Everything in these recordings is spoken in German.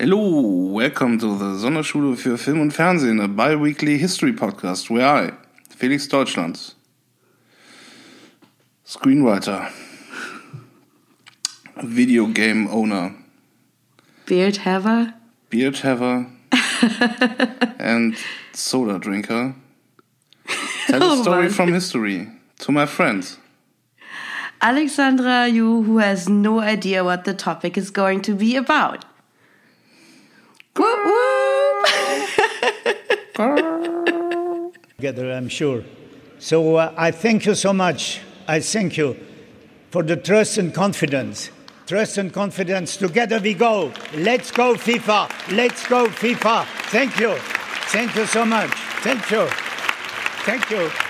Hello, welcome to the Sonderschule für Film und Fernsehen, a bi-weekly history podcast. Where I, Felix Deutschland, Screenwriter, video game owner, Beard haver, beard haver, and soda drinker, tell a Oh, story from history to my friends. Alexandra, you who has no idea what the topic is going to be about. together, I'm sure. So uh, I thank you so much. I thank you for the trust and confidence. Trust and confidence. Together we go. Let's go, FIFA. Let's go, FIFA. Thank you. Thank you so much. Thank you. Thank you.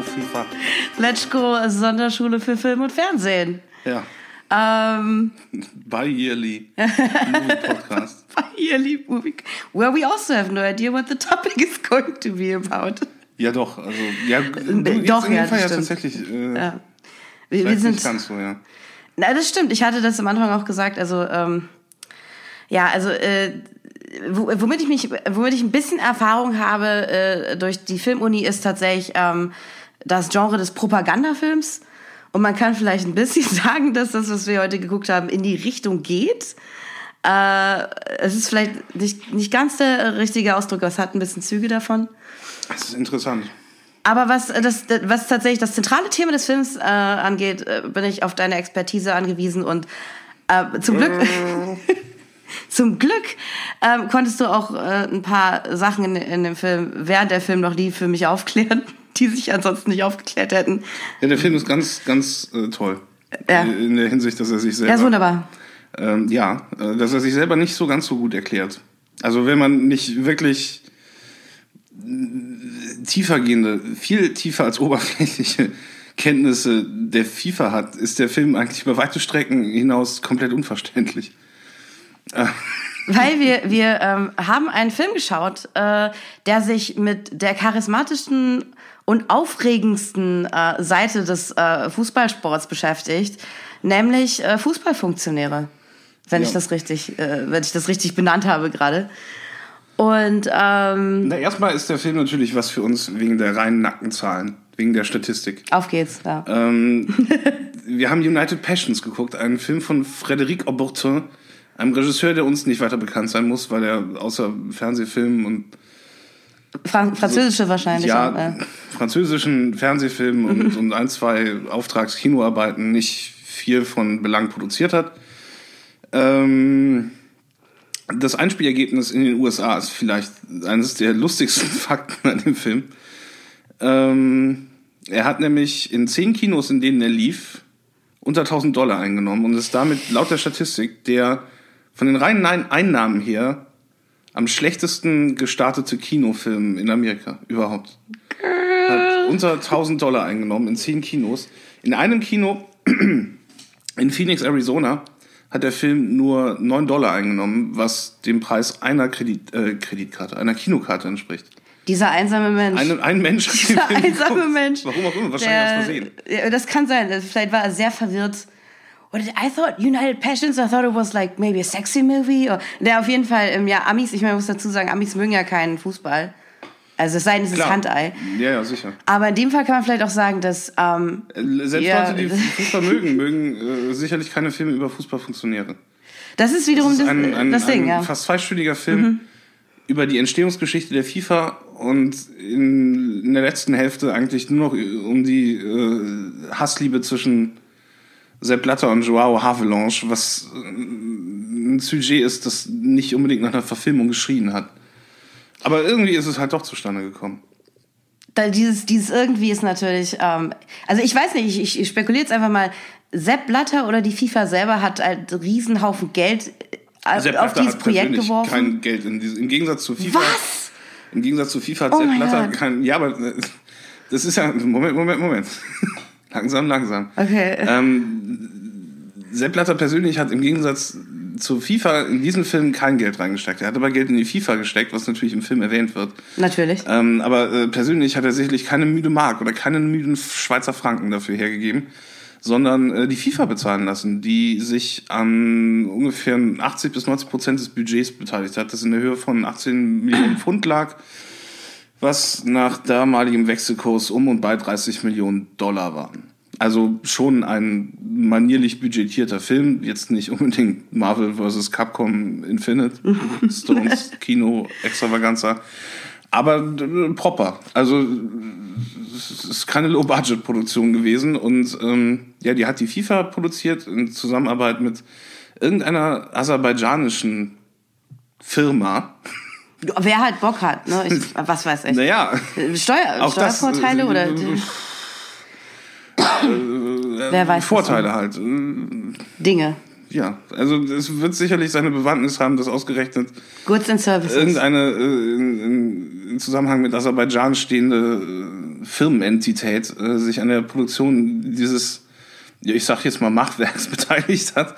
Go FIFA. Let's go Sonderschule für Film und Fernsehen. Ja, Um, bi-yearly movie podcast. yearly movie, where we also have no idea what the topic is going to be about. Ja, doch, also, ja, du, Doch, in ja, Fall ja tatsächlich. Äh, Ja. Wir, wir sind nicht ganz so, ja. Na, das stimmt. Ich hatte das am Anfang auch gesagt. Also, ähm, ja, also, äh, wo- womit ich mich, womit ich ein bisschen Erfahrung habe äh, durch die Filmuni ist tatsächlich ähm, das Genre des Propagandafilms. Und man kann vielleicht ein bisschen sagen, dass das, was wir heute geguckt haben, in die Richtung geht. Äh, es ist vielleicht nicht, nicht ganz der richtige Ausdruck, aber es hat ein bisschen Züge davon. Das ist interessant. Aber was, äh, das, was tatsächlich das zentrale Thema des Films äh, angeht, äh, bin ich auf deine Expertise angewiesen und äh, zum Glück, zum Glück ähm, konntest du auch äh, ein paar Sachen in, in dem Film, während der Film noch lief, für mich aufklären, die sich ansonsten nicht aufgeklärt hätten. Ja, der Film ist ganz, ganz äh, toll. Ja. In der Hinsicht, dass er sich selber. Ja, wunderbar. Ähm, ja, äh, dass er sich selber nicht so ganz so gut erklärt. Also wenn man nicht wirklich äh, tiefergehende, viel tiefer als oberflächliche Kenntnisse der FIFA hat, ist der Film eigentlich über weite Strecken hinaus komplett unverständlich. Weil wir, wir ähm, haben einen Film geschaut, äh, der sich mit der charismatischsten und aufregendsten äh, Seite des äh, Fußballsports beschäftigt, nämlich äh, Fußballfunktionäre. Wenn Ja. ich das richtig, äh, wenn ich das richtig benannt habe gerade. Und ähm, Na, erstmal ist der Film natürlich was für uns wegen der reinen Nackenzahlen, wegen der Statistik. auf geht's. Ja. Ähm, wir haben United Passions geguckt, einen Film von Frédéric Aubertin, einem Regisseur, der uns nicht weiter bekannt sein muss, weil er außer Fernsehfilmen und Fran Französische wahrscheinlich. ja, auch, äh. französischen Fernsehfilmen und, und ein, zwei Auftragskinoarbeiten nicht viel von Belang produziert hat. Ähm, das Einspielergebnis in den USA ist vielleicht eines der lustigsten Fakten an dem Film. Ähm, er hat nämlich in zehn Kinos, in denen er lief, unter 1000 Dollar eingenommen und ist damit laut der Statistik der von den reinen Ein- Einnahmen her am schlechtesten gestartete Kinofilm in Amerika überhaupt. Hat unter 1000 Dollar eingenommen in zehn Kinos. In einem Kino in Phoenix, Arizona, hat der Film nur 9 Dollar eingenommen, was dem Preis einer Kredit, äh, Kreditkarte, einer Kinokarte entspricht. Dieser einsame Mensch. Ein, ein Mensch Dieser einsame. Mensch. Warum auch immer, wahrscheinlich aus Versehen. Ja, das kann sein. Vielleicht war er sehr verwirrt. Oder I thought United Passions, I thought it was like maybe a sexy movie. Or, der auf jeden Fall, ähm, ja, Amis, ich meine, ich muss dazu sagen, Amis mögen ja keinen Fußball. Also es sei denn, es ist. Handei. Ja, ja, sicher. Aber in dem Fall kann man vielleicht auch sagen, dass ähm, Selbst Ja. Leute, die Fußball mögen, mögen äh, sicherlich keine Filme über Fußballfunktionäre. das ist wiederum Das ist ein, ein, das Ding, ein ja. fast zweistündiger Film über die Entstehungsgeschichte der FIFA und in in der letzten Hälfte eigentlich nur noch um die äh, Hassliebe zwischen Sepp Blatter und Joao Havelange, was äh, ein Sujet ist, das nicht unbedingt nach einer Verfilmung geschrien hat. Aber irgendwie ist es halt doch zustande gekommen. Da dieses, dieses irgendwie ist natürlich, ähm, also ich weiß nicht, ich, ich spekuliere jetzt einfach mal, Sepp Blatter oder die FIFA selber hat halt einen Riesenhaufen Geld äh, Sepp auf Blatter dieses hat Projekt geworfen. Kein Geld in diesem, im Gegensatz zu FIFA. Was? Im Gegensatz zu FIFA hat Oh Sepp Blatter Gott. kein. Ja, aber äh, das ist ja. Moment, Moment, Moment. Langsam, langsam. Okay. Ähm, Sepp Blatter persönlich hat im Gegensatz zu FIFA in diesen Film kein Geld reingesteckt. Er hat aber Geld in die FIFA gesteckt, was natürlich im Film erwähnt wird. Natürlich. Ähm, aber äh, persönlich hat er sicherlich keine müde Mark oder keine müden Schweizer Franken dafür hergegeben, sondern äh, die FIFA bezahlen lassen, die sich an ungefähr 80 bis 90 Prozent des Budgets beteiligt hat, das in der Höhe von 18 Millionen Pfund lag, was nach damaligem Wechselkurs um und bei 30 Millionen Dollar waren. Also schon ein manierlich budgetierter Film, jetzt nicht unbedingt Marvel vs. Capcom Infinite, Stones Kino Extravaganza, aber äh, proper. Also es ist keine Low-Budget-Produktion gewesen und ähm, ja, die hat die FIFA produziert in Zusammenarbeit mit irgendeiner aserbaidschanischen Firma. Wer halt Bock hat, ne? Ich, was weiß ich. Naja, Steuer, das, Steuervorteile äh, oder wer weiß das Vorteile halt. Äh, Dinge. Ja, also es wird sicherlich seine Bewandtnis haben, dass ausgerechnet Goods and Services. irgendeine äh, in, in, Zusammenhang mit Aserbaidschan stehende äh, Firmenentität äh, sich an der Produktion dieses, ich sag jetzt mal, Machwerks beteiligt hat.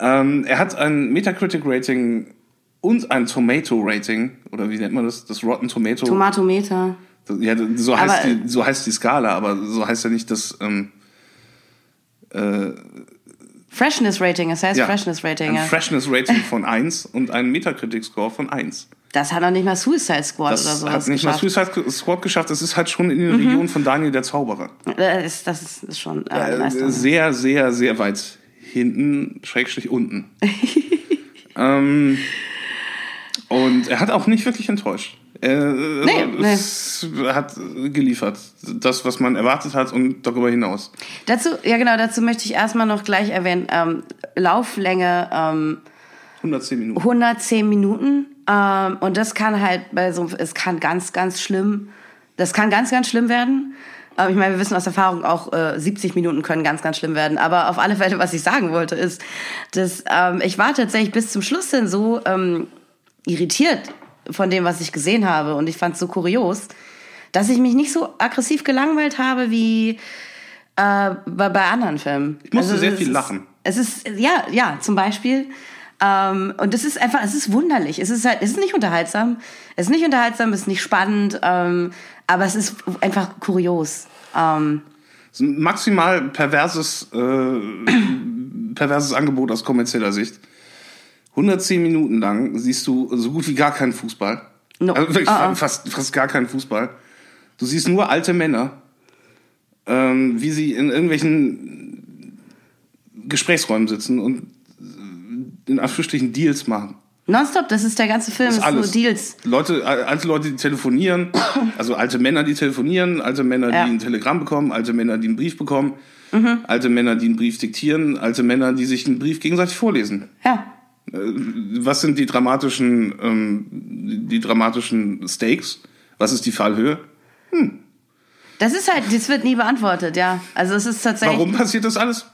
Ähm, er hat ein Metacritic-Rating und ein Tomato-Rating, oder wie nennt man das? Das Rotten Tomato. Tomatometer. ja, so heißt, Aber, die, so heißt die Skala, aber so heißt ja nicht das. Ähm, äh, Freshness Rating, es heißt ja, Freshness Rating, ein ja. Freshness-Rating von 1 und ein Metacritic-Score von 1. Das hat noch nicht mal Suicide Squad Das oder sowas hat nicht mal. Suicide Squad geschafft. Das ist halt schon in der Region von Daniel der Zauberer. Das ist, das ist, schon äh, eine Äh, sehr, sehr, sehr weit hinten, Schrägstrich unten. ähm, und er hat auch nicht wirklich enttäuscht. Er Nee, nee. es hat geliefert. Das, was man erwartet hat und darüber hinaus. Dazu, ja genau, dazu möchte ich erstmal noch gleich erwähnen, ähm, Lauflänge ähm, 110 Minuten. 110 Minuten ähm, und das kann halt bei so, es kann ganz, ganz schlimm, das kann ganz, ganz schlimm werden. Ähm, ich meine, wir wissen aus Erfahrung auch, äh, 70 Minuten können ganz, ganz schlimm werden. Aber auf alle Fälle, was ich sagen wollte, ist, dass ähm, ich war tatsächlich bis zum Schluss hin so ähm, irritiert von dem, was ich gesehen habe. Und ich fand es so kurios, dass ich mich nicht so aggressiv gelangweilt habe wie äh, bei, bei anderen Filmen. Ich musste sehr es viel ist, lachen. Es ist, ja, ja, zum Beispiel. Ähm, und es ist einfach, es ist wunderlich. Es ist halt, es ist nicht unterhaltsam. Es ist nicht unterhaltsam, es ist nicht spannend, ähm, aber es ist einfach kurios. Ähm, Es ist ein maximal perverses, äh, perverses Angebot aus kommerzieller Sicht. 110 Minuten lang siehst du so gut wie gar keinen Fußball. No. Also wirklich Ah, ah. fast, fast gar keinen Fußball. Du siehst nur alte Männer, ähm, wie sie in irgendwelchen Gesprächsräumen sitzen und äh, in Anführungsstrichen Deals machen. nonstop, das ist der ganze Film, Das ist ist nur alles. Deals. Leute, al- alte Leute, die telefonieren, also alte Männer, die telefonieren, alte Männer, Ja. die ein Telegramm bekommen, alte Männer, die einen Brief bekommen, Mhm. alte Männer, die einen Brief diktieren, alte Männer, die sich einen Brief gegenseitig vorlesen. Ja. Was sind die dramatischen, ähm, die dramatischen Stakes? Was ist die Fallhöhe? Das ist halt, das wird nie beantwortet, ja. Also es ist tatsächlich. Warum passiert das alles?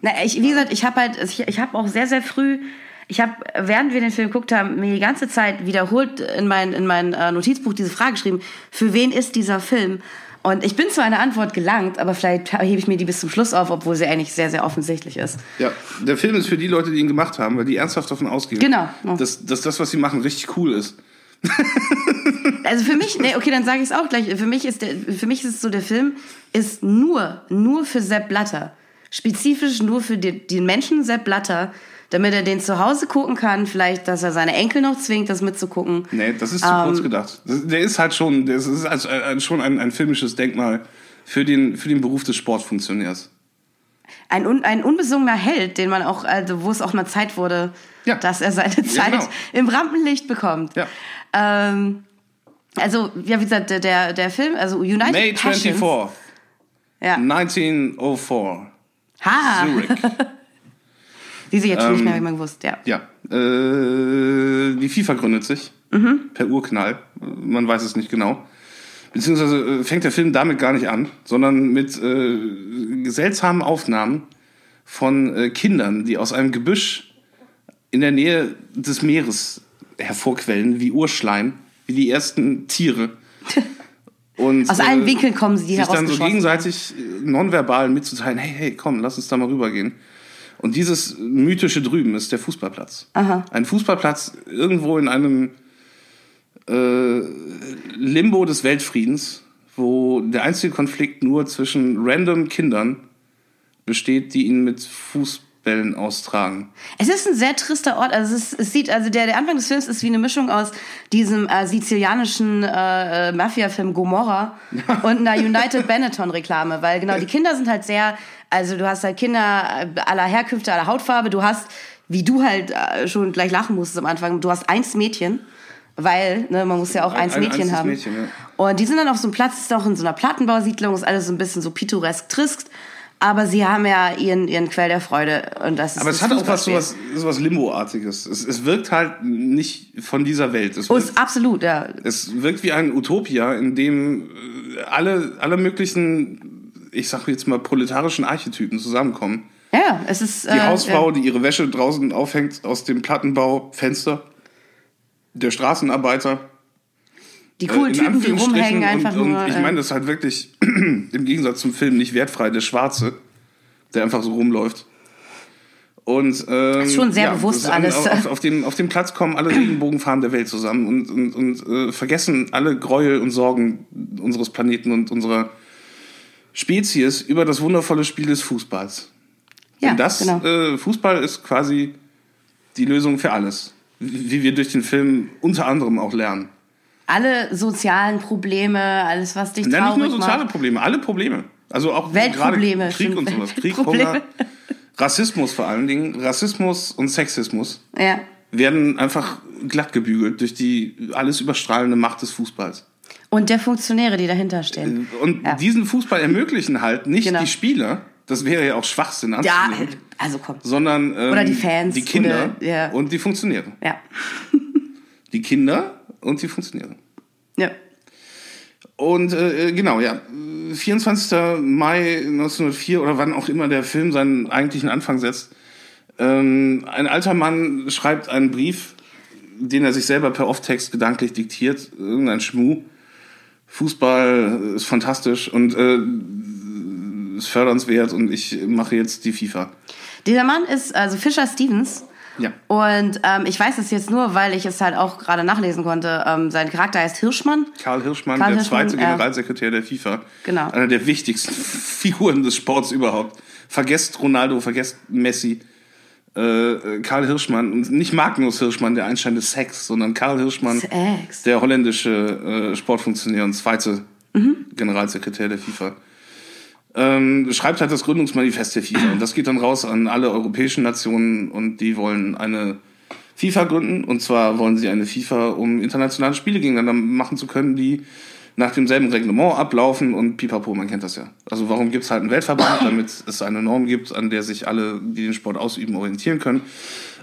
Na, ich, wie gesagt, ich habe halt, ich, ich habe auch sehr, sehr früh, ich habe, während wir den Film geguckt haben, mir die ganze Zeit wiederholt in mein, in mein äh, Notizbuch diese Frage geschrieben, für wen ist dieser Film? Und ich bin zu einer Antwort gelangt, aber vielleicht hebe ich mir die bis zum Schluss auf, obwohl sie eigentlich sehr, sehr offensichtlich ist. Ja, der Film ist für die Leute, die ihn gemacht haben, weil die ernsthaft davon ausgehen, Genau. dass, dass das, was sie machen, richtig cool ist. Also für mich, nee, okay, dann sage ich es auch gleich. Für mich ist der, für mich ist es so, der Film ist nur, nur für Sepp Blatter. Spezifisch nur für den, den Menschen Sepp Blatter, damit er den zu Hause gucken kann. Vielleicht, dass er seine Enkel noch zwingt, das mitzugucken. Nee, das ist zu Ähm, kurz gedacht. Das, der ist halt schon, das ist also ein, schon ein, ein filmisches Denkmal für den, für den Beruf des Sportfunktionärs. Ein, un, ein unbesungener Held, den man auch, also wo es auch mal Zeit wurde, Ja. dass er seine Zeit genau. im Rampenlicht bekommt. Ja. Ähm, Also, ja, wie gesagt, der- der, der Film, also United May Passions. 24, Ja. 1904, Ha! Zurich. Die sich jetzt schon nicht Ähm, mehr, wie man gewusst, ja. Ja, äh, die FIFA gründet sich Mhm. per Urknall. Man weiß es nicht genau. Beziehungsweise äh, fängt der Film damit gar nicht an, sondern mit äh, seltsamen Aufnahmen von äh, Kindern, die aus einem Gebüsch in der Nähe des Meeres hervorquellen, wie Urschleim, wie die ersten Tiere. Und, Aus allen Winkeln kommen sie, die sich dann so gegenseitig äh, nonverbal mitzuteilen, hey, hey, komm, lass uns da mal rübergehen. Und dieses mythische drüben ist der Fußballplatz. Ein Fußballplatz irgendwo in einem äh, Limbo des Weltfriedens, wo der einzige Konflikt nur zwischen random Kindern besteht, die ihn mit Fußbällen austragen. Es ist ein sehr trister Ort. Also es, ist, es sieht, also der, der Anfang des Films ist wie eine Mischung aus diesem äh, sizilianischen äh, äh, Mafia-Film Gomorra und einer United Benetton-Reklame, weil genau die Kinder sind halt sehr, also du hast halt Kinder äh, aller Herkünfte, aller Hautfarbe. Du hast, wie du halt äh, schon gleich lachen musstest am Anfang, du hast eins Mädchen. Weil, ne, man muss ja auch Ein- eins ein Mädchen einziges haben. Mädchen, ja. Und die sind dann auf so einem Platz, ist auch in so einer Plattenbausiedlung, ist alles so ein bisschen so pittoresk trist. Aber sie haben ja ihren, ihren Quell der Freude. Und das ist Aber es hat auch was sowas, sowas Limbo-artiges. Es, es wirkt halt nicht von dieser Welt. Es Oh, wirkt, ist absolut, ja. es wirkt wie ein Utopia, in dem äh, alle, alle möglichen, ich sag jetzt mal, proletarischen Archetypen zusammenkommen. Ja, es ist. Die Hausfrau, die ihre Wäsche draußen aufhängt aus dem Plattenbaufenster. Der Straßenarbeiter. die coolen äh, Typen, die rumhängen, einfach und, nur. Und ich äh, meine, das ist halt wirklich im Gegensatz zum Film nicht wertfrei, der Schwarze, der einfach so rumläuft. Und, ähm, Ist schon sehr bewusst das ist alles. Auf, auf, dem, auf dem Platz kommen alle Regenbogenfarben der Welt zusammen und, und, und äh, vergessen alle Gräuel und Sorgen unseres Planeten und unserer Spezies über das wundervolle Spiel des Fußballs. ja, Denn das, genau. äh, Fußball ist quasi die Lösung für alles. Wie wir durch den Film unter anderem auch lernen. Alle sozialen Probleme, alles, was dich Nein, nicht traurig nur soziale macht. Probleme, alle Probleme. Also auch Weltprobleme, Krieg und sowas. Krieg. Hunger, Rassismus vor allen Dingen. Rassismus und Sexismus Ja. werden einfach glatt gebügelt durch die alles überstrahlende Macht des Fußballs. Und der Funktionäre, die dahinter stehen. Und Ja. diesen Fußball ermöglichen halt nicht Genau. die Spieler, das wäre ja auch Schwachsinn Ja, anzunehmen, also komm. sondern ähm, Oder die Fans die Kinder oder- ja. und die Funktionäre. Ja. Die Kinder und die Funktionäre. ja. Und äh, genau, ja, 24. Mai 1904 oder wann auch immer der Film seinen eigentlichen Anfang setzt. Ähm, ein alter Mann schreibt einen Brief, den er sich selber per Off-Text gedanklich diktiert, irgendein Schmuh. Fußball ist fantastisch und äh, ist fördernswert und ich mache jetzt die FIFA. Dieser Mann ist also Fischer Stevens. Ja. Und ähm, ich weiß es jetzt nur, weil ich es halt auch gerade nachlesen konnte. Ähm, sein Charakter heißt Hirschmann. Karl Hirschmann, Karl der Hirschmann, zweite. Generalsekretär der FIFA. Genau. Einer der wichtigsten Figuren des Sports überhaupt. Vergesst Ronaldo, vergesst Messi. Äh, Karl Hirschmann, nicht Magnus Hirschmann, der Einstein des Sex, sondern Karl Hirschmann, Sex. der holländische äh, Sportfunktionär und zweite Mhm. Generalsekretär der FIFA. Ähm, schreibt halt das Gründungsmanifest der FIFA. Und das geht dann raus an alle europäischen Nationen und die wollen eine FIFA gründen. Und zwar wollen sie eine FIFA, um internationale Spiele gegeneinander machen zu können, die nach demselben Reglement ablaufen und pipapo, man kennt das ja. Also warum gibt es halt einen Weltverband, damit es eine Norm gibt, an der sich alle, die den Sport ausüben, orientieren können.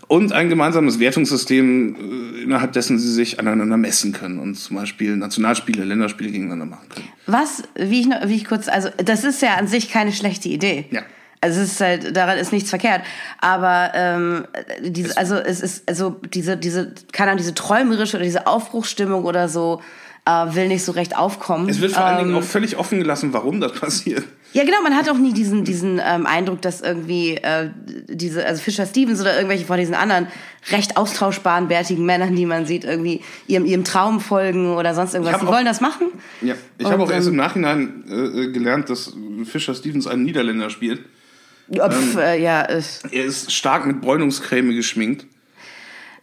Und ein gemeinsames Wertungssystem, äh, innerhalb dessen sie sich aneinander messen können und zum Beispiel Nationalspiele, Länderspiele gegeneinander machen können. Was, wie ich, noch- wie ich kurz, also das ist ja an sich keine schlechte Idee. Ja. Also es ist halt, daran ist nichts verkehrt. Aber ähm, diese, also es ist, also diese, diese, keine Ahnung, diese träumerische oder diese Aufbruchsstimmung oder so äh, will nicht so recht aufkommen. Es wird vor allen ähm, Dingen auch völlig offen gelassen, warum das passiert. Ja, genau, man hat auch nie diesen, diesen ähm, Eindruck, dass irgendwie äh, diese, also Fischer Stevens oder irgendwelche von diesen anderen recht austauschbaren, bärtigen Männern, die man sieht, irgendwie ihrem, ihrem Traum folgen oder sonst irgendwas. Die wollen das machen. Ja, ich habe auch erst ähm, im Nachhinein äh, gelernt, dass Fischer Stevens einen Niederländer spielt. Pf, Ähm, äh, ja, ist, Er ist stark mit Bräunungscreme geschminkt.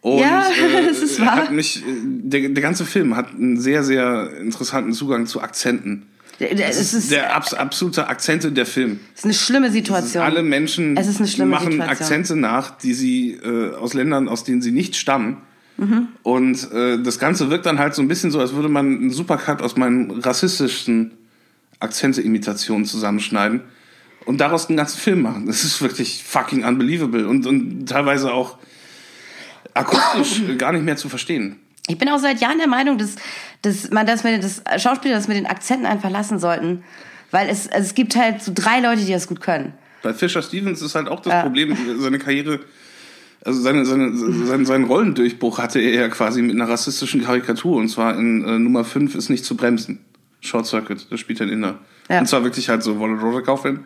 Und, Ja, äh, das ist wahr. Hat mich, der, der ganze Film hat einen sehr, sehr interessanten Zugang zu Akzenten. es Das ist, der abs absolute Akzente der Film. es ist eine schlimme Situation. Alle Menschen Es machen Situation. Akzente nach, die sie äh, aus Ländern, aus denen sie nicht stammen, Und äh, das Ganze wirkt dann halt so ein bisschen so, als würde man einen Supercut aus meinen rassistischen Akzente-Imitationen zusammenschneiden und daraus einen ganzen Film machen. Das ist wirklich fucking unbelievable und, und teilweise auch akustisch gar nicht mehr zu verstehen. Ich bin auch seit Jahren der Meinung, dass, dass man das mit das Schauspieler das mit den Akzenten einfach lassen sollten. Weil es, also es gibt halt so drei Leute, die das gut können. Bei Fisher Stevens ist halt auch das Problem, seine Karriere, also seine, seine, seinen, seinen Rollendurchbruch hatte er ja quasi mit einer rassistischen Karikatur. Und zwar in äh, Nummer 5 ist nicht zu bremsen. Short Circuit, das spielt er in Inner. Ja. Und zwar wirklich halt so Wolle Roller kaufen.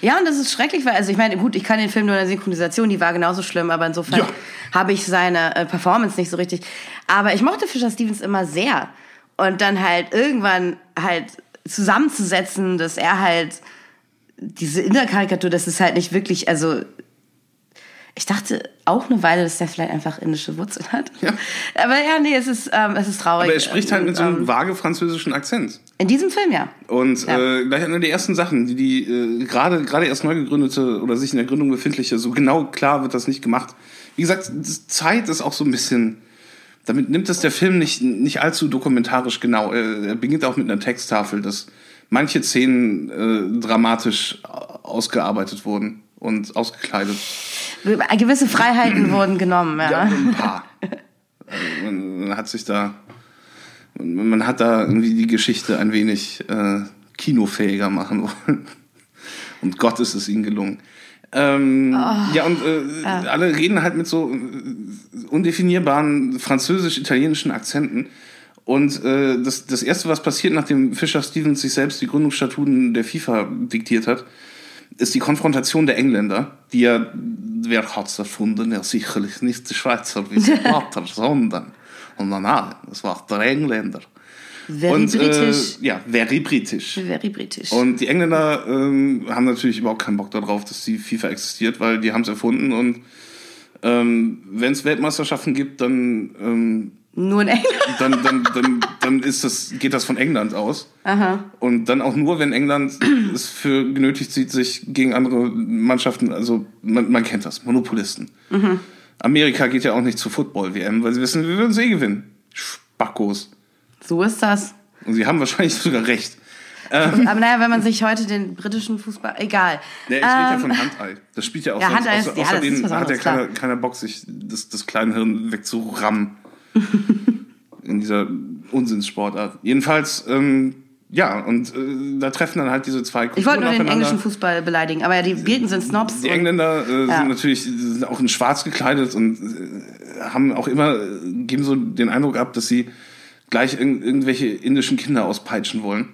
Ja, und das ist schrecklich, weil, also ich meine, gut, ich kann den Film nur in der Synchronisation, die war genauso schlimm, aber insofern Ja. habe ich seine äh, Performance nicht so richtig. Aber ich mochte Fisher Stevens immer sehr. Und dann halt irgendwann halt zusammenzusetzen, dass er halt diese Innerkarikatur, das ist halt nicht wirklich, also ich dachte auch eine Weile, dass der vielleicht einfach indische Wurzeln hat. Ja. Aber ja, nee, es ist, ähm, es ist traurig. Aber er spricht halt mit so einem Ähm, vage französischen Akzent. In diesem Film, ja. Und Ja. äh, gleich eine der ersten Sachen, die die äh, gerade gerade erst neu gegründete oder sich in der Gründung befindliche, so genau klar wird das nicht gemacht. Wie gesagt, Zeit ist auch so ein bisschen, damit nimmt es der Film nicht, nicht allzu dokumentarisch genau. Er, beginnt auch mit einer Texttafel, dass manche Szenen äh, dramatisch ausgearbeitet wurden und ausgekleidet. Gewisse Freiheiten wurden genommen, ja. Ja, ein paar. Also man hat sich da, man, hat da irgendwie die Geschichte ein wenig äh, kinofähiger machen wollen. Und Gott ist es ihnen gelungen. Ähm, ja, und äh, alle reden halt mit so äh, undefinierbaren französisch-italienischen Akzenten. Und äh, das, das Erste, was passiert, nachdem Fischer Stevens sich selbst die Gründungsstatuten der FIFA diktiert hat, ist die Konfrontation der Engländer, die ja, wer hat's erfunden? Ja, sicherlich nicht die Schweizer wie Vater, sondern, und nein, das war der Engländer. Very und, british. Äh, ja, very britisch. Very british. Und die Engländer ähm, haben natürlich überhaupt keinen Bock darauf, dass die FIFA existiert, weil die haben es erfunden und ähm, wenn es Weltmeisterschaften gibt, dann, ähm, Nur in England. dann, dann, dann, dann ist das, geht das von England aus. Und dann auch nur, wenn England es für genötigt sieht, sich gegen andere Mannschaften, also man, man kennt das, Monopolisten. Amerika geht ja auch nicht zur Football-WM, weil sie wissen, wir würden sie eh gewinnen. Spackos. So ist das. Und sie haben wahrscheinlich sogar recht. Aber naja, wenn man sich heute den britischen Fußball. Egal. Nee, ich rede ja Ähm, von Handball. Das spielt ja auch Ja, sonst, Handball ist- außer, ja, das außerdem was hat ja keiner, keiner Bock, sich das, das kleine Hirn wegzurammen. in dieser Unsinnssportart. Jedenfalls, ähm, ja, und äh, da treffen dann halt diese zwei Ich wollte nur den englischen Fußball beleidigen, aber ja, die Briten sind Snobs. Die Engländer äh, Ja. sind natürlich sind auch in Schwarz gekleidet und äh, haben auch immer, äh, geben so den Eindruck ab, dass sie gleich irg irgendwelche indischen Kinder auspeitschen wollen.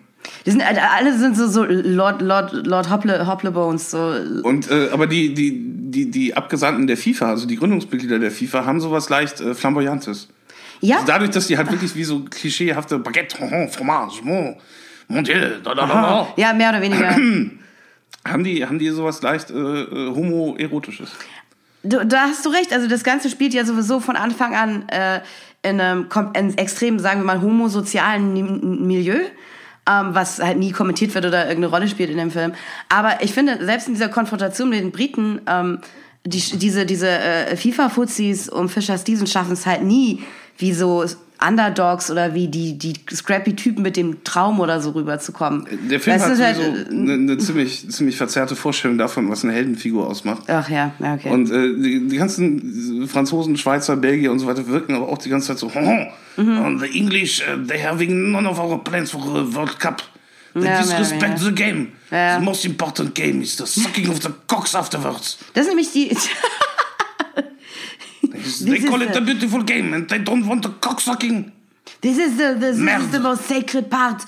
Die sind, alle sind so, so Lord, Lord, Lord Hopple, Hopplebones. So. Und äh, aber die, die, die, die Abgesandten der FIFA, also die Gründungsmitglieder der FIFA, haben sowas leicht äh, Flamboyantes. Ja, Also dadurch, dass die halt wirklich wie so klischeehafte Baguette, Fromage, mon, mon Dieu, da, da, da, ja, mehr oder weniger. haben die, haben die sowas leicht äh, äh, homoerotisches. Du, da hast du recht. Also das Ganze spielt ja sowieso von Anfang an äh, in einem kom- in extrem, sagen wir mal, homosozialen Milieu. Ähm, was halt nie kommentiert wird oder irgendeine Rolle spielt in dem Film. Aber ich finde, selbst in dieser Konfrontation mit den Briten, ähm, die, diese, diese äh, FIFA-Fuzis um Fischer Stevens schaffen es halt nie, wie so Underdogs oder wie die, die scrappy Typen mit dem Traum oder so rüberzukommen. Der Film Weißt hat halt, äh, eine, eine ziemlich, ziemlich verzerrte Vorstellung davon, was eine Heldenfigur ausmacht. Ach ja, ja, okay. Und äh, die, die ganzen Franzosen, Schweizer, Belgier und so weiter wirken aber auch die ganze Zeit so, Mhm. oh, the English, uh, they having none of our plans for the World Cup. They Ja, disrespect ja, the game. Ja. The most important game is the sucking of the cocks afterwards. das ist nämlich die. they is call it the- a beautiful game and they don't want the cocksucking. This is the this Merde. is the most sacred part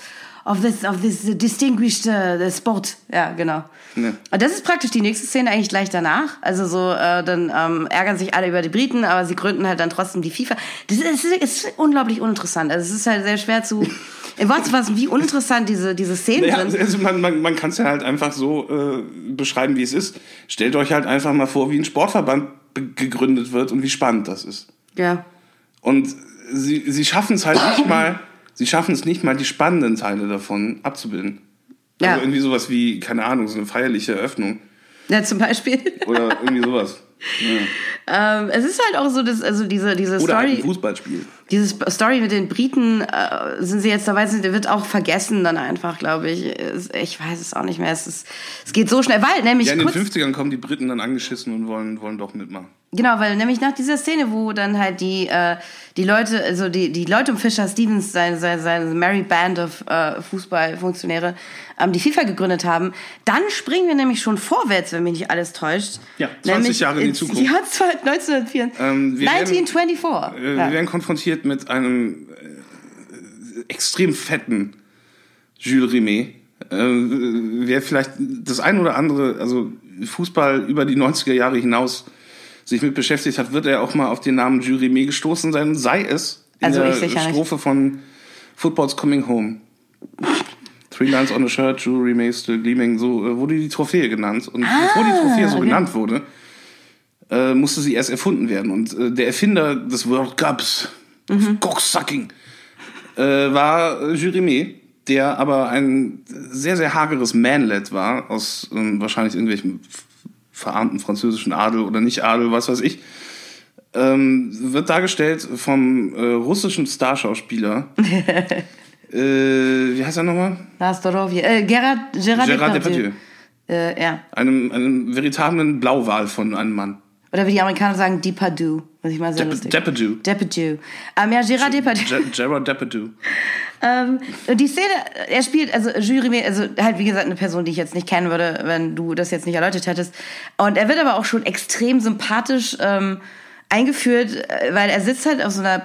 of this of this distinguished uh, sport. Ja, genau. Ja. Und das ist praktisch die nächste Szene eigentlich gleich danach. Also so äh, dann ähm, ärgern sich alle über die Briten, aber sie gründen halt dann trotzdem die FIFA. Das ist, ist, unglaublich uninteressant. Also es ist halt sehr schwer zu im Wort zu fassen, wie uninteressant diese diese Szenen Ja, sind. also man, man, man kann es ja halt einfach so äh, beschreiben, wie es ist. Stellt euch halt einfach mal vor, wie ein Sportverband gegründet wird und wie spannend das ist. Ja. Und sie, sie schaffen es halt nicht mal, sie schaffen es nicht mal, die spannenden Teile davon abzubilden. Ja. Also irgendwie sowas wie, keine Ahnung, so eine feierliche Eröffnung Ja, zum Beispiel. oder irgendwie sowas. Ähm, es ist halt auch so, dass, also diese, diese Oder halt Story. ein Fußballspiel. Diese Story mit den Briten, äh, sind sie jetzt dabei, sind, wird auch vergessen dann einfach, glaube ich. Ich weiß es auch nicht mehr. Es, ist, es geht so schnell, weil nämlich Ja, in den kurz, 50ern kommen die Briten dann angeschissen und wollen, wollen doch mitmachen. Genau, weil nämlich nach dieser Szene, wo dann halt die, äh, die Leute, also die, die Leute um Fisher Stevens, seine, seine, seine Merry Band of äh, Fußballfunktionäre, ähm, die FIFA gegründet haben, dann springen wir nämlich schon vorwärts, wenn mich nicht alles täuscht. Ja, 20 nämlich Jahre in die Zukunft. Jahr 1904. Ähm, wir werden- 1924. Äh, ja. Wir werden konfrontiert mit einem äh, extrem fetten Jules Rimet. Äh, wer vielleicht das ein oder andere, also Fußball über die 90er Jahre hinaus sich mit beschäftigt hat, wird er auch mal auf den Namen Jules Rimet gestoßen sein, sei es in Also der ich sicher nicht. Strophe von Football's Coming Home. Three lines on a shirt, Jules Rimet still gleaming, so äh, wurde die Trophäe genannt. Und bevor die Trophäe so okay. genannt wurde, äh, musste sie erst erfunden werden. Und äh, der Erfinder des World Cups, Mhm. Cocksucking, äh, war Rimet, der aber ein sehr, sehr hageres Manlet war, aus ähm, wahrscheinlich irgendwelchen f- verarmten französischen Adel oder nicht Adel, was weiß ich. Ähm, wird dargestellt vom äh, russischen Starschauspieler. äh, wie heißt er nochmal? Nastorovje. Äh, Gerard, Gerard, Gérard Depardieu. Depardieu. Äh, ja. Einem, einem veritablen Blauwal von einem Mann. Oder wie die Amerikaner sagen, Depardieu. Was ich mal sehr Dep- lustig. Depardieu. Depardieu. Ähm, ja, Gerard Depardieu. Ge- Gerard Depardieu. Ähm, die Szene, er spielt, also Jury, also halt wie gesagt eine Person, die ich jetzt nicht kennen würde, wenn du das jetzt nicht erläutert hättest. Und er wird aber auch schon extrem sympathisch ähm, eingeführt, äh, weil er sitzt halt auf so einer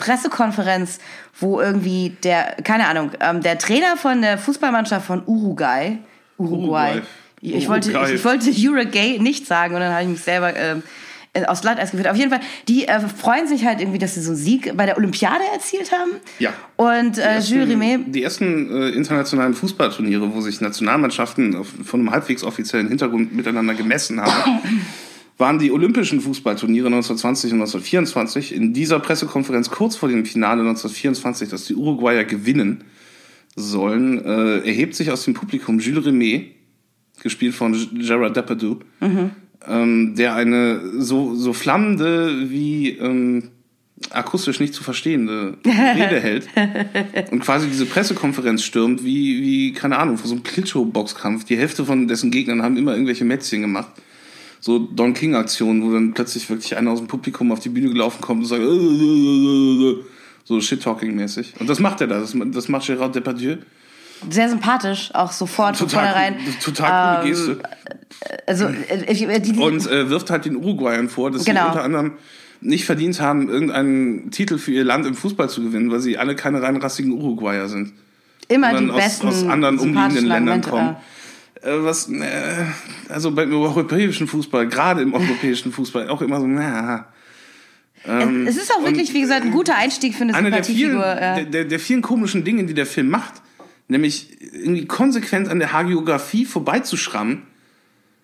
Pressekonferenz, wo irgendwie der, keine Ahnung, ähm, der Trainer von der Fußballmannschaft von Uruguay, Uruguay, Uruguay. Ich, wollte, ich, ich wollte Uruguay nicht sagen und dann habe ich mich selber ähm, aus Glatteis geführt. Auf jeden Fall, die äh, freuen sich halt irgendwie, dass sie so einen Sieg bei der Olympiade erzielt haben. Ja. Und äh, Jules Rimet Die ersten äh, internationalen Fußballturniere, wo sich Nationalmannschaften auf, von einem halbwegs offiziellen Hintergrund miteinander gemessen haben, waren die Olympischen Fußballturniere 1920 und 1924. In dieser Pressekonferenz kurz vor dem Finale 1924, dass die Uruguayer gewinnen sollen, äh, erhebt sich aus dem Publikum Jules Rimet, gespielt von Gerard Depardieu, ähm, der eine so, so flammende wie ähm, akustisch nicht zu verstehende Rede hält und quasi diese Pressekonferenz stürmt, wie, wie keine Ahnung, vor so einem Klitschow-Boxkampf. Die Hälfte von dessen Gegnern haben immer irgendwelche Mätzchen gemacht. So Don King-Aktionen, wo dann plötzlich wirklich einer aus dem Publikum auf die Bühne gelaufen kommt und sagt, "Äh, so Shit-Talking-mäßig. Und das macht er da, das, das macht Gérard Depardieu. sehr sympathisch, auch sofort von Total, vornherein. total coole Geste. Also, äh, äh, die, die, Und äh, wirft halt den Uruguayern vor, dass Genau. sie unter anderem nicht verdient haben, irgendeinen Titel für ihr Land im Fußball zu gewinnen, weil sie alle keine reinrassigen Uruguayer sind. immer die aus- besten aus anderen umliegenden Ländern kommen. Äh, was, äh, also beim europäischen Fußball, gerade im europäischen Fußball, auch immer so, na. äh. Es ist auch wirklich, wie gesagt, ein guter Einstieg für eine Eine der vielen, Sympathiefigur. Ja. der, der vielen komischen Dinge, die der Film macht, nämlich irgendwie konsequent an der Hagiografie vorbeizuschrammen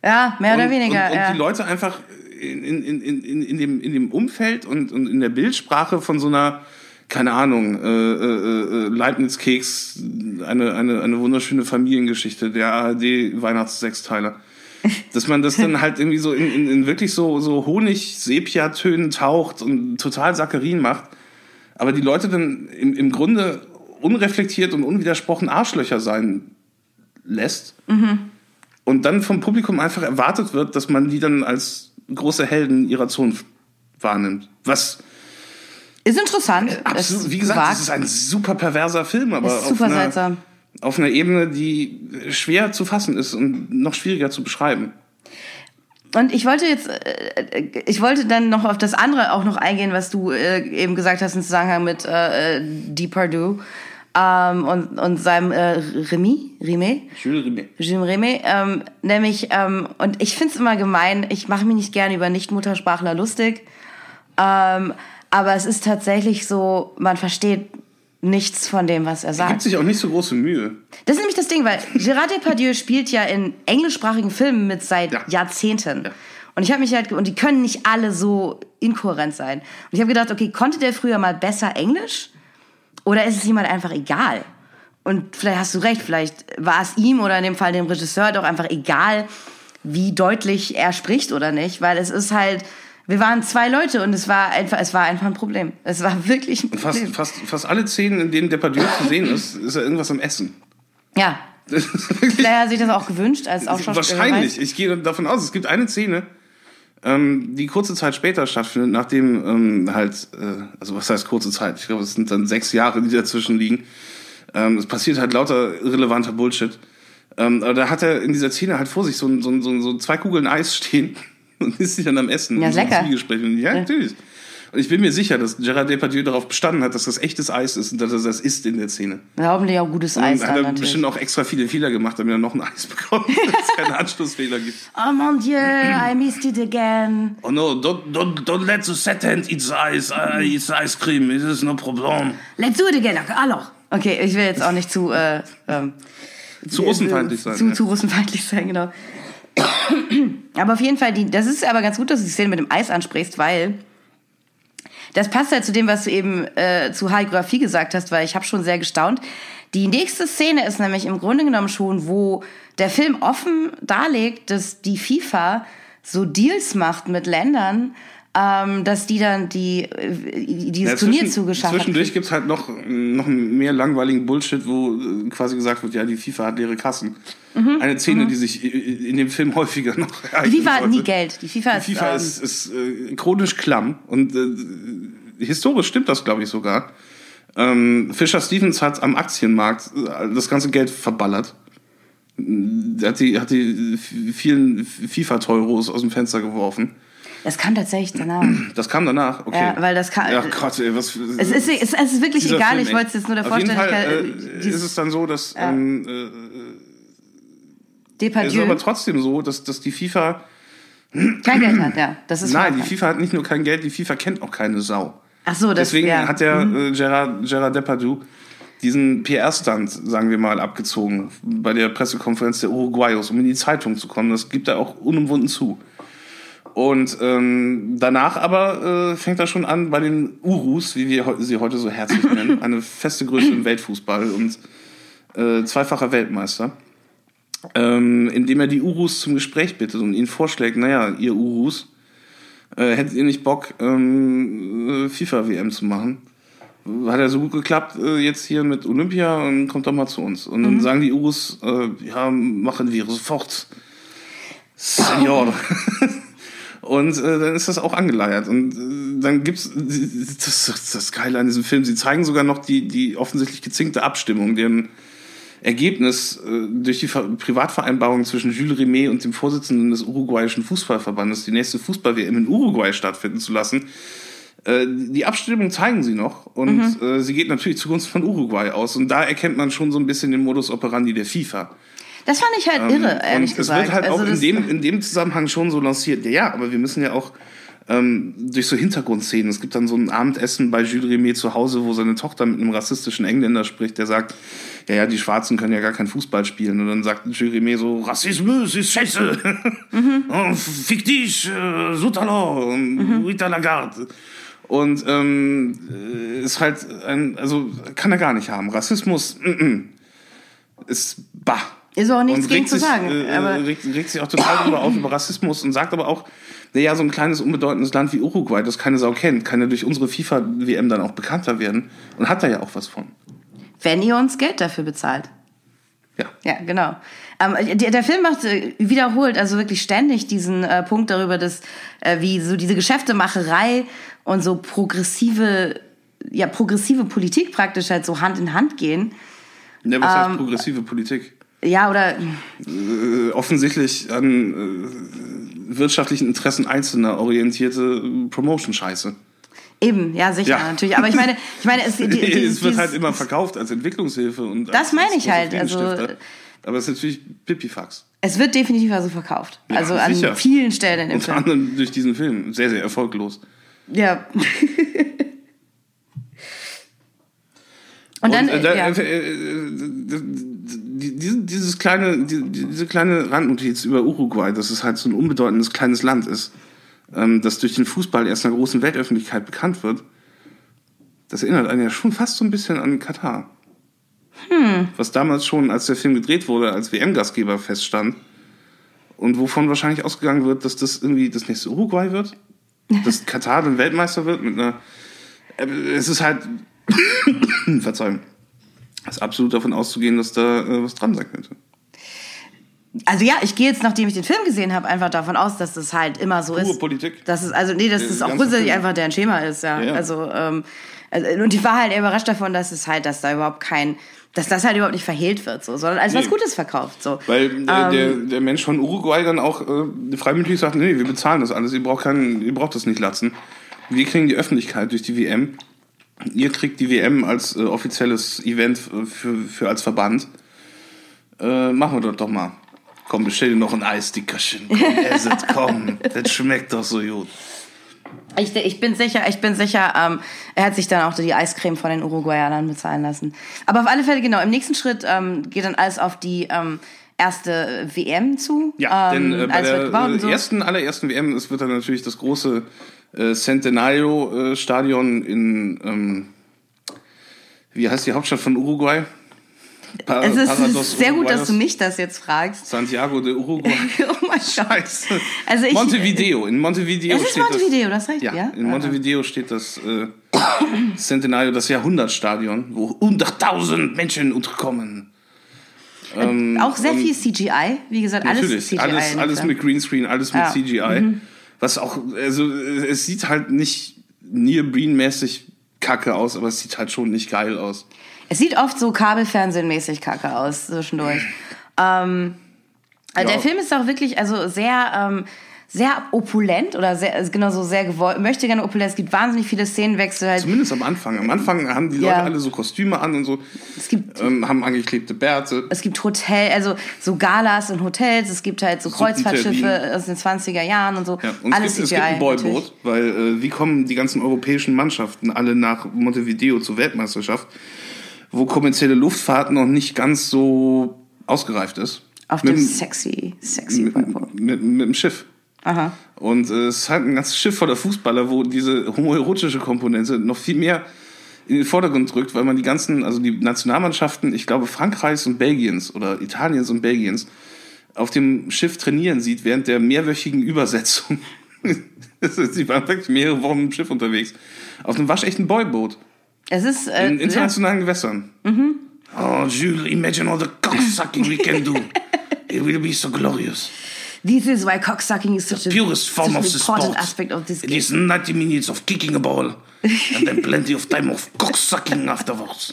ja, mehr oder und, weniger. und, und ja. die Leute einfach in, in, in, in, in, dem, in dem Umfeld und, und in der Bildsprache von so einer, keine Ahnung, äh, äh, äh, Leibniz-Keks, eine, eine, eine wunderschöne Familiengeschichte, der ARD-Weihnachtssechsteiler. Dass man das dann halt irgendwie so in, in, in wirklich so, so Honig-Sepia-Tönen taucht und total Saccharin macht. Aber die Leute dann im, im Grunde unreflektiert und unwidersprochen Arschlöcher sein lässt und dann vom Publikum einfach erwartet wird, dass man die dann als große Helden ihrer Zunft wahrnimmt. Was Ist interessant. absolut, ist wie gesagt, das ist ein super perverser Film, aber Ist auf, super einer, seltsam. auf einer Ebene, die schwer zu fassen ist und noch schwieriger zu beschreiben. Und ich wollte jetzt, äh, ich wollte dann noch auf das andere auch noch eingehen, was du äh, eben gesagt hast im Zusammenhang mit äh, Depardieu ähm, und, und seinem äh, Remy, Remy, Jules Rimet. Jules Remy, ähm, nämlich, ähm, und ich find's immer gemein, ich mache mich nicht gerne über Nicht-Muttersprachler lustig, ähm, aber es ist tatsächlich so, man versteht nichts von dem, was er Gibt sagt. sich auch nicht so große Mühe. Das ist nämlich das Ding, weil Gérard Depardieu spielt ja in englischsprachigen Filmen mit seit Ja. Jahrzehnten. Ja. Und ich habe mich halt, und die können nicht alle so inkohärent sein. Und ich habe gedacht, okay, konnte der früher mal besser Englisch? Oder ist es ihm halt einfach egal? Und vielleicht hast du recht, vielleicht war es ihm oder in dem Fall dem Regisseur doch einfach egal, wie deutlich er spricht oder nicht, weil es ist halt, wir waren zwei Leute und es war einfach, es war einfach ein Problem. Es war wirklich ein Problem. Fast, fast, fast alle Szenen, in denen Depardieu zu sehen ist, ist er irgendwas am Essen. Ja. Vielleicht hat sich das auch gewünscht, als auch schon Wahrscheinlich. Ich gehe davon aus, es gibt eine Szene, ähm, die kurze Zeit später stattfindet, nachdem ähm, halt, äh, also was heißt kurze Zeit? Ich glaube, es sind dann sechs Jahre, die dazwischen liegen. Ähm, es passiert halt lauter irrelevanter Bullshit. Ähm, aber da hat er in dieser Szene halt vor sich so, so, so, so zwei Kugeln Eis stehen und ist sich dann am Essen. Ja, einem lecker. Zwiegespräch. Und ja, natürlich. Und ich bin mir sicher, dass Gerard Depardieu darauf bestanden hat, dass das echtes Eis ist und dass er das isst in der Szene. Ja, hoffentlich auch gutes Eis Und hat dann er natürlich. bestimmt auch extra viele Fehler gemacht, damit er noch ein Eis bekommt, dass es keine Anschlussfehler gibt. Oh mon Dieu, I missed it again. Oh no, don't, don't, don't let the set hand eat the ice. I eat the ice cream. It is no problem. Let's do it again. Alors. Okay, ich will jetzt auch nicht zu, äh, ähm, Zu russenfeindlich sein. Zu, ja. zu russenfeindlich sein, genau. Aber auf jeden Fall, die, das ist aber ganz gut, dass du die Szene mit dem Eis ansprichst, weil das passt halt zu dem, was du eben äh, zu Haligraphie gesagt hast, weil ich habe schon sehr gestaunt. Die nächste Szene ist nämlich im Grunde genommen schon, wo der Film offen darlegt, dass die FIFA so Deals macht mit Ländern, ähm, dass die dann die, äh, dieses Ja, Turnier zugeschafft Zwischendurch gibt's halt noch, noch mehr langweiligen Bullshit, wo äh, quasi gesagt wird, ja, die FIFA hat leere Kassen. Eine Szene, die sich i- i- in dem Film häufiger noch Die ereignen FIFA hat nie Geld. Die FIFA, Die ist, FIFA ähm, ist, ist äh, chronisch klamm und äh, historisch stimmt das, glaube ich, sogar. Ähm, Fischer Stevens hat am Aktienmarkt äh, das ganze Geld verballert. Er hat die, hat die vielen FIFA-Teuros aus dem Fenster geworfen. Das kam tatsächlich danach. Das kam danach, okay. Ja, weil das kam- Ja, Gott, ey, was. Es ist, es, ist wirklich egal, Film, ich wollte es jetzt nur der Auf jeden Fall Vollständigkeit. äh, äh, ist es dann so, dass. Ähm, äh, es ist Depardieu aber trotzdem so, dass, dass die FIFA. kein Geld hat, ja. Das ist Nein, die FIFA hat nicht nur kein Geld, die FIFA kennt auch keine Sau. Ach so, das Deswegen ja. hat der äh, Gerard, Gerard Depardieu diesen PR-Stand, sagen wir mal, abgezogen bei der Pressekonferenz der Uruguayos, um in die Zeitung zu kommen. Das gibt er auch unumwunden zu. Und ähm, danach aber äh, fängt er schon an bei den Urus, wie wir sie heute so herzlich nennen, eine feste Größe im Weltfußball und äh, zweifacher Weltmeister, ähm, indem er die Urus zum Gespräch bittet und ihnen vorschlägt, naja, ihr Urus, äh, hättet ihr nicht Bock, ähm, äh, FIFA-WM zu machen? Hat ja so gut geklappt äh, jetzt hier mit Olympia und kommt doch mal zu uns. Und dann sagen die Urus, äh, ja, machen wir sofort. Senior. Und äh, dann ist das auch angeleiert. Und äh, dann gibt's das, das, das Geile an diesem Film. Sie zeigen sogar noch die, die offensichtlich gezinkte Abstimmung, deren Ergebnis äh, durch die Ver Privatvereinbarung zwischen Jules Rimet und dem Vorsitzenden des uruguayischen Fußballverbandes, die nächste Fußball-WM in Uruguay stattfinden zu lassen. Äh, die Abstimmung zeigen sie noch und äh, sie geht natürlich zugunsten von Uruguay aus. Und da erkennt man schon so ein bisschen den Modus operandi der FIFA. Das fand ich halt irre, ehrlich und gesagt. es wird halt Also auch in dem, in dem Zusammenhang schon so lanciert. Ja, ja, aber wir müssen ja auch ähm, durch so Hintergrundszenen. Es gibt dann so ein Abendessen bei Jules Rimet zu Hause, wo seine Tochter mit einem rassistischen Engländer spricht, der sagt, ja, ja, die Schwarzen können ja gar kein Fußball spielen. Und dann sagt Rimet so, Rassismus ist scheiße. Oh, Fick dich, äh, Soutalor, mhm. Rita Lagarde. Und ähm, äh, ist halt ein, also kann er gar nicht haben. Rassismus mm, mm, ist bah. Ist auch nichts gegen zu sich, sagen, Äh, aber- regt, regt sich auch total darüber auf über Rassismus und sagt aber auch, naja, so ein kleines unbedeutendes Land wie Uruguay, das keine Sau kennt, kann ja durch unsere FIFA-WM dann auch bekannter werden und hat da ja auch was von. Wenn ihr uns Geld dafür bezahlt. Ja. Ja, genau. Ähm, der, der Film macht äh, wiederholt, also wirklich ständig diesen äh, Punkt darüber, dass äh, wie so diese Geschäftemacherei und so progressive, ja, progressive Politik praktisch halt so Hand in Hand gehen. ja was Ähm, heißt progressive Politik? Ja, oder Äh, offensichtlich an äh, wirtschaftlichen Interessen Einzelner orientierte äh, Promotion-Scheiße. Eben, ja, sicher, Ja. natürlich. Aber ich meine, ich meine, es, die, die, es wird halt immer verkauft als Entwicklungshilfe und Das als, meine als ich halt, also- aber es ist natürlich Pipifax. Es wird definitiv also verkauft. Ja, also an sicher. vielen Stellen in dem Unter Film. anderem durch diesen Film. Sehr, sehr erfolglos. Ja. Und dann, äh, ja. äh, äh, die- diese, dieses kleine, die, diese kleine Randnotiz über Uruguay, dass es halt so ein unbedeutendes kleines Land ist, ähm, das durch den Fußball erst einer großen Weltöffentlichkeit bekannt wird, das erinnert einen ja schon fast so ein bisschen an Katar. Hm. Was damals schon, als der Film gedreht wurde, als WM-Gastgeber feststand und wovon wahrscheinlich ausgegangen wird, dass das irgendwie das nächste Uruguay wird, dass Katar dann Weltmeister wird mit einer. äh, Es ist halt, Verzeihung, es ist absolut davon auszugehen, dass da äh, was dran sein könnte. Also ja, ich gehe jetzt, nachdem ich den Film gesehen habe, einfach davon aus, dass das halt immer so Pure ist. Politik. Dass es, also nee, dass Der es auch grundsätzlich Film. einfach deren Schema ist, ja. Ja, ja. Also, ähm, also, und ich war halt überrascht davon, dass es halt, dass da überhaupt kein, dass das halt überhaupt nicht verhehlt wird, so, sondern als was Nee. Gutes verkauft, so. Weil Ähm. äh, der, der Mensch von Uruguay dann auch äh, freimütig sagt, nee, wir bezahlen das alles, ihr braucht, keinen, ihr braucht das nicht latzen. Wir kriegen die Öffentlichkeit durch die WM. Ihr kriegt die WM als äh, offizielles Event äh, für, für als Verband. Äh, machen wir das doch mal. Komm, bestell dir noch ein Eisdickerchen. Komm, ess es, komm. Das schmeckt doch so gut. Ich, ich bin sicher, ich bin sicher, ähm, er hat sich dann auch die Eiscreme von den Uruguayanern bezahlen lassen. Aber auf alle Fälle, genau, im nächsten Schritt ähm, geht dann alles auf die ähm, erste WM zu. Ja, ähm, denn äh, bei der äh, so. ersten, allerersten WM, es wird dann natürlich das große äh, Centenario-Stadion in, ähm, wie heißt die Hauptstadt von Uruguay? Pa Es ist, Parados sehr gut, dass du mich das jetzt fragst. Santiago de Uruguay. oh mein Gott. Scheiße. Also ich- Montevideo. In Montevideo Es ist steht Montevideo, das. das recht, ja? Ja, in Aha. Montevideo steht das äh, Centenario, das Jahrhundertstadion, wo 100.000 Menschen unterkommen. Auch sehr viel CGI, wie gesagt, alles Natürlich, CGI. alles, alles mit Greenscreen, alles mit Ja. CGI. Was auch, also es sieht halt nicht Neobreen-mäßig kacke aus, aber es sieht halt schon nicht geil aus. Es sieht oft so Kabelfernsehen-mäßig kacke aus, zwischendurch. ähm, also Ja. Der Film ist auch wirklich also sehr, ähm, sehr opulent oder sehr, genau so sehr gewollt, möchte gerne opulent. Es gibt wahnsinnig viele Szenenwechsel. Halt. Zumindest am Anfang. Am Anfang haben die Leute Ja. alle so Kostüme an und so, Es gibt ähm, haben angeklebte Bärte. es gibt Hotel, also so Galas in Hotels, es gibt halt so Kreuzfahrtschiffe aus den 20er Jahren und so. Ja, und Alles es gibt, es CGI. gibt ein. Boyboot, weil äh, wie kommen die ganzen europäischen Mannschaften alle nach Montevideo zur Weltmeisterschaft, wo kommerzielle Luftfahrt noch nicht ganz so ausgereift ist? Auf Mit dem sexy, sexy mit, Boyboot. mit, mit dem Schiff. Aha. Und äh, es ist halt ein ganzes Schiff voller Fußballer, wo diese homoerotische Komponente noch viel mehr in den Vordergrund drückt, weil man die ganzen, also die Nationalmannschaften, ich glaube Frankreichs und Belgiens oder Italiens und Belgiens, auf dem Schiff trainieren sieht während der mehrwöchigen Übersetzung. Sie waren wirklich mehrere Wochen im Schiff unterwegs. Auf einem waschechten Boyboot. Es ist äh, In internationalen Gewässern. Oh, Jules, imagine all the cocksucking we can do. It will be so glorious. This is why cocksucking is such a, purest form of the sport. aspect of this It game. is 90 minutes of kicking a ball and then plenty of time of cocksucking afterwards.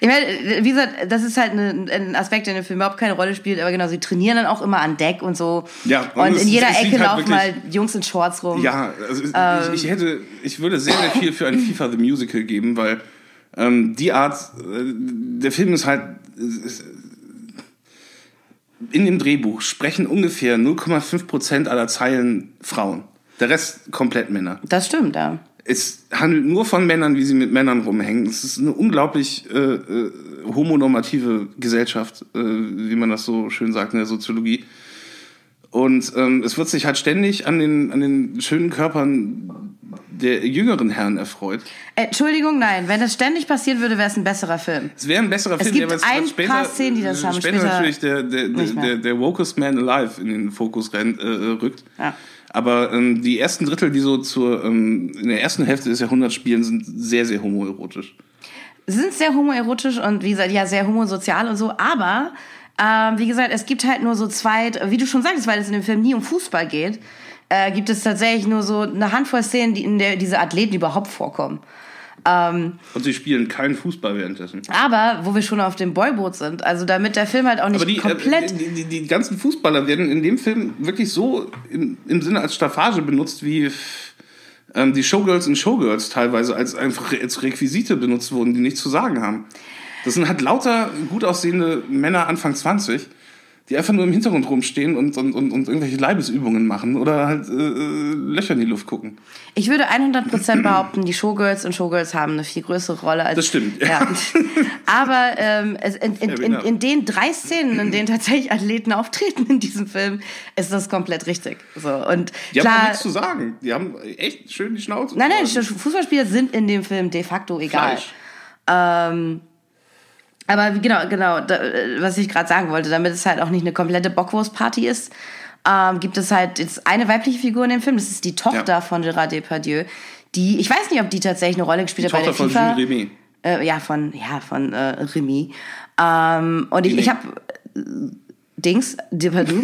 Ich meine, wie gesagt, das ist halt eine, ein Aspekt, der in dem Film überhaupt keine Rolle spielt, aber genau, sie trainieren dann auch immer an Deck und so. Ja, und und, es- in jeder es sieht Ecke halt laufen mal Jungs in Shorts rum. Ja, also ich- Ähm. ich, ich hätte, ich würde sehr, sehr viel für ein FIFA The Musical geben, weil ähm, die Art, äh, der Film ist halt äh, in dem Drehbuch sprechen ungefähr 0,5% aller Zeilen Frauen. Der Rest komplett Männer. Das stimmt, ja. Es handelt nur von Männern, wie sie mit Männern rumhängen. Es ist eine unglaublich äh, äh, homonormative Gesellschaft, äh, wie man das so schön sagt in der Soziologie. Und ähm, es wird sich halt ständig an den, an den schönen Körpern der jüngeren Herren erfreut. Entschuldigung, nein, wenn das ständig passieren würde, wäre es ein besserer Film. Es wäre ein besserer Film, gibt der ein später, paar Szenen, die das haben, Später, später natürlich der, der, der, der, der Wokest Man Alive in den Fokus rennt, äh, rückt. Ja. Aber ähm, die ersten Drittel, die so zur, ähm, in der ersten Hälfte des Jahrhunderts spielen, sind sehr, sehr homoerotisch. Sind sehr homoerotisch und wie gesagt, ja, sehr homosozial und so, aber ähm, wie gesagt, es gibt halt nur so zwei, wie du schon sagtest, weil es in dem Film nie um Fußball geht, äh, gibt es tatsächlich nur so eine Handvoll Szenen, die in der diese Athleten überhaupt vorkommen. Ähm, Und sie spielen keinen Fußball währenddessen. aber wo wir schon auf dem Boyboot sind, also damit der Film halt auch nicht Aber die, komplett. äh, die, die, die ganzen Fußballer werden in dem Film wirklich so im, im Sinne als Staffage benutzt, wie ähm, die Showgirls und Showgirls teilweise als einfach als Requisite benutzt wurden, die nichts zu sagen haben. Das sind halt lauter gut aussehende Männer Anfang 20, die einfach nur im Hintergrund rumstehen und, und, und, und irgendwelche Leibesübungen machen oder halt äh, Löcher in die Luft gucken. Ich würde 100% behaupten, die Showgirls und Showgirls haben eine viel größere Rolle als. Das stimmt, ja. Ja. Aber ähm, in, in, in, enough. in den drei Szenen, in denen tatsächlich Athleten auftreten in diesem Film, ist das komplett richtig. So und Die haben klar. nichts zu sagen. Die haben echt schön die Schnauze. Nein, nein. Fußballspieler sind in dem Film de facto egal. Fleisch. Ähm, Aber genau, genau, da, äh, was ich gerade sagen wollte, damit es halt auch nicht eine komplette Bockwurstparty ist, ähm, gibt es halt jetzt eine weibliche Figur in dem Film. Das ist die Tochter Ja. von Gerard Depardieu. Die, ich weiß nicht, ob die tatsächlich eine Rolle gespielt Die hat bei Tochter der von FIFA. Äh, ja, von, ja, von äh, Remy. Ähm, und ich, ich habe Dings, Depardieu.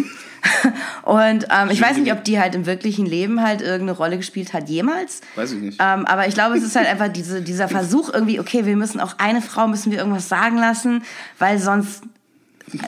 und ähm, ich weiß nicht, ob die halt im wirklichen Leben halt irgendeine Rolle gespielt hat, jemals. Weiß ich nicht. Ähm, aber ich glaube, es ist halt einfach diese, dieser Versuch irgendwie, okay, wir müssen auch eine Frau, müssen wir irgendwas sagen lassen, weil sonst...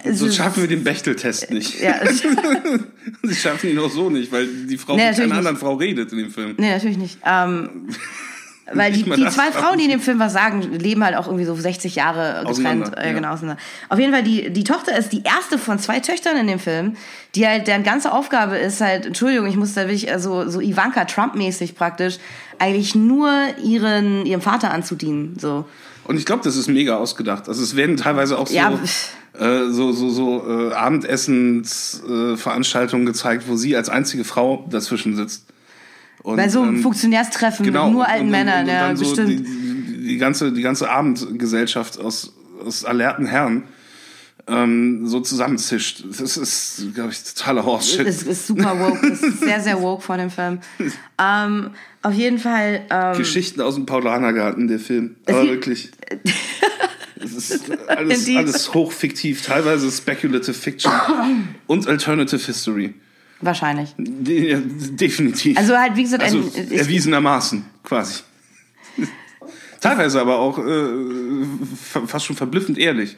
So schaffen wir den Bechteltest nicht. Ja, Sie schaffen ihn auch so nicht, weil die Frau Nee, mit einer nicht. anderen Frau redet in dem Film. Nee, natürlich nicht. Ähm, weil die, die zwei Frauen, die in dem Film was sagen, leben halt auch irgendwie so 60 Jahre Auseinander, getrennt. Äh, ja. genau, auseinander. Auf jeden Fall, die, die Tochter ist die erste von zwei Töchtern in dem Film, die halt, deren ganze Aufgabe ist halt, Entschuldigung, ich muss da wirklich, also so Ivanka Trump-mäßig praktisch, eigentlich nur ihren, ihrem Vater anzudienen. So. Und ich glaube, das ist mega ausgedacht. Also es werden teilweise auch so, Ja. äh, so, so, so äh, Abendessensveranstaltungen äh, gezeigt, wo sie als einzige Frau dazwischen sitzt. Und, Bei so einem ähm, Funktionärstreffen genau, mit nur alten und, Männern, und, und ja, so bestimmt. Die, die, ganze, die ganze Abendgesellschaft aus, aus alerten Herren ähm, so zusammenzischt. Das ist, glaube ich, totaler Horse-Shit. Es ist super woke, es ist sehr, sehr woke von dem Film. Ähm, auf jeden Fall. Ähm, Geschichten aus dem Paulanergarten, der Film. Aber wirklich. Es ist alles, alles hochfiktiv, teilweise Speculative Fiction und Alternative History. Wahrscheinlich. Ja, definitiv. Also halt, wie gesagt, Also ein, erwiesenermaßen, quasi. Teilweise aber auch äh, fa- fast schon verblüffend ehrlich.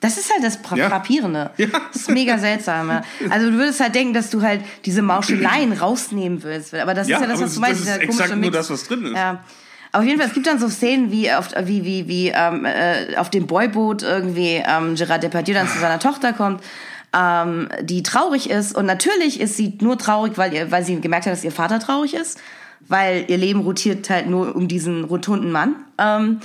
das ist halt das Fra Ja. Frappierende. Ja. Das ist mega seltsam. Ja. Also du würdest halt denken, dass du halt diese Mauscheleien rausnehmen willst. Aber das ist ja das, was du das meinst. ist dieser exakt nur Mix. das, was drin ist. Ja. Auf jeden Fall, es gibt dann so Szenen wie auf, wie, wie, wie ähm, äh, auf dem Boyboot irgendwie ähm, Gerard Depardieu dann zu seiner Tochter kommt, ähm, die traurig ist. Und natürlich ist sie nur traurig, weil, ihr, weil sie gemerkt hat, dass ihr Vater traurig ist. Weil ihr Leben rotiert halt nur um diesen rotunden Mann. Ähm,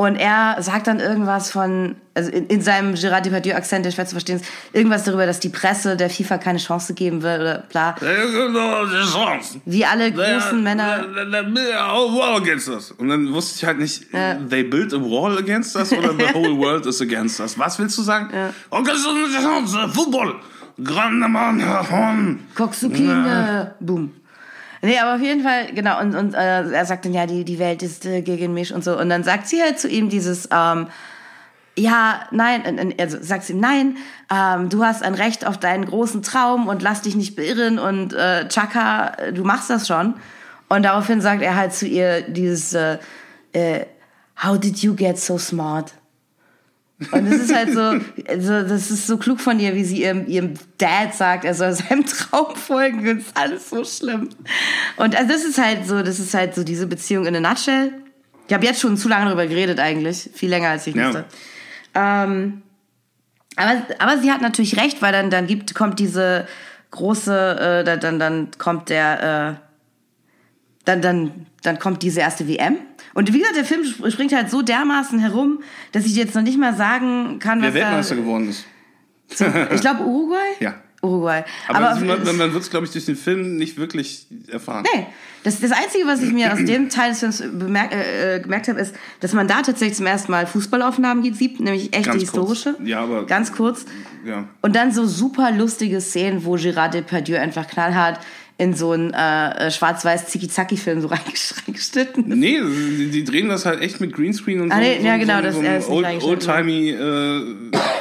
und er sagt dann irgendwas von, also in, in seinem Gerard Depardieu-Akzent, der schwer zu verstehen ist, irgendwas darüber, dass die Presse der FIFA keine Chance geben will oder bla. Wie alle großen Männer. wall against us. Und dann wusste ich halt nicht, they built a wall against us oder the whole world is against us. Was willst du sagen? Okay, so, Football. Grande Mann, Mann. Coxukine, boom. Nee, aber auf jeden Fall, genau, und, und äh, er sagt dann, ja, die, die Welt ist äh, gegen mich und so. Und dann sagt sie halt zu ihm dieses, ähm, ja, nein, äh, äh, also sagt sie ihm, nein, ähm, du hast ein Recht auf deinen großen Traum und lass dich nicht beirren und äh, Chaka, du machst das schon. Und daraufhin sagt er halt zu ihr dieses, äh, äh, how did you get so smart? Und das ist halt so, also das ist so klug von ihr, wie sie ihrem, ihrem Dad sagt, er soll seinem Traum folgen. Das ist alles so schlimm. Und also das ist halt so, das ist halt so diese Beziehung in a nutshell. Ich habe jetzt schon zu lange darüber geredet eigentlich, viel länger als ich Ja. musste. Ähm, aber, aber sie hat natürlich recht, weil dann, dann gibt, kommt diese große, äh, dann, dann, dann kommt der, äh, dann, dann, dann kommt diese erste WM. Und wie gesagt, der Film sp- springt halt so dermaßen herum, dass ich jetzt noch nicht mal sagen kann, Wer was Weltmeister da... geworden ist. Ich glaube Uruguay? Ja. Uruguay. Aber, Aber, man, man wird es, glaube ich, durch den Film nicht wirklich erfahren. nee, das, das Einzige, was ich mir aus dem Teil des Films bemerk, äh, äh, gemerkt habe, ist, dass man da tatsächlich zum ersten Mal Fußballaufnahmen sieht, nämlich echte Ganz kurz. historische. Ja, aber- Ganz kurz. Ja. Und dann so super lustige Szenen, wo Gérard Depardieu einfach knallhart in so einen äh, schwarz-weiß Ziki-Zaki-Film so reingesch- reingeschnitten. Nee, die, die drehen das halt echt mit Greenscreen und Ah, so. nee, so, ja, genau, so, das- so ist old, oldtimey äh,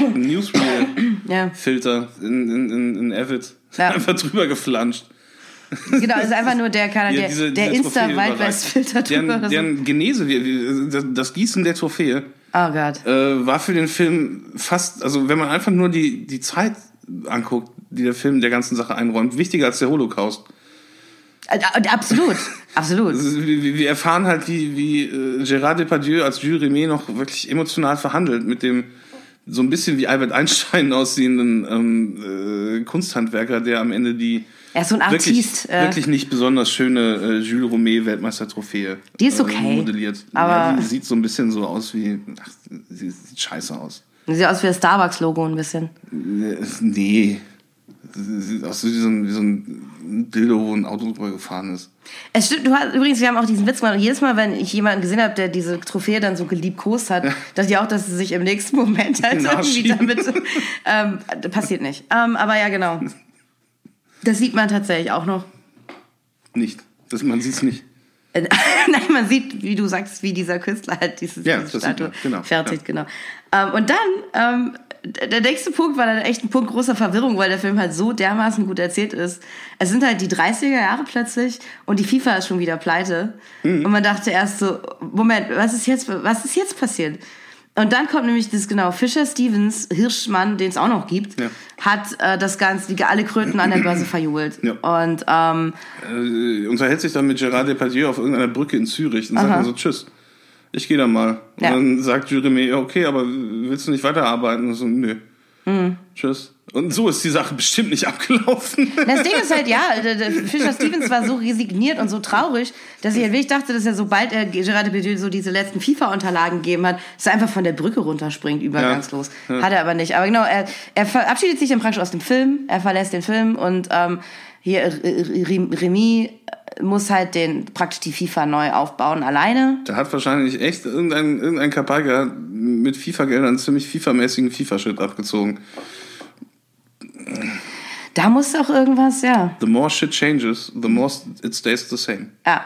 Newsreel-Filter Ja. in, in, in, in Avid. Ja. Einfach drüber geflanscht. Genau, das ist einfach nur der, keine, Ja, der, diese- der Insta-Wildwest-Filter drüber. Deren, deren Genese, das Gießen der Trophäe, Oh Gott. äh, war für den Film fast, also wenn man einfach nur die, die Zeit anguckt, die der Film der ganzen Sache einräumt, wichtiger als der Holocaust. Äh, Absolut, absolut. Ist- Wir, erfahren halt, wie, wie äh, Gérard Depardieu als Jules Rimet noch wirklich emotional verhandelt mit dem so ein bisschen wie Albert Einstein aussehenden ähm, äh, Kunsthandwerker, der am Ende die Er ist so ein wirklich, Artist. äh, wirklich nicht besonders schöne äh, Jules Rimet Weltmeistertrophäe Die ist okay, äh, modelliert. aber- ja, die sieht so ein bisschen so aus wie, ach, sie sieht scheiße aus. Sieht aus wie das Starbucks-Logo ein bisschen. Äh, Nee. Aus wie so ein, wie so ein Dildo, wo ein Auto drüber gefahren ist. Es stimmt, du hast übrigens, wir haben auch diesen Witz gemacht. Jedes Mal, wenn ich jemanden gesehen habe, der diese Trophäe dann so geliebkost hat, dachte ich auch, dass sie sich im nächsten Moment halt irgendwie damit. Ähm, passiert nicht. Ähm, aber ja, genau. Das sieht man tatsächlich auch noch. Nicht. Das, man sieht es nicht. Nein, man sieht, wie du sagst, wie dieser Künstler halt dieses, Ja, Statue genau, fertigt, ja. genau. Ähm, und dann, ähm, der nächste Punkt war dann echt ein Punkt großer Verwirrung, weil der Film halt so dermaßen gut erzählt ist. Es sind halt die 30er Jahre plötzlich und die FIFA ist schon wieder pleite. Mhm. Und man dachte erst so, Moment, was ist jetzt, was ist jetzt passiert? Und dann kommt nämlich das genau, Fischer Stevens, Hirschmann, den es auch noch gibt, Ja. hat äh, das Ganze, die, alle Kröten an der Börse verjubelt. Ja. Und ähm, Äh, unterhält sich dann mit Gerard Depardieu auf irgendeiner Brücke in Zürich und sagt dann so, tschüss. Ich gehe dann mal. Ja. Und dann sagt Jeremy, ja, okay, aber willst du nicht weiterarbeiten? Und so, nö. Mhm. Tschüss. Und so ist die Sache bestimmt nicht abgelaufen. Das Ding ist halt, ja, der Fischer Stevens war so resigniert und so traurig, dass ich halt wirklich dachte, dass er, sobald er Gerard Depardieu so diese letzten FIFA-Unterlagen gegeben hat, dass er einfach von der Brücke runterspringt, übergangslos. Hat er aber nicht. Aber genau, er, er verabschiedet sich dann praktisch aus dem Film, er verlässt den Film und ähm, hier Remy muss halt den praktisch die FIFA neu aufbauen, alleine. Da hat wahrscheinlich echt irgendein, irgendein Kapalka mit FIFA-Geldern ziemlich FIFA-mäßigen FIFA-Shit abgezogen. Da muss auch irgendwas, ja. The more shit changes, the more it stays the same. Ja.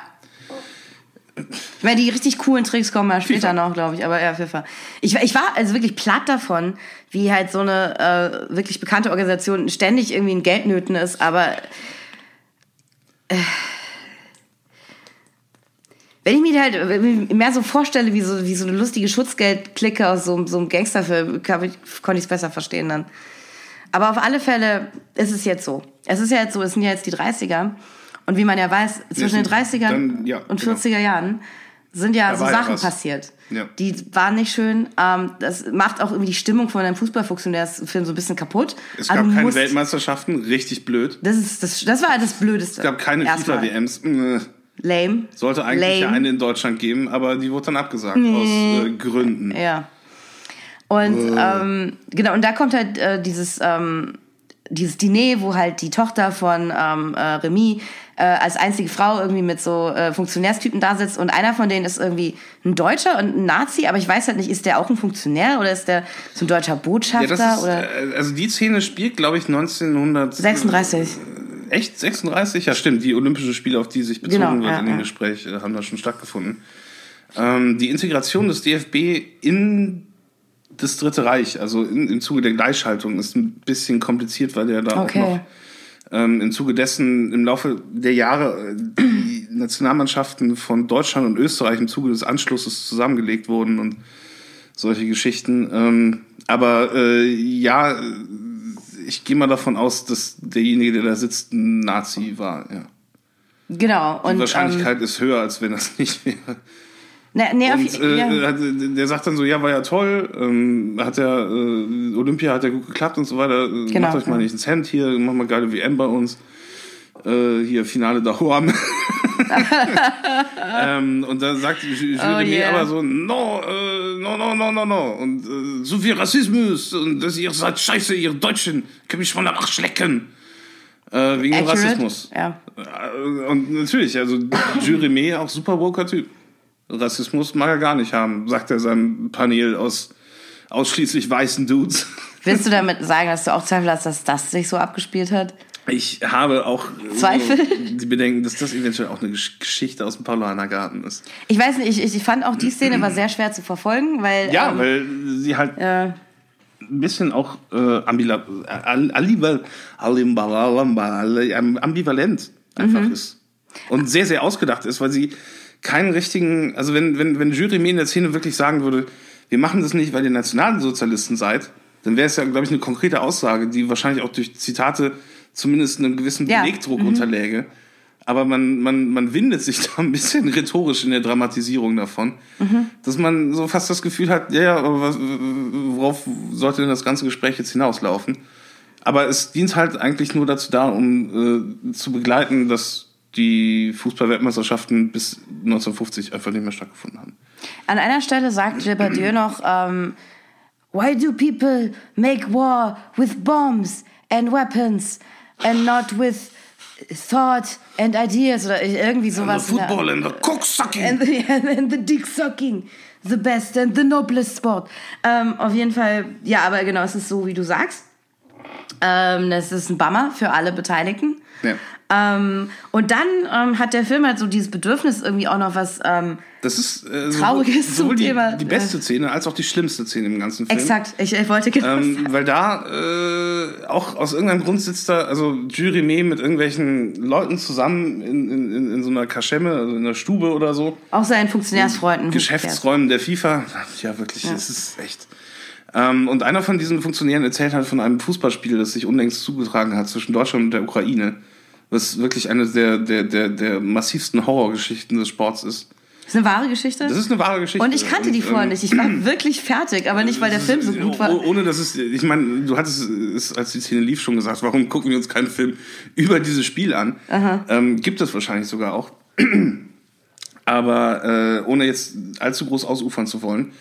Ich meine, die richtig coolen Tricks kommen ja später FIFA. noch, glaube ich, aber ja, FIFA. Ich, ich war also wirklich platt davon, wie halt so eine äh, wirklich bekannte Organisation ständig irgendwie in Geldnöten ist, aber äh, wenn ich mir halt mehr so vorstelle, wie so, wie so eine lustige Schutzgeldklicke aus so, so einem Gangsterfilm, kann ich- konnte ich es besser verstehen dann. Aber auf alle Fälle ist es jetzt so. Es ist ja jetzt so, es sind ja jetzt die 30er. Und wie man ja weiß, zwischen den sind 30ern dann- ja, und genau. 40er Jahren sind ja Da so ja Sachen was. passiert. Ja. Die waren nicht schön. Ähm, das macht auch irgendwie die Stimmung von einem Fußballfunktionärsfilm so ein bisschen kaputt. Es gab keine musst- Weltmeisterschaften, richtig blöd. Das, ist, das, das war halt das Blödeste. Es gab keine. FIFA-WMs. Äh, Lame. Sollte eigentlich ja Lame. eine in Deutschland geben, aber die wurde dann abgesagt aus äh, Gründen. Ja. Und ähm, genau, und da kommt halt äh, dieses, ähm, dieses Diner, wo halt die Tochter von ähm, äh, Remy äh, als einzige Frau irgendwie mit so äh, Funktionärstypen da sitzt und einer von denen ist irgendwie ein Deutscher und ein Nazi, aber ich weiß halt nicht, ist der auch ein Funktionär oder ist der so ein deutscher Ja, Botschafter das ist, oder äh, also die Szene spielt, glaube ich, 1900. 36? Echt? 36? Ja, stimmt. Die Olympischen Spiele, auf die sich bezogen Genau, wird ja, in dem ja. Gespräch, äh, haben da schon stattgefunden. Ähm, die Integration des DFB in das Dritte Reich, also in, im Zuge der Gleichschaltung, ist ein bisschen kompliziert, weil der da Okay. auch noch ähm, im Zuge dessen im Laufe der Jahre äh, die Nationalmannschaften von Deutschland und Österreich im Zuge des Anschlusses zusammengelegt wurden und solche Geschichten. Ähm, aber äh, ja, ich gehe mal davon aus, dass derjenige, der da sitzt, ein Nazi war. Ja. Genau. Die Und, Wahrscheinlichkeit ist höher, als wenn das nicht wäre. Ähm, ne, Und äh, ja. der sagt dann so, ja, war ja toll, ähm, hat ja, äh, Olympia hat ja gut geklappt und so weiter. Äh, Genau, Macht euch mal ja. nicht ins Hemd hier, macht mal geile WM bei uns. Äh, hier Finale daheim. ähm, und da sagt Jeremy Oh, yeah. aber so, no, äh, no, no, no, no, no. Und äh, so viel Rassismus und dass ihr seid scheiße, ihr Deutschen, könnt mich von der Arsch lecken. Äh, wegen Accurate? Rassismus. Ja. Äh, Und natürlich, also Jeremy auch super woker Typ. Rassismus mag er gar nicht haben, sagt er seinem Panel aus ausschließlich weißen Dudes. Willst du damit sagen, dass du auch Zweifel hast, dass das sich so abgespielt hat? Ich habe auch Zweifel? die Bedenken, dass das eventuell auch eine Gesch- Geschichte aus dem Paulaner Garten ist. Ich weiß nicht, ich, ich fand auch die Szene war sehr schwer zu verfolgen, weil. Ja, ähm, weil sie halt äh, ein bisschen auch äh, ambivalent einfach Mhm. ist. Und sehr, sehr ausgedacht ist, weil sie keinen richtigen, also wenn, wenn, wenn Jury in der Szene wirklich sagen würde, wir machen das nicht, weil ihr Nationalsozialisten seid, dann wäre es ja, glaube ich, eine konkrete Aussage, die wahrscheinlich auch durch Zitate zumindest einen gewissen Ja. Belegdruck unterläge. Aber man, man, man windet sich da ein bisschen rhetorisch in der Dramatisierung davon, dass man so fast das Gefühl hat, ja, ja, aber was, worauf sollte denn das ganze Gespräch jetzt hinauslaufen? Aber es dient halt eigentlich nur dazu da, um äh, zu begleiten, dass die Fußball-Weltmeisterschaften bis 1950 einfach nicht mehr stattgefunden haben. an einer Stelle sagt Depardieu noch, ähm, Why do people make war with bombs and weapons and not with Thought and Ideas oder irgendwie sowas. And the football and the cocksucking. And the, and the dick sucking. The best and the noblest sport. Ähm, auf jeden Fall, ja, aber genau, es ist so, wie du sagst. Ähm, das ist ein Bummer für alle Beteiligten. Ja. Ähm, und dann ähm, hat der Film halt so dieses Bedürfnis, irgendwie auch noch was ähm, Das ist äh, sowohl, Trauriges zum sowohl die, Thema. die beste Szene als auch die schlimmste Szene im ganzen Film. Exakt, ich, ich wollte genau weil da äh, auch aus irgendeinem Grund sitzt da, also Jury mit irgendwelchen Leuten zusammen in, in, in, in so einer Kaschemme, also in einer Stube oder so. Auch seinen Funktionärsfreunden. Geschäftsräumen der FIFA. Ja, wirklich, es ist echt. Ähm, und einer von diesen Funktionären erzählt halt von einem Fußballspiel, das sich unlängst zugetragen hat zwischen Deutschland und der Ukraine. Was wirklich eine der, der, der, der massivsten Horrorgeschichten des Sports ist. Das ist eine wahre Geschichte. Das ist eine wahre Geschichte. und ich kannte die vorher ähm, nicht. Ich war wirklich fertig, aber nicht, weil der Film so gut war. Oh- Ohne dass es, ich meine, du hattest es, als die Szene lief, schon gesagt, warum gucken wir uns keinen Film über dieses Spiel an? Ähm, gibt es wahrscheinlich sogar auch. Aber äh, ohne jetzt allzu groß ausufern zu wollen.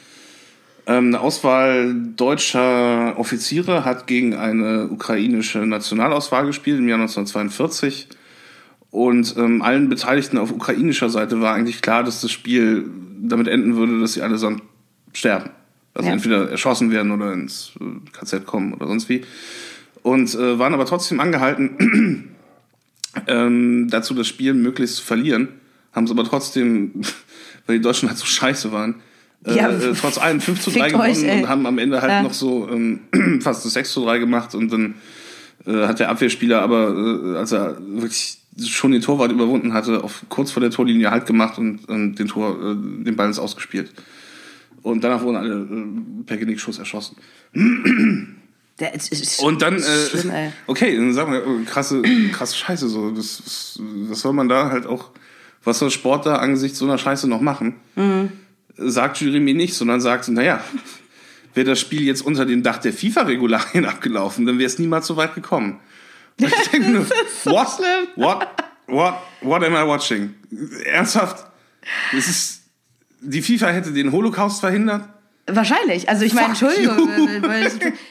Ähm, eine Auswahl deutscher Offiziere hat gegen eine ukrainische Nationalauswahl gespielt im Jahr 1942. Und ähm, allen Beteiligten auf ukrainischer Seite war eigentlich klar, dass das Spiel damit enden würde, dass sie allesamt sterben. Also Ja. entweder erschossen werden oder ins äh, KZ kommen oder sonst wie. Und äh, waren aber trotzdem angehalten, ähm, dazu das Spiel möglichst zu verlieren. Haben es aber trotzdem, weil die Deutschen halt so scheiße waren, Ja, äh, trotz allem 5 zu 3 fickt euch, gewonnen ey. und haben am Ende halt Ja. noch so ähm, fast das 6 zu 3 gemacht und dann äh, hat der Abwehrspieler aber, äh, als er wirklich schon den Torwart überwunden hatte, auf kurz vor der Torlinie halt gemacht und, und den Tor, äh, den Ball ins Ausgespielt. Und danach wurden alle äh, per Genickschuss erschossen. Ist- ist Und dann, äh, schlimm, okay, dann sagen wir, äh, krasse, krasse Scheiße so. Das, was soll man da halt auch, was soll Sport da angesichts so einer Scheiße noch machen? Mhm. Sagt Jeremy nicht, sondern sagt, naja, wäre das Spiel jetzt unter dem Dach der FIFA-Regularien abgelaufen, dann wäre es niemals so weit gekommen. Und ich denke nur, what, what, what, what am I watching? Ernsthaft? Das ist, die FIFA hätte den Holocaust verhindert? Wahrscheinlich. Also ich meine, Entschuldigung.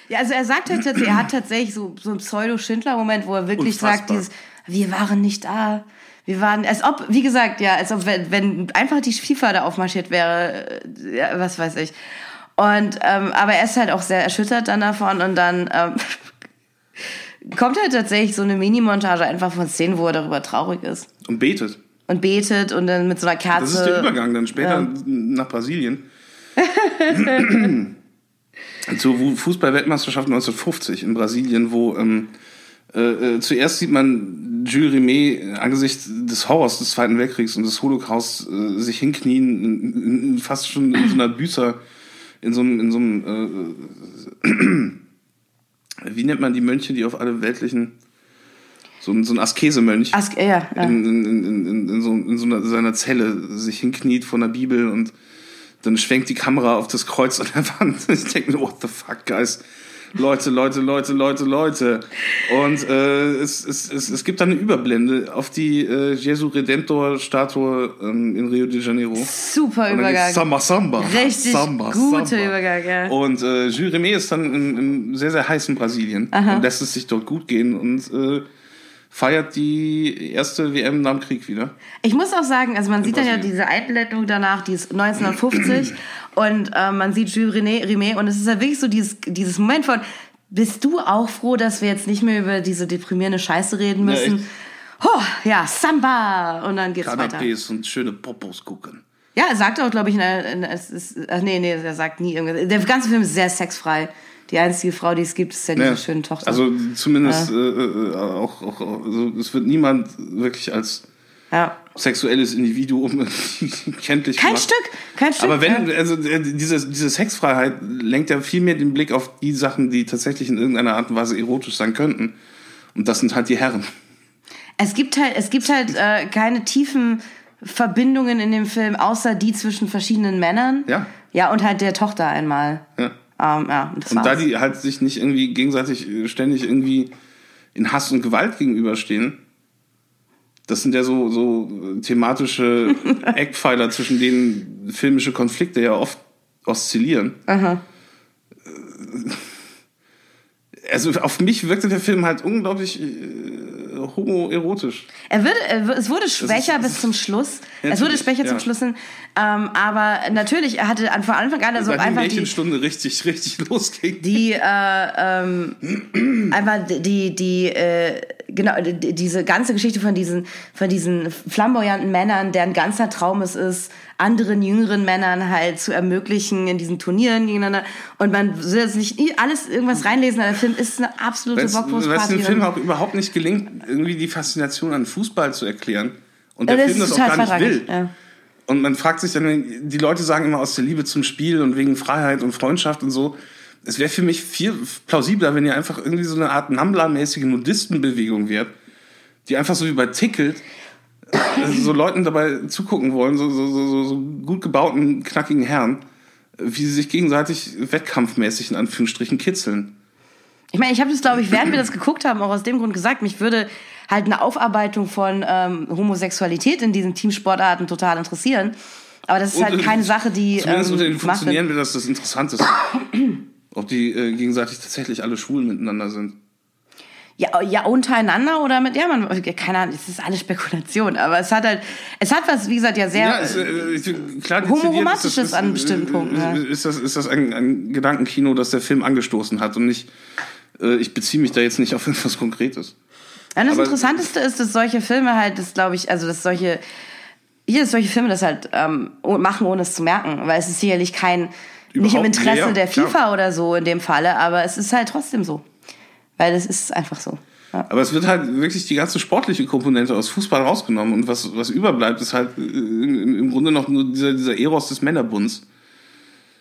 Ja, also er sagt halt tatsächlich, er hat tatsächlich so, so einen Pseudo-Schindler-Moment, wo er wirklich Unfassbar. sagt, dieses, wir waren nicht da. Wir waren, als ob, wie gesagt, ja, als ob, wenn, wenn einfach die FIFA da aufmarschiert wäre, äh, ja, was weiß ich. Und, ähm, aber er ist halt auch sehr erschüttert dann davon und dann ähm, kommt halt tatsächlich so eine Mini-Montage einfach von Szenen, wo er darüber traurig ist. Und betet. Und betet und dann mit so einer Kerze. Das ist der Übergang dann später Ja. nach Brasilien. Zur Fußball-Weltmeisterschaft 1950 in Brasilien, wo ähm, äh, äh, zuerst sieht man Jules Rimet angesichts des Horrors des Zweiten Weltkriegs und des Holocaust äh, sich hinknien, in, in, fast schon in so einer Büßer, in so einem, in so einem äh, wie nennt man die Mönche, die auf alle weltlichen, so, ein- so ein Askesemönch Ask, ja, ja. in, in, in, in, in, so, in so einer, seiner Zelle sich hinkniet von der Bibel und dann schwenkt die Kamera auf das Kreuz an der Wand. Ich denke mir, what the fuck, guys? Leute, Leute, Leute, Leute, Leute. Und äh, es, es, es, es gibt dann eine Überblende auf die äh, Jesu Redemptor-Statue ähm, in Rio de Janeiro. Super Übergang. Samba, Samba. Richtig Samba, guter Samba. Übergang, ja. Und äh, Jules Rimet ist dann im, im sehr, sehr heißen Brasilien und lässt es sich dort gut gehen und äh, feiert die erste WM nach dem Krieg wieder. Ich muss auch sagen, also man sieht dann ja diese Einblendung danach, die ist 1950 und äh, man sieht Jules René, Rimet und es ist ja wirklich so dieses, dieses Moment von, bist du auch froh, dass wir jetzt nicht mehr über diese deprimierende Scheiße reden Ja, müssen? echt. oh, ja, Samba! Und dann geht's weiter. Canapés und schöne Popos gucken. Ja, er sagt auch, glaube ich, in, in, es ist, ach, nee, nee, er sagt nie irgendwas. Der ganze Film ist sehr sexfrei. Die einzige Frau, die es gibt, ist ja diese Ja, schöne Tochter. Also zumindest äh, äh, auch, auch, auch also es wird niemand wirklich als ja. sexuelles Individuum kenntlich Kein gemacht. Stück, kein Stück. Aber wenn, also äh, diese, diese Sexfreiheit lenkt ja viel mehr den Blick auf die Sachen, die tatsächlich in irgendeiner Art und Weise erotisch sein könnten. Und das sind halt die Herren. Es gibt halt, es gibt halt äh, keine tiefen Verbindungen in dem Film, außer die zwischen verschiedenen Männern. Ja. Ja, und halt der Tochter einmal. Ja. Ähm, ja, das Und da die halt sich nicht irgendwie gegenseitig äh, ständig irgendwie in Hass und Gewalt gegenüberstehen, das sind ja so, so äh, thematische Eckpfeiler, zwischen denen filmische Konflikte ja oft oszillieren. Äh, Also auf mich wirkte der Film halt unglaublich homoerotisch. Er wird, es wurde schwächer ist- bis zum Schluss. es wurde schwächer ja. zum Schluss hin. Ähm, aber natürlich, er hatte an- von Anfang an also einfach die, Märchenstunde richtig, richtig losging. die äh, ähm, einfach die die äh, genau die, diese ganze Geschichte von diesen von diesen flamboyanten Männern deren ganzer Traum es ist anderen jüngeren Männern halt zu ermöglichen in diesen Turnieren gegeneinander und man will jetzt nicht alles irgendwas reinlesen aber der Film ist eine absolute Weil es Bockwurstparty dem Film auch überhaupt nicht gelingt, irgendwie die Faszination an Fußball zu erklären. Und Ja, der das Film ist das auch gar nicht will. ja. Und man fragt sich dann, die Leute sagen immer aus der Liebe zum Spiel und wegen Freiheit und Freundschaft und so. Es wäre für mich viel plausibler, wenn ihr einfach irgendwie so eine Art Nambla-mäßige Nudistenbewegung wärt, die einfach so wie bei Tickelt äh, so Leuten dabei zugucken wollen, so, so, so, so, gut gebauten, knackigen Herren, wie sie sich gegenseitig wettkampfmäßig in Anführungsstrichen kitzeln. Ich meine, ich habe das, glaube ich, während wir das geguckt haben, auch aus dem Grund gesagt, mich würde halt eine Aufarbeitung von ähm, Homosexualität in diesen Teamsportarten total interessieren. Aber das ist halt Und, äh, keine Sache, die Zumindest ähm, unter den. Funktionären wäre das das Interessanteste. Ob die äh, gegenseitig tatsächlich alle schwul miteinander sind. Ja, ja, untereinander oder mit, ja, man, keine Ahnung, es ist alles Spekulation, aber es hat halt, es hat was, wie gesagt, ja sehr, Ja, es, äh, klar Homoromantisches ist das- an bestimmten Punkten, ja. Ist das, ist das ein, ein Gedankenkino, das der Film angestoßen hat und nicht, äh, ich beziehe mich da jetzt nicht auf etwas Konkretes. Ja, das Aber- Interessanteste ist, dass solche Filme halt, das glaube ich, also dass solche, hier, dass solche Filme das halt ähm, machen, ohne es zu merken, weil es ist sicherlich kein, nicht im Interesse ja, ja, der klar. FIFA oder so in dem Falle, aber es ist halt trotzdem so. Weil es ist einfach so. Ja. Aber es wird halt wirklich die ganze sportliche Komponente aus Fußball rausgenommen und was, was überbleibt, ist halt äh, im im Grunde noch nur dieser, dieser Eros des Männerbunds.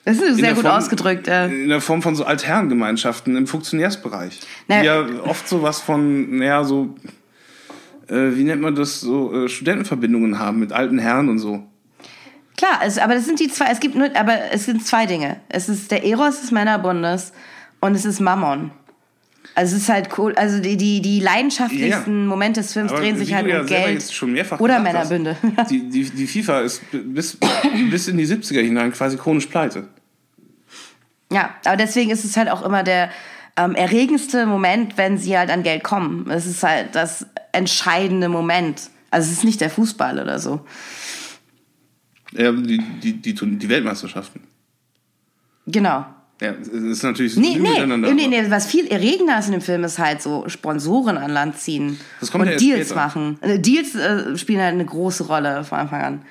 Das ist sehr gut Form- ausgedrückt. Äh. In der Form von so Altherrengemeinschaften im Funktionärsbereich. Na- die ja oft so was von, naja, so, äh, wie nennt man das, so äh, Studentenverbindungen haben mit alten Herren und so. Klar, es, aber das sind die zwei, es gibt nur, aber es sind zwei Dinge. Es ist der Eros des Männerbundes und es ist Mammon. Also es ist halt cool, also die, die, die leidenschaftlichsten Ja. Momente des Films drehen sich halt ja um selber Geld jetzt schon mehrfach oder gesagt hast, Männerbünde. Die, die, die FIFA ist bis, bis in die 70er hinein quasi chronisch pleite. Ja, aber deswegen ist es halt auch immer der ähm, erregendste Moment, wenn sie halt an Geld kommen. Es ist halt das entscheidende Moment. Also es ist nicht der Fußball oder so. Ja, die, die, die, die Weltmeisterschaften. Genau. Ja, es ist natürlich Nee, synonym nee, miteinander, nee, nee, was viel erregender ist in dem Film, ist halt so Sponsoren an Land ziehen Das kommt und ja Deals später. machen. Äh, Deals äh, spielen halt eine große Rolle von Anfang an.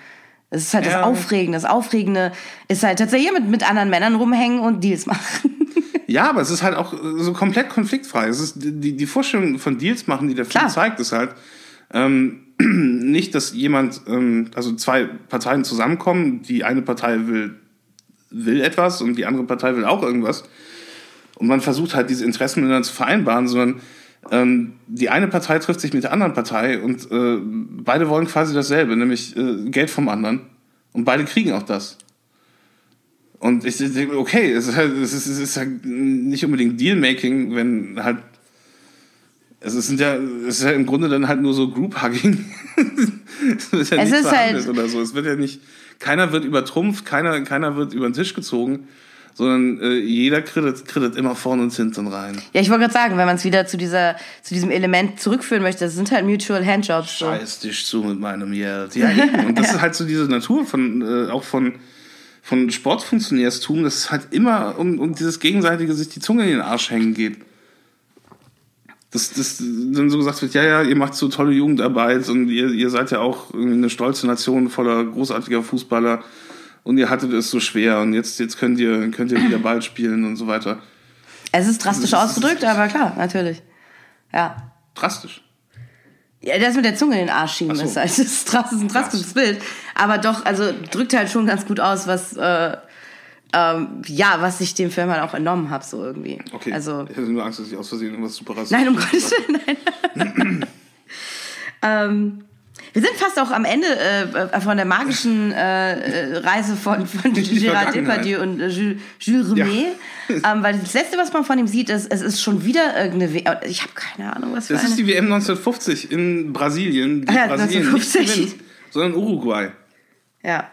Es ist halt Ja. das Aufregende. Das Aufregende ist halt tatsächlich mit, mit anderen Männern rumhängen und Deals machen. Ja, aber es ist halt auch so komplett konfliktfrei. Es ist die, die Vorstellung von Deals machen, die der Film Klar. zeigt, ist halt ähm, nicht, dass jemand, ähm, also zwei Parteien zusammenkommen, die eine Partei will, will etwas und die andere Partei will auch irgendwas. Und man versucht halt diese Interessen miteinander zu vereinbaren, sondern ähm, die eine Partei trifft sich mit der anderen Partei und äh, beide wollen quasi dasselbe, nämlich äh, Geld vom anderen. Und beide kriegen auch das. Und ich denke, okay, es ist, halt, halt nicht unbedingt Dealmaking, wenn halt. Es ist, sind ja, es ist ja im Grunde dann halt nur so Group-Hugging. es wird ja Es nicht ist verhandelt halt- oder so. Es wird ja nicht. Keiner wird übertrumpft, keiner, keiner wird über den Tisch gezogen, sondern äh, jeder kredit, kredit immer vorne und hinten rein. Ja, ich wollte gerade sagen, wenn man es wieder zu, dieser, zu diesem Element zurückführen möchte, das sind halt Mutual Handjobs. So. Scheiß dich zu mit meinem Geld. Ja, eben. Und das ist halt so diese Natur von, äh, auch von, von Sportfunktionärstum, dass es halt immer um, um dieses gegenseitige sich die Zunge in den Arsch hängen geht. Dass, dass dann so gesagt wird, ja, ja, ihr macht so tolle Jugendarbeit und ihr, ihr seid ja auch eine stolze Nation voller großartiger Fußballer und ihr hattet es so schwer und jetzt, jetzt könnt ihr, könnt ihr wieder Ball spielen und so weiter. Es ist drastisch ausgedrückt, aber klar, natürlich. Ja. Drastisch. Ja, das mit der Zunge in den Arsch schieben so. ist halt das ist ist ein drastisches Bild. Aber doch, also drückt halt schon ganz gut aus, was, äh, ähm, ja, was ich dem Film halt auch entnommen habe, so irgendwie. Okay. Also, ich hatte nur Angst, dass ich aus Versehen irgendwas super rassistisch nein, um Gottes Willen, nein. ähm, wir sind fast auch am Ende äh, von der magischen äh, äh, Reise von, von Gérard. Depardieu und äh, Jules, Jules Rimet. Ähm, weil das Letzte, was man von ihm sieht, ist, es ist schon wieder irgendeine... We ich habe keine Ahnung, was für Das eine... ist die WM 1950 in Brasilien, die Ah ja, Brasilien 1950. nicht gewinnt, sondern Uruguay. ja.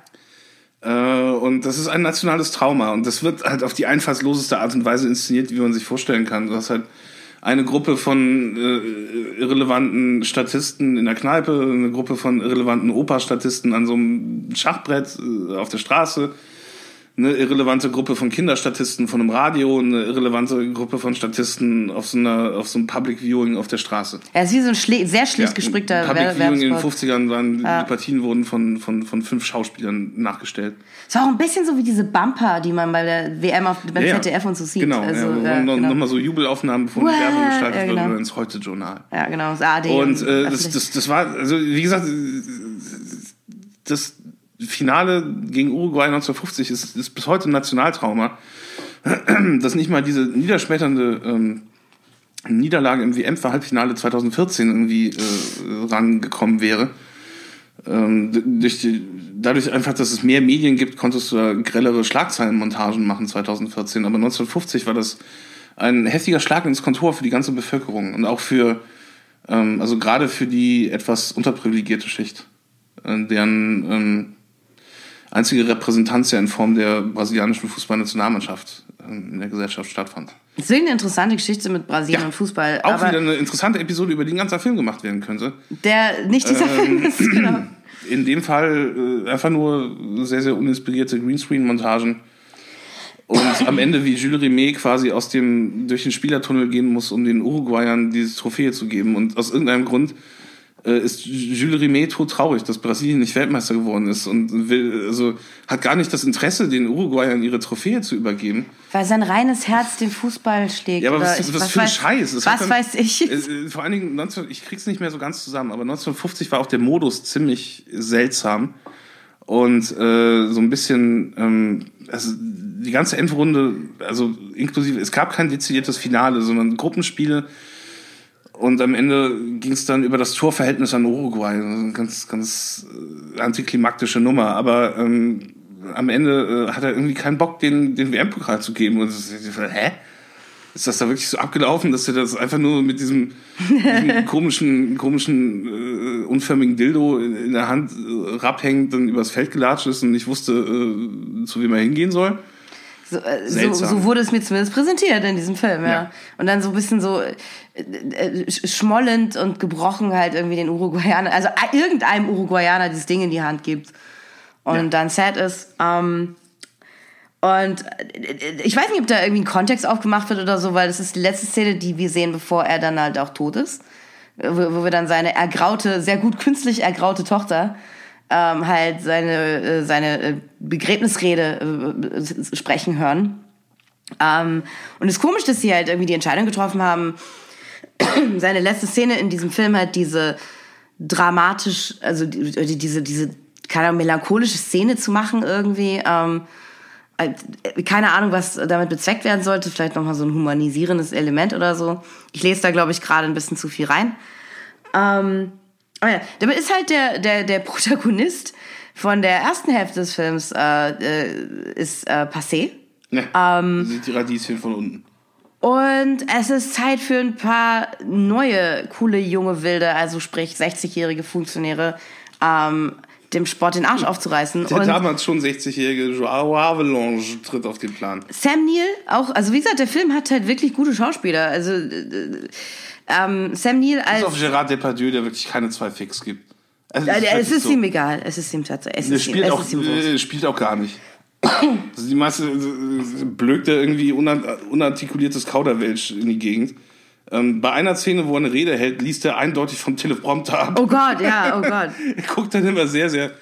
Äh, und das ist ein nationales Trauma und das wird halt auf die einfallsloseste Art und Weise inszeniert, wie man sich vorstellen kann. Du hast halt eine Gruppe von äh, irrelevanten Statisten in der Kneipe, eine Gruppe von irrelevanten Operstatisten an so einem Schachbrett äh, auf der Straße, eine irrelevante Gruppe von Kinderstatisten von einem Radio, eine irrelevante Gruppe von Statisten auf so, einer, auf so einem Public Viewing auf der Straße. Er ist wie so ein schle sehr schlecht gesprickter Public Viewing in den Werbespot. 50ern waren, Ja. die Partien wurden von, von, von fünf Schauspielern nachgestellt. Es war auch ein bisschen so wie diese Bumper, die man bei der WM auf, beim Ja, ja. ZDF und so sieht. Genau, also, ja, ja, und genau. nochmal so Jubelaufnahmen, bevor die Werbung gestaltet ja, wird genau. oder ins Heute-Journal. ja, genau, das AD. Und äh, das, das, das war, also wie gesagt, das Finale gegen Uruguay 1950 ist, ist bis heute ein Nationaltrauma. Dass nicht mal diese niederschmetternde ähm, Niederlage im WM-Halbfinale 2014 irgendwie äh, rangekommen wäre. Ähm, durch die, dadurch einfach, dass es mehr Medien gibt, konntest du da grellere Schlagzeilenmontagen machen 2014. Aber 1950 war das ein heftiger Schlag ins Kontor für die ganze Bevölkerung und auch für, ähm, also gerade für die etwas unterprivilegierte Schicht, äh, deren ähm, einzige Repräsentanz ja in Form der brasilianischen Fußballnationalmannschaft ähm, in der Gesellschaft stattfand. Das ist eine interessante Geschichte mit Brasilien Ja, und Fußball. Auch wieder eine interessante Episode, über die ein ganzer Film gemacht werden könnte. der nicht dieser Ähm, Film ist, genau. In dem Fall äh, einfach nur sehr, sehr uninspirierte Greenscreen-Montagen. Und am Ende, wie Jules Rimet quasi aus dem, durch den Spielertunnel gehen muss, um den Uruguayern diese Trophäe zu geben. Und aus irgendeinem Grund ist Jules Rimet todtraurig, dass Brasilien nicht Weltmeister geworden ist und will, also hat gar nicht das Interesse, den Uruguayern ihre Trophäe zu übergeben. Weil sein reines Herz den Fußball schlägt. Ja, aber was, ich- was, für ein weiß, Scheiß. Hat Was dann- weiß ich. Äh, äh, vor allen Dingen, 19, ich krieg's nicht mehr so ganz zusammen, aber 1950 war auch der Modus ziemlich seltsam. Und äh, so ein bisschen, ähm, also die ganze Endrunde, also inklusive, es gab kein dezidiertes Finale, sondern Gruppenspiele. Und am Ende ging es dann über das Torverhältnis an Uruguay. Eine ganz, ganz äh, antiklimaktische Nummer. Aber ähm, am Ende äh, hat er irgendwie keinen Bock, den, den WM-Pokal zu geben. Und das, hä? Ist das da wirklich so abgelaufen, dass er das einfach nur mit diesem, diesem komischen, komischen, äh, unförmigen Dildo in, in der Hand äh, rabhängend dann übers Feld gelatscht ist und nicht wusste, äh, zu wem er hingehen soll? So, äh, so, so wurde es mir zumindest präsentiert in diesem Film, ja. Ja. Und dann so ein bisschen so äh, äh, sch- schmollend und gebrochen halt irgendwie den Uruguayaner, also a- irgendeinem Uruguayaner dieses Ding in die Hand gibt und Ja. dann sad ist. Ähm, und äh, ich weiß nicht, ob da irgendwie ein Kontext aufgemacht wird oder so, weil das ist die letzte Szene, die wir sehen, bevor er dann halt auch tot ist. Wo, wo wir dann seine ergraute, sehr gut künstlich ergraute Tochter ähm, halt seine, äh, seine äh, Begräbnisrede äh, sprechen hören. Ähm, und es ist komisch, dass sie halt irgendwie die Entscheidung getroffen haben, seine letzte Szene in diesem Film halt diese dramatisch, also die, diese, diese, keine Ahnung, melancholische Szene zu machen irgendwie. Ähm, äh, keine Ahnung, was damit bezweckt werden sollte. Vielleicht nochmal so ein humanisierendes Element oder so. Ich lese da, glaube ich, gerade ein bisschen zu viel rein. Ähm, aber ja, damit ist halt der, der, der Protagonist von der ersten Hälfte des Films äh, äh, ist äh, passé. Ne, Ähm, sieht die Radieschen von unten. Und es ist Zeit für ein paar neue, coole, junge Wilde, also sprich 60-jährige Funktionäre, ähm, dem Sport den Arsch aufzureißen. Der Und damals schon 60-jährige Joao Avalanche tritt auf den Plan. Sam Neill, auch, also wie gesagt, der Film hat halt wirklich gute Schauspieler. Also äh, ähm, Sam Neill als. Bis auf Gerard Depardieu, der wirklich keine zwei Fix gibt. Also, Äh, das es ist so. ihm egal. Es ist ihm tatsächlich. Es ist ihm, spielt es auch, ist ihm wurscht. äh, spielt auch gar nicht. Also die meiste äh, blökt er irgendwie unart unartikuliertes Kauderwelsch in die Gegend. Ähm, bei einer Szene, wo er eine Rede hält, liest er eindeutig vom Teleprompter ab. Oh Gott, ja, oh Gott. Er guckt dann immer sehr, sehr,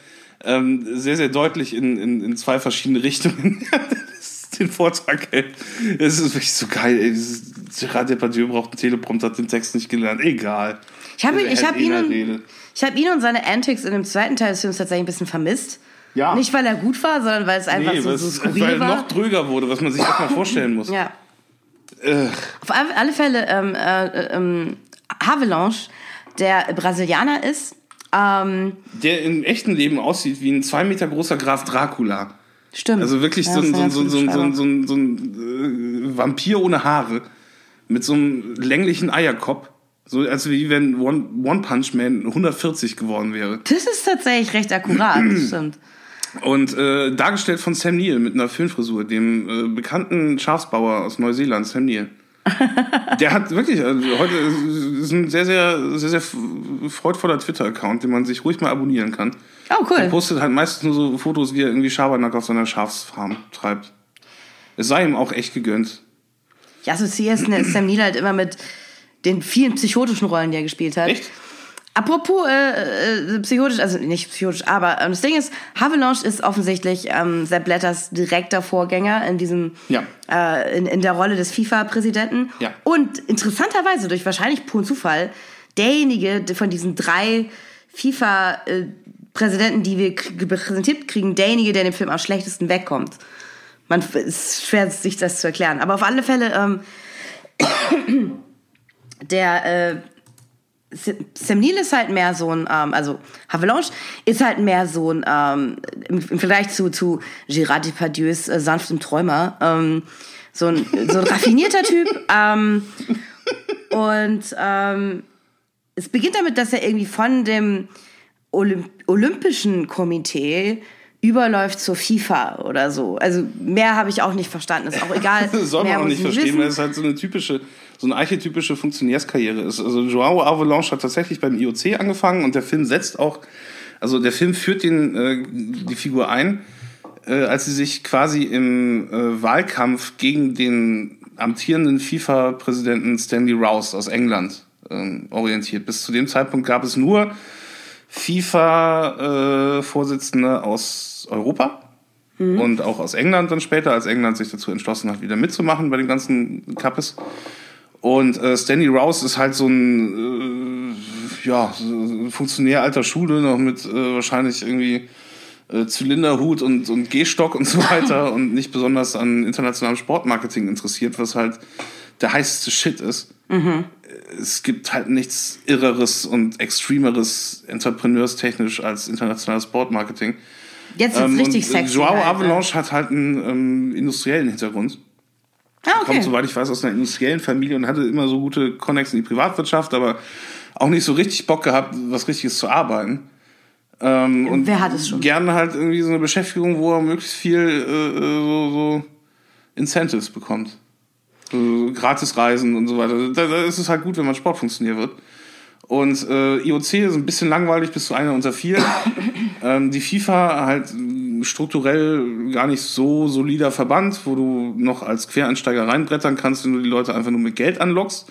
ähm, sehr, sehr deutlich in, in, in zwei verschiedene Richtungen den Vortrag hält. Es ist wirklich so geil. Ey. Dieses Gerard Depardieu braucht einen Teleprompter, hat den Text nicht gelernt. Egal. Ich habe Er ich hab eh ihn, und, ich hab ihn und seine Antics in dem zweiten Teil des Films tatsächlich ein bisschen vermisst. Ja. Nicht, weil er gut war, sondern weil es einfach Nee, so, so skurril weil war. noch dröger wurde, was man sich erstmal vorstellen muss. Ja. Äh, Auf alle Fälle, ähm, äh, ähm, Havelange, der Brasilianer ist, ähm, der im echten Leben aussieht wie ein zwei Meter großer Graf Dracula. stimmt. Also wirklich Ja, so, ein, so, ein, so, ein, so, ein, so, ein, äh, Vampir ohne Haare mit so einem länglichen Eierkopf. So als wie wenn One, One Punch Man 140 geworden wäre. Das ist tatsächlich recht akkurat, das stimmt. Und äh, dargestellt von Sam Neill mit einer Föhnfrisur, dem äh, bekannten Schafsbauer aus Neuseeland, Sam Neill. Der hat wirklich, also heute ist ein sehr, sehr, sehr, sehr freudvoller Twitter-Account, den man sich ruhig mal abonnieren kann. Oh, Er cool. postet halt meistens nur so Fotos, wie er irgendwie Schabernack auf seiner Schafsfarm treibt. Es sei ihm auch echt gegönnt. Ich assoziiere es- Sam Neill halt immer mit den vielen psychotischen Rollen, die er gespielt hat. Echt? Apropos äh, äh, psychotisch, also nicht psychotisch, aber ähm, das Ding ist, Havelange ist offensichtlich ähm, Sepp Blatters direkter Vorgänger in diesem Ja. äh, in, in der Rolle des FIFA-Präsidenten. Ja. Und interessanterweise, durch wahrscheinlich puren Zufall, derjenige der von diesen drei FIFA-Präsidenten, die wir präsentiert kriegen, derjenige, der in dem Film am schlechtesten wegkommt. Man es ist schwer, sich das zu erklären. Aber auf alle Fälle, ähm, der äh, Sam Neill ist halt mehr so ein, ähm, also Havelange ist halt mehr so ein, ähm, im, im Vergleich zu, zu Gérard Depardieu's äh, sanftem Träumer, ähm, so ein, so ein raffinierter Typ. Ähm, und ähm, es beginnt damit, dass er irgendwie von dem Olymp Olympischen Komitee überläuft zur FIFA oder so. Also mehr habe ich auch nicht verstanden. Ist auch egal. Das soll man auch nicht ich verstehen, wissen. weil es halt so eine typische, so eine archetypische Funktionärskarriere ist. Also Joao Avalanche hat tatsächlich beim IOC angefangen und der Film setzt auch, also der Film führt den, äh, die Figur ein, äh, als sie sich quasi im äh, Wahlkampf gegen den amtierenden FIFA-Präsidenten Stanley Rouse aus England ähm, orientiert. Bis zu dem Zeitpunkt gab es nur FIFA-Vorsitzende aus Europa und auch aus England dann später, als England sich dazu entschlossen hat, wieder mitzumachen bei den ganzen Cups. Und äh, Stanley Rouse ist halt so ein äh, ja, Funktionär alter Schule, noch mit äh, wahrscheinlich irgendwie äh, Zylinderhut und, und Gehstock und so weiter und nicht besonders an internationalem Sportmarketing interessiert, was halt der heißeste Shit ist. Es gibt halt nichts Irreres und Extremeres entrepreneurstechnisch als internationales Sportmarketing. Jetzt ist Ähm, richtig sexy. Joao halt? Avalanche hat halt einen ähm, industriellen Hintergrund. Ah, okay. Kommt, soweit ich weiß, aus einer industriellen Familie und hatte immer so gute Connects in die Privatwirtschaft, aber auch nicht so richtig Bock gehabt, was Richtiges zu arbeiten. Ähm, und Wer hat es schon? Gerne halt irgendwie so eine Beschäftigung, wo er möglichst viel äh, so, so Incentives bekommt. So Gratisreisen und so weiter. Da, da ist es halt gut, wenn man Sportfunktionär wird. Und äh, IOC ist ein bisschen langweilig, bist du einer unter vier. ähm, die FIFA halt strukturell gar nicht so solider Verband, wo du noch als Quereinsteiger reinbrettern kannst, wenn du die Leute einfach nur mit Geld anlockst.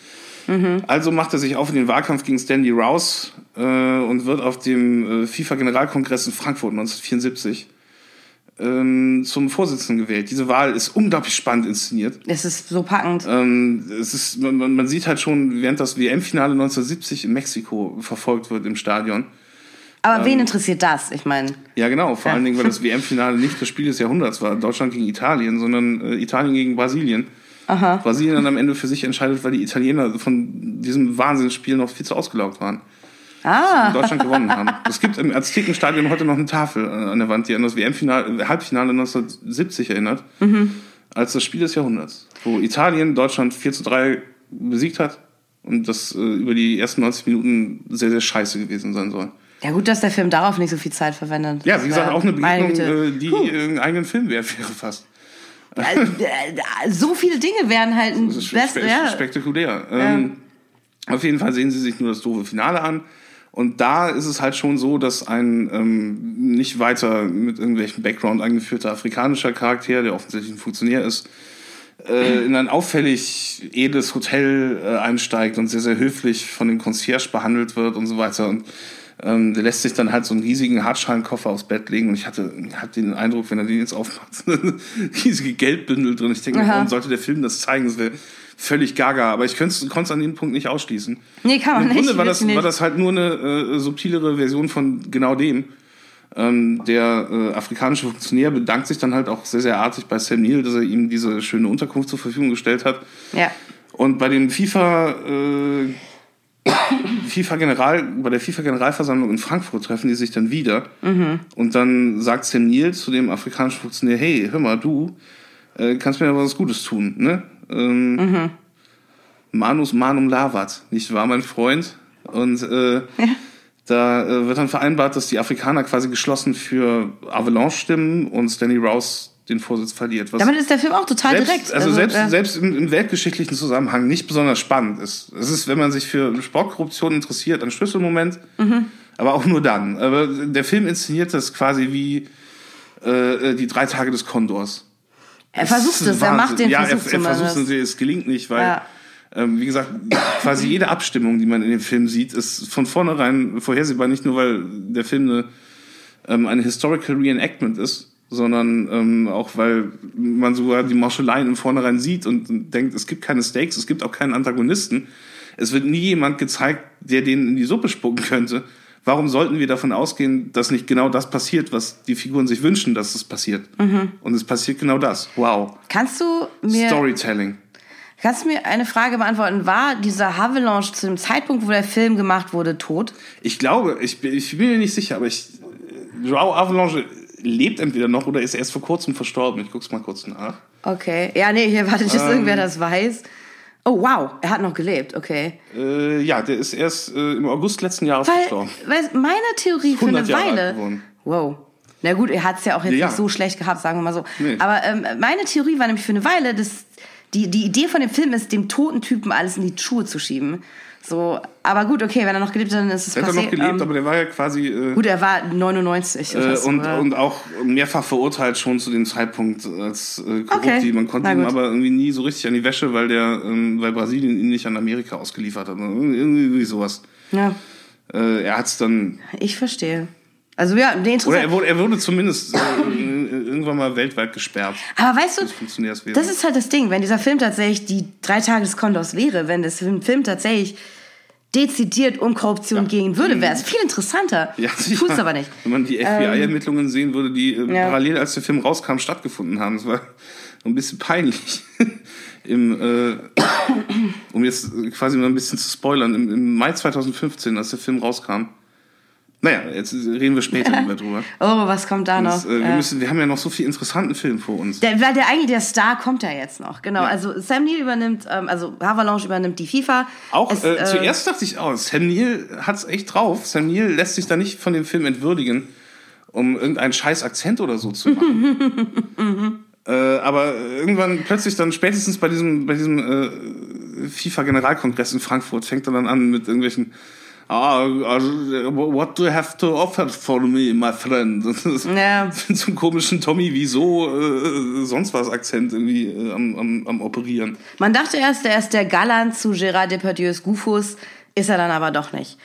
Also macht er sich auf in den Wahlkampf gegen Stanley Rouse äh, und wird auf dem äh, FIFA-Generalkongress in Frankfurt 1974 ähm, zum Vorsitzenden gewählt. Diese Wahl ist unglaublich spannend inszeniert. Es ist so packend. Ähm, es ist, man, man man sieht halt schon, während das WM-Finale 1970 in Mexiko verfolgt wird im Stadion. Aber ähm, wen interessiert das? Ich meine, Ja, genau. Vor Ja. allen Dingen, weil das WM-Finale nicht das Spiel des Jahrhunderts war. Deutschland gegen Italien, sondern äh, Italien gegen Brasilien. Brasilien dann am Ende für sich entscheidet, weil die Italiener von diesem Wahnsinnsspiel noch viel zu ausgelaugt waren. ah, Und Deutschland gewonnen haben. Es gibt im Aztekenstadion heute noch eine Tafel äh, an der Wand, die an das WM-Finale, äh, Halbfinale 1970 erinnert. Als das Spiel des Jahrhunderts. Wo Italien Deutschland 4 zu 3 besiegt hat und das äh, über die ersten 90 Minuten sehr, sehr scheiße gewesen sein soll. Ja gut, dass der Film darauf nicht so viel Zeit verwendet. Ja, wie gesagt, auch eine Begegnung, äh, die einen eigenen Film wert wäre fast. Äh, äh, so viele Dinge wären halt ein Das ist Best, spe ja. spektakulär. Ähm, auf jeden Fall sehen sie sich nur das doofe Finale an. Und da ist es halt schon so, dass ein ähm, nicht weiter mit irgendwelchen Background eingeführter afrikanischer Charakter, der offensichtlich ein Funktionär ist, äh, in ein auffällig edles Hotel äh, einsteigt und sehr, sehr höflich von dem Concierge behandelt wird und so weiter. Und ähm, der lässt sich dann halt so einen riesigen Hartschalenkoffer aufs Bett legen und ich hatte, hatte den Eindruck, wenn er den jetzt aufmacht, sind riesige Geldbündel drin. Ich denke, Aha. warum sollte der Film das zeigen? Das wäre völlig gaga. Aber ich konnte es an dem Punkt nicht ausschließen. Nee, kann man Im nicht. Grunde war das, wirklich war nicht. das halt nur eine äh, subtilere Version von genau dem. Ähm, der äh, afrikanische Funktionär bedankt sich dann halt auch sehr, sehr artig bei Sam Neill, dass er ihm diese schöne Unterkunft zur Verfügung gestellt hat. Ja. Und bei dem FIFA, äh, FIFA General, bei der FIFA Generalversammlung in Frankfurt treffen die sich dann wieder. Und dann sagt Sam zu dem afrikanischen Funktionär, hey, hör mal, du, äh, kannst mir ja was Gutes tun, ne? Ähm, Manus Manum Lavat, nicht wahr, mein Freund? Und äh, da äh, wird dann vereinbart, dass die Afrikaner quasi geschlossen für Avalanche stimmen und Stanley Rouse den Vorsitz verliert. Was Damit ist der Film auch total selbst, direkt. Also, selbst, ja. selbst im, im weltgeschichtlichen Zusammenhang nicht besonders spannend ist. Es ist, wenn man sich für Sportkorruption interessiert, ein Schlüsselmoment, Mhm. aber auch nur dann. Aber der Film inszeniert das quasi wie äh, die drei Tage des Kondors. er versucht es, er macht den ja, Versuch er, er versucht es, es gelingt nicht, weil, Ja. ähm, wie gesagt, quasi jede Abstimmung, die man in dem Film sieht, ist von vornherein vorhersehbar, nicht nur, weil der Film eine, ähm, eine Historical Reenactment ist, sondern ähm, auch, weil man sogar die Marschaleien im Vornherein sieht und, und denkt, es gibt keine Stakes, es gibt auch keinen Antagonisten. Es wird nie jemand gezeigt, der denen in die Suppe spucken könnte. Warum sollten wir davon ausgehen, dass nicht genau das passiert, was die Figuren sich wünschen, dass es passiert? Und es passiert genau das. Wow. Kannst du mir Storytelling. kannst du mir eine Frage beantworten? War dieser Havelange zu dem Zeitpunkt, wo der Film gemacht wurde, tot? Ich glaube, ich, bin- ich bin mir nicht sicher, aber ich, Joao Avalanche lebt entweder noch oder ist erst vor kurzem verstorben. Ich guck's mal kurz nach. Okay. Ja, nee, hier warte nicht, dass Ähm. irgendwer das weiß. Oh, wow, er hat noch gelebt, okay. Äh, ja, der ist erst äh, im August letzten Jahres Weil, verstorben. weil meine Theorie für 100 eine Jahre Weile. Wow. Na gut, er hat es ja auch jetzt Ja. nicht so schlecht gehabt, sagen wir mal so. Nee. Aber ähm, meine Theorie war nämlich für eine Weile, dass die, die Idee von dem Film ist, dem toten Typen alles in die Schuhe zu schieben. So, aber gut, okay, wenn er noch gelebt hat, dann ist es Der hat er passiert. noch gelebt, ähm, aber der war ja quasi äh, gut, er war 99 oder äh, und, oder? und auch mehrfach verurteilt schon zu dem Zeitpunkt als äh, korrupt. Okay. Man konnte ihm aber irgendwie nie so richtig an die Wäsche, weil der, ähm, weil Brasilien ihn nicht an Amerika ausgeliefert hat. Irgendwie sowas. ja, Äh, er hat's dann ich verstehe. Also ja, nee, Oder er interessant. wurde, er wurde zumindest äh, irgendwann mal weltweit gesperrt. Aber weißt du, Das ist halt das Ding, wenn dieser Film tatsächlich die drei Tage des Kondors wäre, wenn das Film, Film tatsächlich dezidiert um Korruption gehen würde, wäre es viel interessanter. ja, Tut es aber nicht. Wenn man die FBI-Ermittlungen sehen würde, die äh, Ja. parallel als der Film rauskam stattgefunden haben. Das war ein bisschen peinlich. Im, äh, um jetzt quasi mal ein bisschen zu spoilern, im, im Mai 2015, als der Film rauskam. Naja, jetzt reden wir später mehr drüber. Oh, was kommt da noch? Das, äh, wir, Ja. müssen, wir haben ja noch so viel interessanten Film vor uns. Der, weil der eigentlich der Star kommt ja jetzt noch, genau. Ja. Also Sam Neill übernimmt, ähm, also Havelange übernimmt die FIFA. Auch Es, äh, zuerst dachte ich auch, Sam Neill hat's echt drauf. Sam Neill lässt sich da nicht von dem Film entwürdigen, um irgendeinen scheiß Akzent oder so zu machen. äh, aber irgendwann plötzlich dann spätestens bei diesem, bei diesem äh, FIFA-Generalkongress in Frankfurt fängt er dann an mit irgendwelchen Ah, what do you have to offer for me, my friend? Ja. mit so einem komischen Tommy Wieso äh, sonst was Akzent irgendwie äh, am, am, am operieren. Man dachte erst, er ist der Galant zu Gérard Depardieu's Gufus, ist er dann aber doch nicht.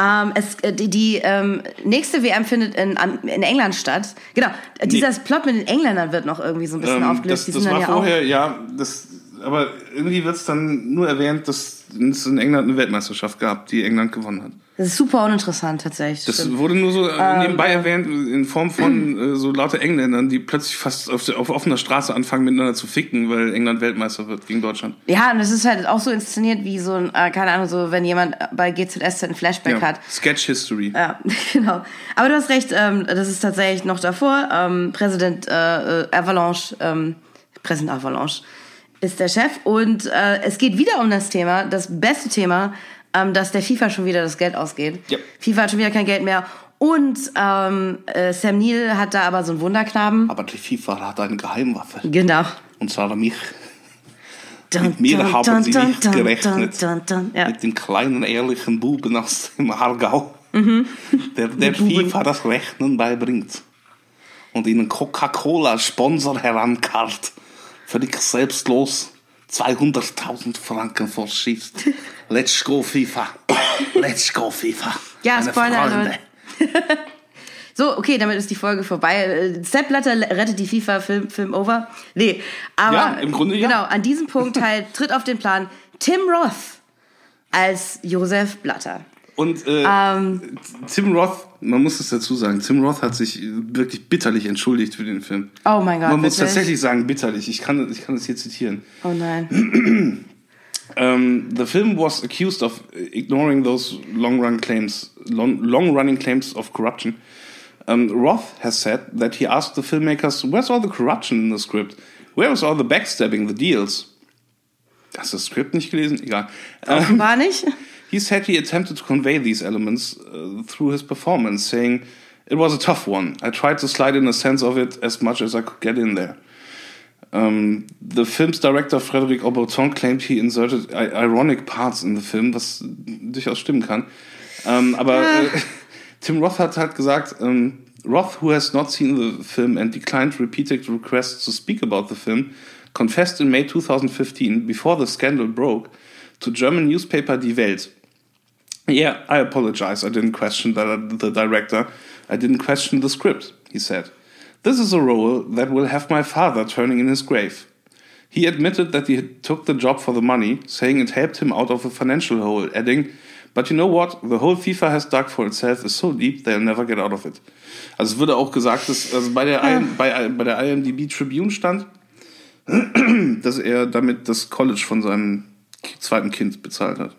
Ähm, es, äh, die die ähm, nächste WM findet in, in England statt. Genau, dieser Plot mit den Engländern wird noch irgendwie so ein bisschen Ähm, aufgelöst. das das war ja vorher, ja, das, aber irgendwie wird es dann nur erwähnt, dass es in England eine Weltmeisterschaft gab, die England gewonnen hat. das ist super uninteressant tatsächlich. Das stimmt. wurde nur so äh, Ähm, nebenbei erwähnt, in Form von äh, so lauter Engländern, die plötzlich fast auf, auf offener Straße anfangen miteinander zu ficken, weil England Weltmeister wird gegen Deutschland. Ja, und es ist halt auch so inszeniert wie so ein, äh, keine Ahnung, so wenn jemand bei GZSZ ein Flashback hat. Sketch History. Ja, genau. Aber du hast recht, ähm, das ist tatsächlich noch davor. Ähm, Präsident äh, äh, Avalanche, ähm, Präsident Avalanche ist der Chef. Und äh, es geht wieder um das Thema, das beste Thema, ähm, dass der FIFA schon wieder das Geld ausgeht. Ja. FIFA hat schon wieder kein Geld mehr. Und ähm, äh, Sam Neill hat da aber so einen Wunderknaben. Aber die FIFA hat eine Geheimwaffe. Genau. Und zwar mich. Dun, Mit mir dun, haben dun, sie nicht gerechnet. Ja. Mit den kleinen, ehrlichen Buben aus dem Aargau. Mhm. Der, der FIFA das Rechnen beibringt. Und ihnen Coca-Cola-Sponsor herankarrt. Völlig selbstlos 200.000 Franken verschießt. Let's go FIFA. Let's go FIFA. Ja, Meine Spoiler. So, okay, damit ist die Folge vorbei. Äh, Sepp Blatter rettet die FIFA Film, Film over. Nee, aber Ja, im Grunde ja. genau, an diesem Punkt halt tritt auf den Plan Tim Roth als Josef Blatter. Und äh, Ähm. Tim Roth, man muss es dazu sagen, Tim Roth hat sich wirklich bitterlich entschuldigt für den Film. Oh mein Gott, Man muss wirklich? tatsächlich sagen, bitterlich. Ich kann, ich kann das hier zitieren. Oh nein. Um, the film was accused of ignoring those long-run claims, long, long-running claims of corruption. Um, Roth has said that he asked the filmmakers, "Where's all the corruption in the script? Where is all the backstabbing, the deals?" Hast du das Skript nicht gelesen? Egal. Um, War nicht? he said he attempted to convey these elements uh, through his performance, saying, It was a tough one. I tried to slide in a sense of it as much as I could get in there. Um, the film's director Frederic Auberton claimed he inserted ironic parts in the film, was durchaus stimmen kann. Um, aber äh, Tim Roth hat halt gesagt, um, Roth, who has not seen the film and declined repeated requests to speak about the film, confessed in May 2015, before the scandal broke, to German newspaper Die Welt. Yeah, I apologize. I didn't question the, the director. I didn't question the script, he said. This is a role that will have my father turning in his grave. He admitted that he took the job for the money, saying it helped him out of a financial hole, adding, But you know what? The whole FIFA has dug for itself is so deep they'll never get out of it. Also wurde auch gesagt, dass also bei der, ja. bei, bei der IMDb Tribune stand, dass er damit das College von seinem zweiten Kind bezahlt hat.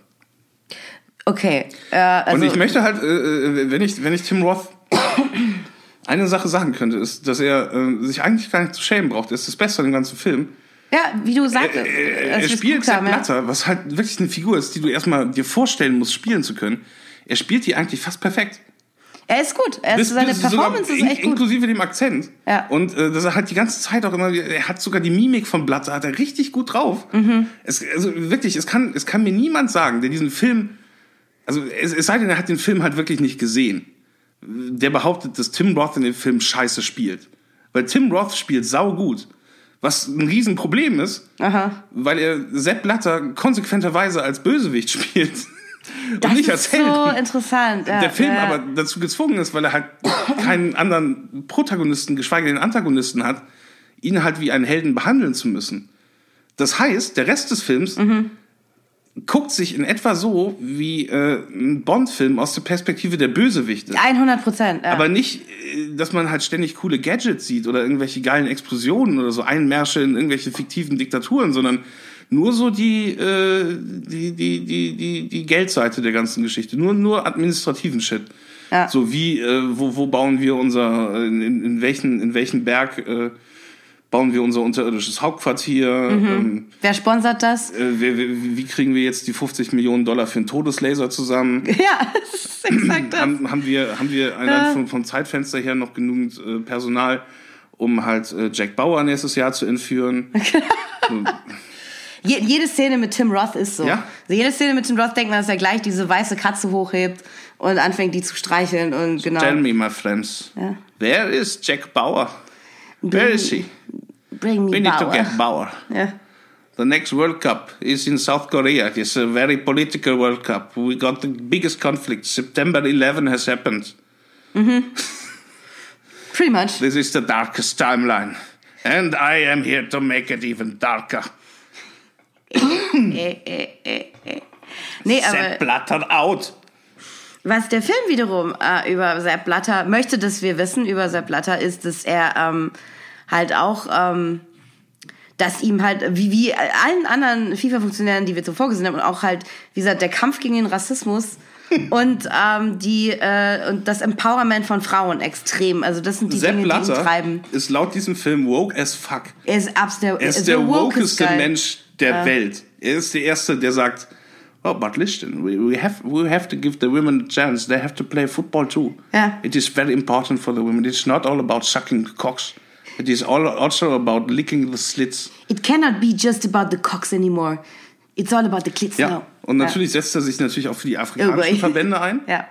Okay. Äh, also Und ich möchte halt, äh, äh, wenn ich, wenn ich Tim Roth eine Sache sagen könnte, ist, dass er äh, sich eigentlich gar nicht zu schämen braucht. Er ist das Beste an dem ganzen Film. Ja, wie du sagst. Er, er, er spielt Sepp Blatter, was halt wirklich eine Figur ist, die du erstmal dir vorstellen musst, spielen zu können. Er spielt die eigentlich fast perfekt. Er ist gut. Er ist, seine Performance ist echt gut. Inklusive dem Akzent. Ja. Und äh, dass er halt die ganze Zeit auch immer, er hat sogar die Mimik von Blatter, hat er richtig gut drauf. Mhm. Es, also wirklich, es kann, es kann mir niemand sagen, der diesen Film, also es, es sei denn, er hat den Film halt wirklich nicht gesehen, der behauptet, dass Tim Roth in dem Film scheiße spielt. Weil Tim Roth spielt sau gut. Was ein Riesenproblem ist, Aha. weil er Sepp Blatter konsequenterweise als Bösewicht spielt. Das und nicht ist als Held. so interessant. Ja, Der Film ja. aber dazu gezwungen ist, weil er halt keinen anderen Protagonisten, geschweige denn Antagonisten hat, ihn halt wie einen Helden behandeln zu müssen. Das heißt, der Rest des Films Mhm. Guckt sich in etwa so wie äh, ein Bond-Film aus der Perspektive der Bösewichte. 100 Prozent. Ja. Aber nicht, äh, dass man halt ständig coole Gadgets sieht oder irgendwelche geilen Explosionen oder so Einmärsche in irgendwelche fiktiven Diktaturen, sondern nur so die, äh, die, die, die, die, die Geldseite der ganzen Geschichte. Nur, nur administrativen Shit. Ja. So wie, äh, wo, wo bauen wir unser, äh, in, in, welchen, in welchen Berg äh, bauen wir unser unterirdisches Hauptquartier? Ähm, Wer sponsert das? äh, wer, wer, wie kriegen wir jetzt die 50 Millionen Dollar für einen Todeslaser zusammen? Ja, das ist exakt das. haben, haben wir, haben wir Ja. vom, vom Zeitfenster her noch genügend äh, Personal, um halt äh, Jack Bauer nächstes Jahr zu entführen? so, Je, jede Szene mit Tim Roth ist so. Ja. Also jede Szene mit Tim Roth denkt man, dass er gleich diese weiße Katze hochhebt und anfängt, die zu streicheln und genau. Tell me, my friends, Ja. where is Jack Bauer? Where is he? Bring me We need to Bauer. get Bauer. Ja. The next World Cup is in South Korea. It's a very political World Cup. We got the biggest conflict. September 11 has happened. Pretty much. This is the darkest timeline. And I am here to make it even darker. äh, äh, äh, äh. Nee, Blatter out. was der Film wiederum äh, über Sepp Blatter möchte, dass wir wissen über Sepp Blatter, ist, dass er ähm, halt auch, ähm, dass ihm halt, wie, wie allen anderen FIFA-Funktionären, die wir zuvor gesehen haben, und auch halt, wie gesagt, der Kampf gegen den Rassismus und ähm, die äh, und das Empowerment von Frauen extrem. Also das sind die Sepp Dinge, die ihn Blatter treiben. ist laut diesem Film woke as fuck. Er ist abs der, Er ist der wokest wokeste guy. Mensch der Welt. Er ist der Erste, der sagt, oh, but listen, we, we, have, we have to give the women a chance. They have to play football too. Ja. It is very important for the women. It's not all about sucking cocks. It is all, also about licking the slits. It cannot be just about the cocks anymore. It's all about the clits Ja. now. Und natürlich setzt er sich natürlich auch für die afrikanischen Oh. Verbände ein. Ja.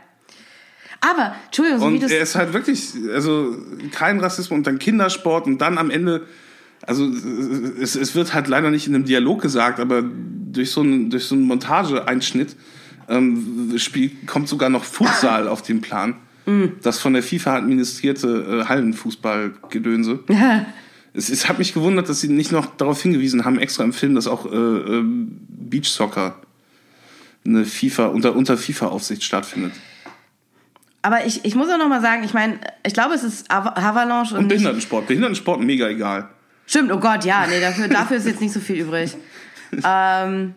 Aber, Entschuldigung, so wie Und das. er ist halt wirklich, also kein Rassismus und dann Kindersport und dann am Ende, also es, es wird halt leider nicht in einem Dialog gesagt, aber durch so einen, durch so einen Montageeinschnitt ähm, spiel, kommt sogar noch Futsal auf den Plan. Das von der FIFA administrierte äh, Hallenfußballgedönse. Es, es hat mich gewundert, dass sie nicht noch darauf hingewiesen haben, extra im Film, dass auch äh, ähm, Beachsoccer eine FIFA unter, unter FIFA-Aufsicht stattfindet. Aber ich, ich muss auch noch mal sagen, ich meine, ich glaube, es ist Ava- Avalanche und, Und Behindertensport. Behindertensport mega egal. Stimmt, oh Gott, ja, nee, dafür, dafür ist jetzt nicht so viel übrig. ähm,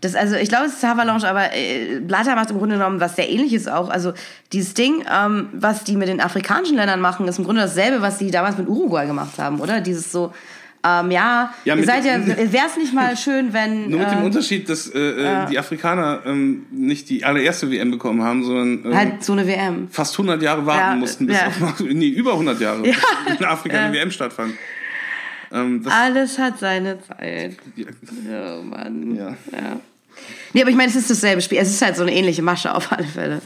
das, also ich glaube, es ist Avalanche, aber äh, Blatter macht im Grunde genommen was sehr ähnliches auch. Also dieses Ding, ähm, was die mit den afrikanischen Ländern machen, ist im Grunde dasselbe, was die damals mit Uruguay gemacht haben, oder? Dieses so Ähm, ja, Ja, ihr seid ja, dem- wäre es nicht mal schön, wenn. Nur mit dem äh, Unterschied, dass äh, äh, die Afrikaner ähm, nicht die allererste WM bekommen haben, sondern äh, halt so eine WM. fast 100 Jahre warten Ja, mussten, bis ja. auf, nee, über 100 Jahre, Ja. bis in Afrika eine WM stattfand. Ähm, das, Alles hat seine Zeit. ja, Oh Mann. ja. Ja. Nee, aber ich meine, es ist dasselbe Spiel. Es ist halt so eine ähnliche Masche auf alle Fälle.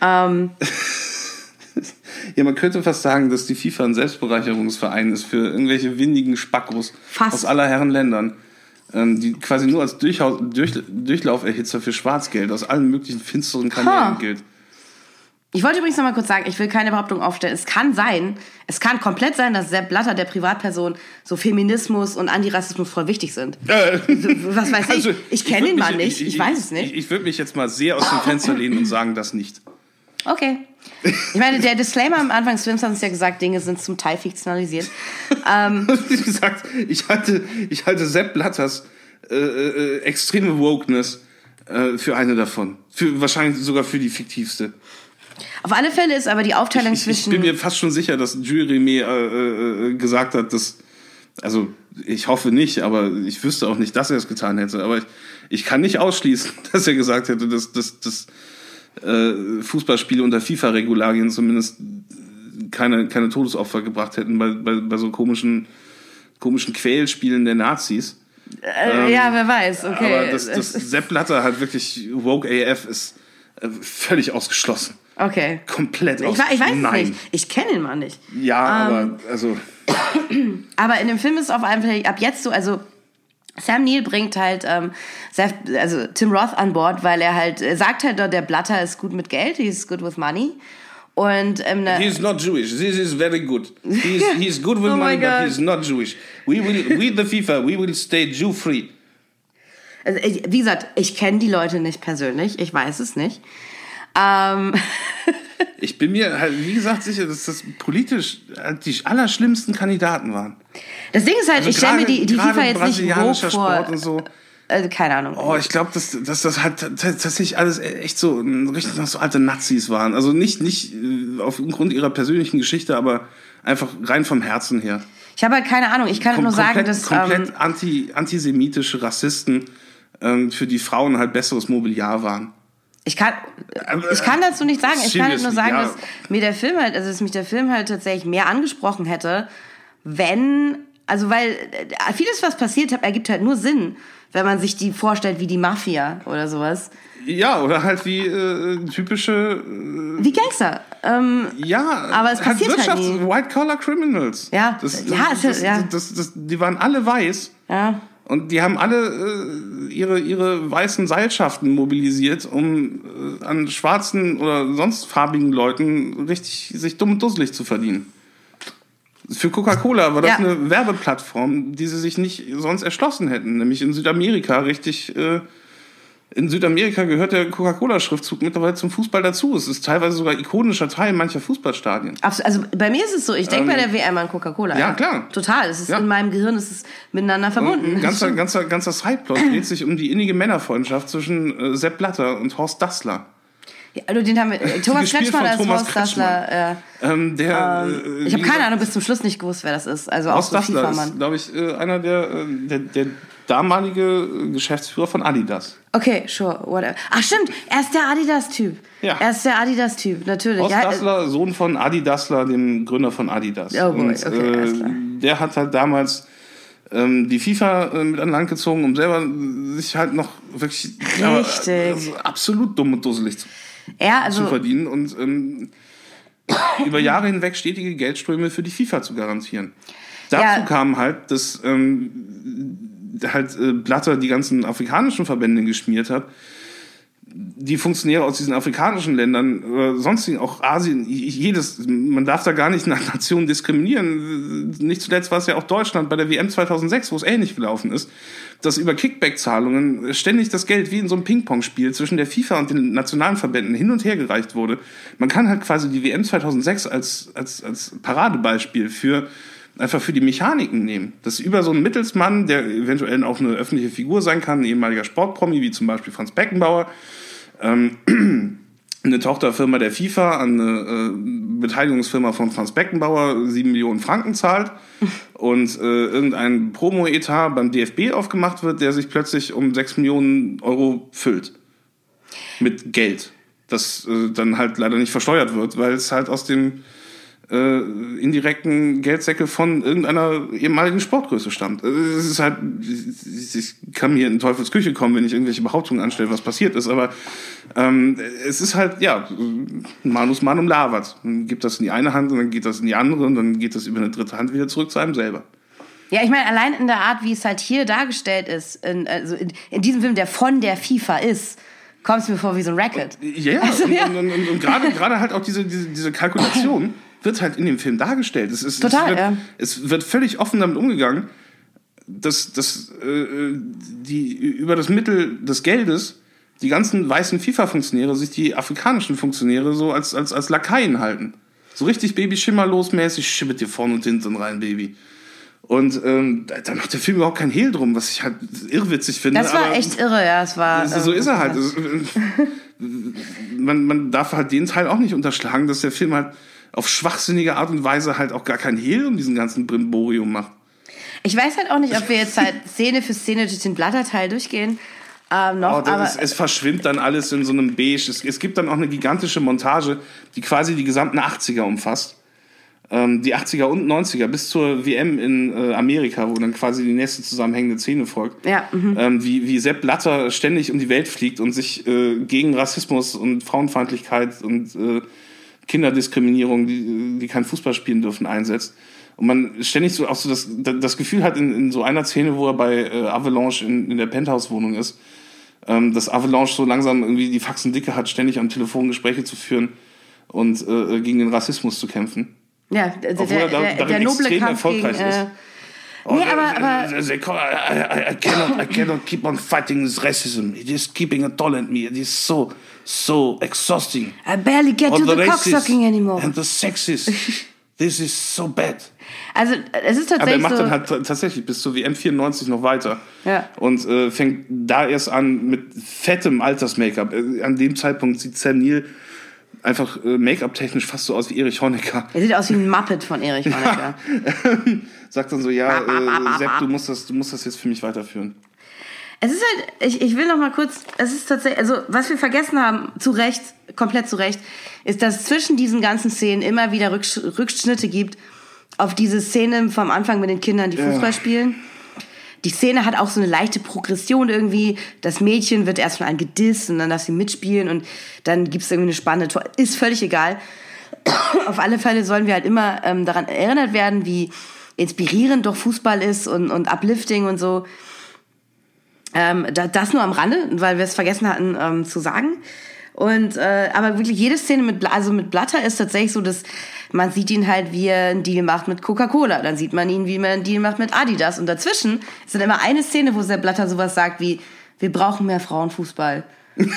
Ähm, ja, man könnte fast sagen, dass die FIFA ein Selbstbereicherungsverein ist für irgendwelche windigen Spackos Fast. aus aller Herren Ländern, ähm, die quasi nur als Durchhau Durch Durchlauferhitzer für Schwarzgeld aus allen möglichen finsteren Kanälen Ha. gilt. Ich wollte übrigens noch mal kurz sagen, ich will keine Behauptung aufstellen. Es kann sein, es kann komplett sein, dass Sepp Blatter, der Privatperson, so Feminismus und Antirassismus voll wichtig sind. Äh, Was weiß ich? Ich kenne ihn mal nicht. Ich, weiß es nicht. Ich, ich würde mich jetzt mal sehr aus dem Fenster lehnen und sagen, das nicht. Okay. Ich meine, der Disclaimer am Anfang des Films hat uns ja gesagt, Dinge sind zum Teil fiktionalisiert. Ähm, Wie gesagt, ich halte, ich halte Sepp Blatters äh, äh, extreme Wokeness äh, für eine davon. Für, wahrscheinlich sogar für die fiktivste. Auf alle Fälle ist aber die Aufteilung Ich, ich zwischen. bin mir fast schon sicher, dass Jules Rimet äh, äh, gesagt hat, dass. Also, ich hoffe nicht, aber ich wüsste auch nicht, dass er es getan hätte. Aber ich, ich kann nicht ausschließen, dass er gesagt hätte, dass, dass, dass äh, Fußballspiele unter FIFA-Regularien zumindest keine, keine Todesopfer gebracht hätten bei, bei, bei so komischen, komischen Quälspielen der Nazis. äh, ja, wer weiß, okay. Aber dass Es- Sepp Blatter halt wirklich Woke AF ist äh, völlig ausgeschlossen. Okay. Komplett Ich, aus. we- ich weiß Nein. es nicht. Ich kenne ihn mal nicht. Ja, aber also. Aber in dem Film ist auf jeden Fall ab jetzt so, also Sam Neill bringt halt ähm, Seth, also Tim Roth an Bord, weil er halt er sagt halt, der Blatter ist gut mit Geld, he's good with money. Und ähm, ne- He's not Jewish. This is very good. He's, he's good with Oh money, but he's not Jewish. We will, we the FIFA, we will stay Jew free. also, ich, wie gesagt, ich kenne die Leute nicht persönlich, ich weiß es nicht. Ähm, Ich bin mir halt, wie gesagt, sicher, dass das politisch die allerschlimmsten Kandidaten waren. das Ding ist halt, ich stelle mir die, die FIFA jetzt nicht hoch brasilianischer vor. Sport und so. Also, keine Ahnung. Oh, ich glaube, dass, dass das halt tatsächlich alles echt so richtig noch so alte Nazis waren. Also nicht, nicht äh, aufgrund ihrer persönlichen Geschichte, aber einfach rein vom Herzen her. Ich habe halt keine Ahnung, ich kann Kom nur sagen, komplett dass. komplett Ähm, anti, antisemitische Rassisten, ähm, für die Frauen halt besseres Mobiliar waren. Ich kann, ich kann dazu nicht sagen. Ich kann halt nur sagen, dass mir der Film halt, also dass mich der Film halt tatsächlich mehr angesprochen hätte, wenn, also weil äh, vieles, was passiert hat, ergibt halt nur Sinn, wenn man sich die vorstellt wie die Mafia oder sowas. Ja, oder halt wie äh, typische, Wie Gangster. Ähm, äh, ja, Aber es passiert halt nie. White-Collar-Criminals. Ja, das, das, ja, das, ja. Das, das, die waren alle weiß. ja. Und die haben alle äh, ihre, ihre weißen Seilschaften mobilisiert, um äh, an schwarzen oder sonst farbigen Leuten richtig sich dumm und dusselig zu verdienen. Für Coca-Cola war das Ja. eine Werbeplattform, die sie sich nicht sonst erschlossen hätten. Nämlich in Südamerika richtig. Äh, in Südamerika gehört der Coca-Cola-Schriftzug mittlerweile zum Fußball dazu. Es ist teilweise sogar ikonischer Teil mancher Fußballstadien. Abs- Also bei mir ist es so, ich denke bei der WM an Coca-Cola. Ähm, ja, klar. Total. Es ist Ja. in meinem Gehirn, es ist miteinander verbunden. Ein ganzer, ganzer, ganzer Sideplot dreht sich um die innige Männerfreundschaft zwischen äh, Sepp Blatter und Horst Dassler. Ja, also den haben wir, äh, Thomas Kretschmann als Thomas Horst Dassler. Ja. Ähm, der, äh, Ich habe keine Ahnung, bis zum Schluss nicht gewusst, wer das ist. Also auch Horst so Dassler ist, glaube ich, äh, einer der, äh, der, der damalige äh, Geschäftsführer von Adidas. Okay, sure, whatever. Ach stimmt, er ist der Adidas-Typ. Ja. Er ist der Adidas-Typ, natürlich. Horst Ja, äh, Dassler, Sohn von Adi Dassler, dem Gründer von Adidas. Oh boy, Und, okay, klar. der hat halt damals ähm, die FIFA äh, mit an Land gezogen, um selber äh, sich halt noch wirklich ja, also absolut dumm und dusselig zu, zu also, verdienen und ähm, über Jahre hinweg stetige Geldströme für die FIFA zu garantieren. Dazu Ja. kam halt, dass ähm, halt äh, Blatter die ganzen afrikanischen Verbände geschmiert hat, die Funktionäre aus diesen afrikanischen Ländern, oder sonstigen, auch Asien, jedes, man darf da gar nicht nach Nationen diskriminieren. Nicht zuletzt war es ja auch Deutschland bei der WM 2006, wo es ähnlich gelaufen ist, dass über Kickback-Zahlungen ständig das Geld wie in so einem Ping-Pong-Spiel zwischen der FIFA und den nationalen Verbänden hin und her gereicht wurde. Man kann halt quasi die WM 2006 als, als, als Paradebeispiel für einfach für die Mechaniken nehmen. Dass über so einen Mittelsmann, der eventuell auch eine öffentliche Figur sein kann, ein ehemaliger Sportpromi, wie zum Beispiel Franz Beckenbauer, ähm, eine Tochterfirma der FIFA an eine äh, Beteiligungsfirma von Franz Beckenbauer sieben Millionen Franken zahlt und äh, irgendein Promo-Etat beim DFB aufgemacht wird, der sich plötzlich um sechs Millionen Euro füllt. Mit Geld. Das äh, dann halt leider nicht versteuert wird, weil es halt aus dem äh, indirekten Geldsäcke von irgendeiner ehemaligen Sportgröße stammt. Äh, Es ist halt, ich kann mir in Teufels Küche kommen, wenn ich irgendwelche Behauptungen anstelle, was passiert ist, aber ähm, es ist halt, ja, Manus Manum labert. Dann gibt das in die eine Hand und dann geht das in die andere und dann geht das über eine dritte Hand wieder zurück zu einem selber. Ja, ich meine, allein in der Art, wie es halt hier dargestellt ist, in, also in, in diesem Film, der von der FIFA ist, kommt es mir vor wie so ein Racket. Ja. Also, und, ja. und, und, und, und gerade, gerade halt auch diese, diese, diese Kalkulation wird halt in dem Film dargestellt. Es ist, Total, es wird, ja. es wird völlig offen damit umgegangen, dass, dass äh, die über das Mittel des Geldes die ganzen weißen FIFA-Funktionäre sich die afrikanischen Funktionäre so als, als, als Lakaien halten. So richtig Baby-Schimmerlos-mäßig, schibbet dir vorne und hinten rein, Baby. Und ähm, da, macht der Film überhaupt keinen Hehl drum, was ich halt irrwitzig finde. Das war aber- echt irre, ja. Es war, also, so ähm, ist er halt. Also, man, man darf halt den Teil auch nicht unterschlagen, dass der Film halt auf schwachsinnige Art und Weise halt auch gar kein Hehl um diesen ganzen Brimborium macht. Ich weiß halt auch nicht, ob wir jetzt halt Szene für Szene durch den Blatterteil durchgehen. Ähm, noch, Oh, ist, es verschwimmt dann alles in so einem Beige. Es, es gibt dann auch eine gigantische Montage, die quasi die gesamten 80er umfasst. Ähm, die 80er und 90er bis zur WM in äh, Amerika, wo dann quasi die nächste zusammenhängende Szene folgt. Ja, mhm. ähm, wie, wie Sepp Blatter ständig um die Welt fliegt und sich äh, gegen Rassismus und Frauenfeindlichkeit und äh, Kinderdiskriminierung, die, die kein Fußball spielen dürfen, einsetzt. Und man ständig so auch so das, das Gefühl hat in, in so einer Szene, wo er bei äh, Avalanche in, in der Penthouse-Wohnung ist, ähm, dass Avalanche so langsam irgendwie die Faxen dicke hat, ständig am Telefon Gespräche zu führen und äh, gegen den Rassismus zu kämpfen. ja, der, der, Obwohl er da- der, der noble extrem Kampf gegen... erfolgreich ist. Äh, Nee, they- aber- aber- they- call- I, I, cannot, I cannot keep on fighting this racism. It is keeping a toll at me. It is so, so exhausting. I barely get to the racists cocksucking anymore. And the sexist. This is so bad. Also, es ist Aber er tatsächlich macht so... dann halt tatsächlich bis zur WM 94 noch weiter. Ja. Und äh, fängt da erst an mit fettem Alters-Make-up. Äh, an dem Zeitpunkt sieht Sam Neill einfach äh, Make-up-technisch fast so aus wie Erich Honecker. er sieht aus wie ein Muppet von Erich Honecker. Sagt dann so, ja, äh, Sepp, du musst, das, du musst das jetzt für mich weiterführen. Es ist halt, ich, ich will noch mal kurz, es ist tatsächlich, also was wir vergessen haben, zu Recht, komplett zu Recht, ist, dass es zwischen diesen ganzen Szenen immer wieder Rücksch Rückschnitte gibt auf diese Szene vom Anfang mit den Kindern, die Fußball spielen. Die Szene hat auch so eine leichte Progression irgendwie. Das Mädchen wird erst von einem gedisst und dann darf sie mitspielen und dann gibt es irgendwie eine spannende Tor. Ist völlig egal. auf alle Fälle sollen wir halt immer ähm, daran erinnert werden, wie inspirierend doch Fußball ist und, und uplifting und so. Ähm, da, das nur am Rande, weil wir es vergessen hatten ähm, zu sagen. Und äh, aber wirklich jede Szene mit also mit Blatter ist tatsächlich so, dass man sieht ihn halt, wie er einen Deal macht mit Coca-Cola, dann sieht man ihn, wie er einen Deal macht mit Adidas und dazwischen ist dann immer eine Szene, wo der Blatter sowas sagt wie wir brauchen mehr Frauenfußball.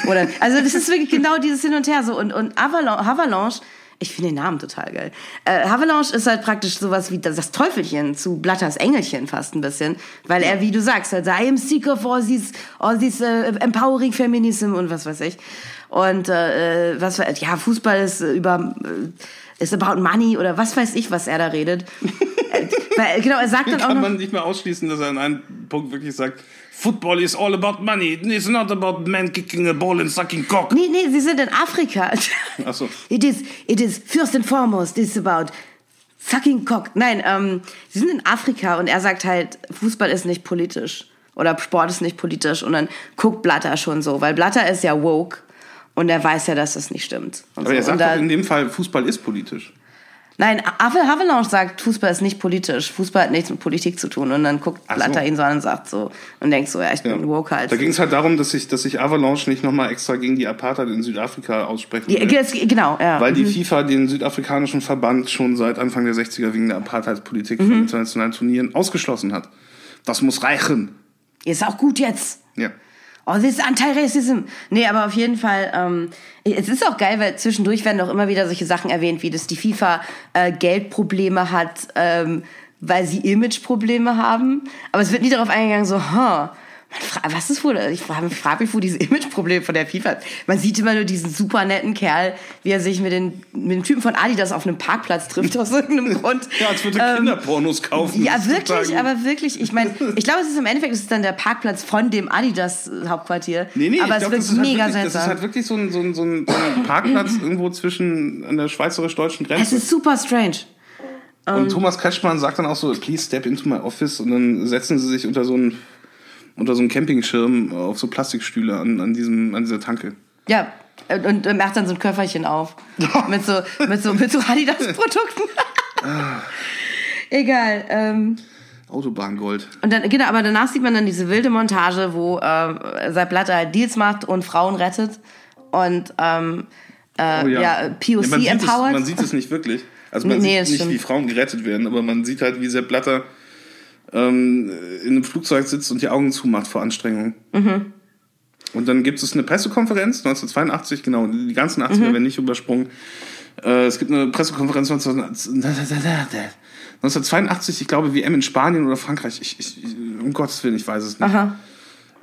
Oder also das ist wirklich genau dieses hin und her so und und Avalanche, ich finde den Namen total geil. Äh, Avalanche ist halt praktisch sowas wie das, das Teufelchen zu Blatters Engelchen fast ein bisschen, weil er, wie du sagst, halt, I am of all these, all these uh, empowering feminism und was weiß ich. Und äh, was war- ja Fußball ist äh, über äh, ist about money oder was weiß ich, was er da redet. Äh, weil, genau, er sagt dann auch Kann noch, man nicht mehr ausschließen, dass er an einem Punkt wirklich sagt, Football is all about money. It's not about men kicking a ball and sucking cock. nee, nee, sie sind in Afrika. Ach so. It is, it is first and foremost, it's about sucking cock. Nein, ähm, sie sind in Afrika und er sagt halt, Fußball ist nicht politisch oder Sport ist nicht politisch und dann guckt Blatter schon so, weil Blatter ist ja woke und er weiß ja, dass das nicht stimmt. Und Aber er so. sagt und da, in dem Fall, Fußball ist politisch. nein, Ave- Havelange sagt, Fußball ist nicht politisch, Fußball hat nichts mit Politik zu tun und dann guckt Ach so. Blatter ihn so an und sagt so und denkt so, ja, ich bin woke halt. Da ging es halt darum, dass sich dass sich Avalanche nicht nochmal extra gegen die Apartheid in Südafrika aussprechen Ja, will. das- genau, ja. Weil die FIFA den südafrikanischen Verband schon seit Anfang der 60er wegen der Apartheidspolitik von Mhm. internationalen Turnieren ausgeschlossen hat. Das muss reichen. Ist auch gut jetzt. Ja. Oh, this is anti-racism. Nee, aber auf jeden Fall, ähm, es ist auch geil, weil zwischendurch werden auch immer wieder solche Sachen erwähnt, wie dass die FIFA äh, Geldprobleme hat, ähm, weil sie Imageprobleme haben. Aber es wird nie darauf eingegangen, so, huh, was ist wohl, ich frage frag mich, wo dieses Imageproblem von der FIFA ist. Man sieht immer nur diesen super netten Kerl, wie er sich mit, den, mit dem Typen von Adidas auf einem Parkplatz trifft, aus irgendeinem Grund. Ja, als würde er ähm, Kinderpornos kaufen. Ja, wirklich, aber wirklich. Ich meine, ich glaube, es ist im Endeffekt, es ist dann der Parkplatz von dem Adidas-Hauptquartier. Nee, nee, aber es glaub, wird halt mega halt seltsam. Das ist halt wirklich so ein, so ein, so ein Parkplatz irgendwo zwischen an der schweizerisch-deutschen Grenze. Es ist super strange. Und um, Thomas Kretschmann sagt dann auch so, please step into my office und dann setzen sie sich unter so einen unter so einem Campingschirm auf so Plastikstühle an, an, diesem, an dieser Tanke. Ja, und, und macht dann so ein Köfferchen auf. mit so, mit so, mit so Adidas-Produkten. Egal. Ähm. Autobahngold. Und dann, genau, aber danach sieht man dann diese wilde Montage, wo äh, Sepp Blatter halt Deals macht und Frauen rettet. Und ähm, äh, oh ja. ja. POC ja, man empowered. Es, man sieht es nicht wirklich. Also man nee, sieht nicht, stimmt. wie Frauen gerettet werden, aber man sieht halt, wie Sepp Blatter ähm, in einem Flugzeug sitzt und die Augen zumacht vor Anstrengung. Mhm. Und dann gibt es eine Pressekonferenz 1982, genau, die ganzen 80er mhm. werden nicht übersprungen. Äh, es gibt eine Pressekonferenz 1982, ich glaube, WM in Spanien oder Frankreich. Ich, ich, um Gottes Willen, ich weiß es nicht. Aha.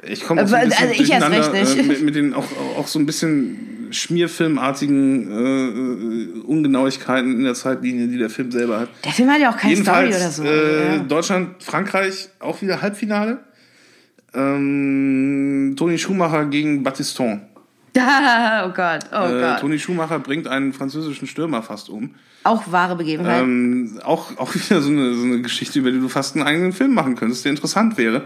Ich komme auch so bisschen also ich erst recht nicht. Äh, mit, mit den auch, auch so ein bisschen schmierfilmartigen äh, Ungenauigkeiten in der Zeitlinie, die der Film selber hat. Der Film hat ja auch keine Jedenfalls, Story oder so. Äh, ja. Deutschland, Frankreich, auch wieder Halbfinale. Ähm, Toni Schumacher gegen Battiston. oh Gott, oh äh, Gott. Toni Schumacher bringt einen französischen Stürmer fast um. Auch wahre Begebenheit. Ähm, auch, auch wieder so eine, so eine Geschichte, über die du fast einen eigenen Film machen könntest, der interessant wäre.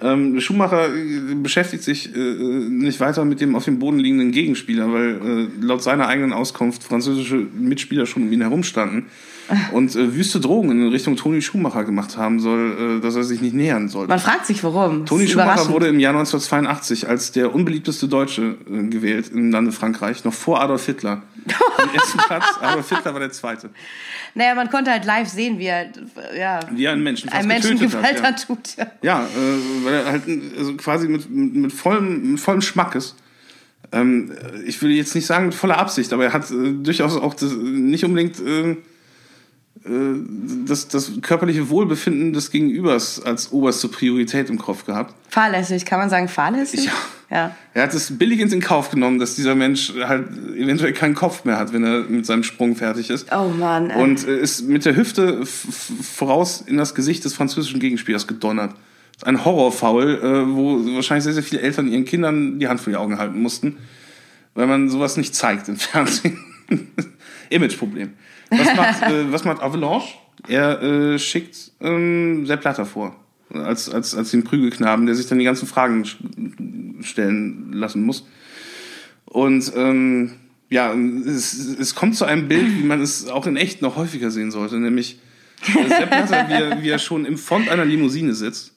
Ähm, Schumacher äh, beschäftigt sich äh, nicht weiter mit dem auf dem Boden liegenden Gegenspieler, weil äh, laut seiner eigenen Auskunft französische Mitspieler schon um ihn herumstanden und äh, wüste Drogen in Richtung Toni Schumacher gemacht haben soll, äh, dass er sich nicht nähern sollte. Man fragt sich warum. Toni Schumacher wurde im Jahr 1982 als der unbeliebteste Deutsche äh, gewählt im Lande Frankreich, noch vor Adolf Hitler. Am ersten Platz, Adolf Hitler war der zweite. Naja, man konnte halt live sehen, wie er, ja, wie er einen Menschen, fast einen Menschen Gewalt hat, ja. tut. Ja, ja äh, weil er halt also quasi mit, mit, vollem, mit vollem Schmackes ähm, ich würde jetzt nicht sagen mit voller Absicht, aber er hat äh, durchaus auch das, nicht unbedingt äh, das, das körperliche Wohlbefinden des Gegenübers als oberste Priorität im Kopf gehabt. Fahrlässig, kann man sagen fahrlässig? Ja. ja. Er hat es billigend in Kauf genommen, dass dieser Mensch halt eventuell keinen Kopf mehr hat, wenn er mit seinem Sprung fertig ist. Oh Mann. Ey. Und ist mit der Hüfte voraus in das Gesicht des französischen Gegenspielers gedonnert. Ein Horrorfoul, äh, wo wahrscheinlich sehr, sehr viele Eltern ihren Kindern die Hand vor die Augen halten mussten, weil man sowas nicht zeigt im Fernsehen. Imageproblem. Was macht, äh, was macht Avalanche? Er äh, schickt ähm, Sepp Blatter vor. Als, als, als den Prügelknaben, der sich dann die ganzen Fragen stellen lassen muss. Und ähm, ja, es, es kommt zu einem Bild, wie man es auch in echt noch häufiger sehen sollte, nämlich äh, Sepp Blatter, wie er, wie er schon im Front einer Limousine sitzt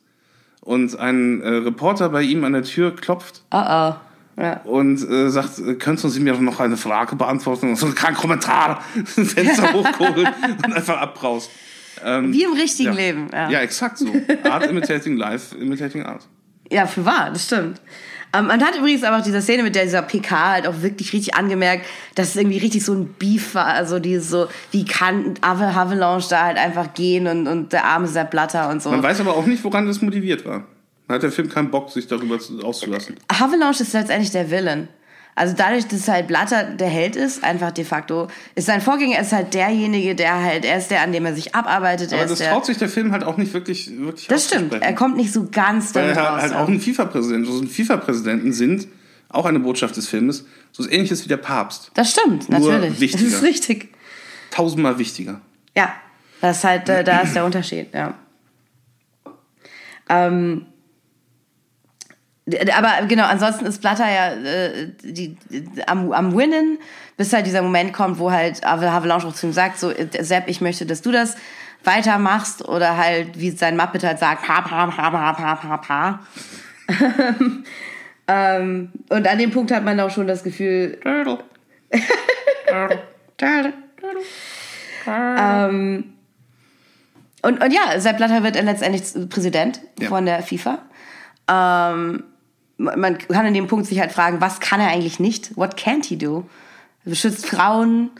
und ein äh, Reporter bei ihm an der Tür klopft. Oh oh. Ja. Und äh, sagt, äh, könnten Sie mir noch eine Frage beantworten? Und so kein Kommentar, Fenster hochkurbelt und einfach abbraust. Ähm, Wie im richtigen ja. Leben. Ja. ja, exakt so. Art imitating life, imitating art. Ja, für wahr, das stimmt. Ähm, man hat übrigens aber auch diese Szene mit dieser PK halt auch wirklich richtig angemerkt, dass es irgendwie richtig so ein Beef war. Also dieses so, wie kann Avalanche da halt einfach gehen und, und der arme Sepp Blatter und so. Man weiß aber auch nicht, woran das motiviert war hat der Film keinen Bock, sich darüber auszulassen. Avalanche ist letztendlich der Villain. Also dadurch, dass halt Blatter der Held ist, einfach de facto, ist sein Vorgänger ist halt derjenige, der halt, er ist der, an dem er sich abarbeitet. Aber das der, traut sich der Film halt auch nicht wirklich, wirklich Das stimmt, er kommt nicht so ganz damit Weil er raus, halt auch ein FIFA-Präsident, so ein FIFA-Präsidenten sind, auch eine Botschaft des Filmes, so ähnliches wie der Papst. Das stimmt, Nur natürlich. Wichtiger. Das ist richtig. Tausendmal wichtiger. Ja, das ist halt, äh, da ist der Unterschied, ja. Ähm, aber genau, ansonsten ist Blatter ja äh, die, die, am, am Winnen, bis halt dieser Moment kommt, wo halt Havelange auch zu ihm sagt, so, Sepp, ich möchte, dass du das weitermachst oder halt, wie sein Muppet halt sagt, ha, ha, ha, ha, ha, ha, ha. ähm, und an dem Punkt hat man auch schon das Gefühl, Turtle. Turtle. ähm, und, und ja, Sepp Blatter wird letztendlich Präsident ja. von der FIFA. Ähm, man kann in dem Punkt sich halt fragen, was kann er eigentlich nicht? What can't he do? Er beschützt Frauen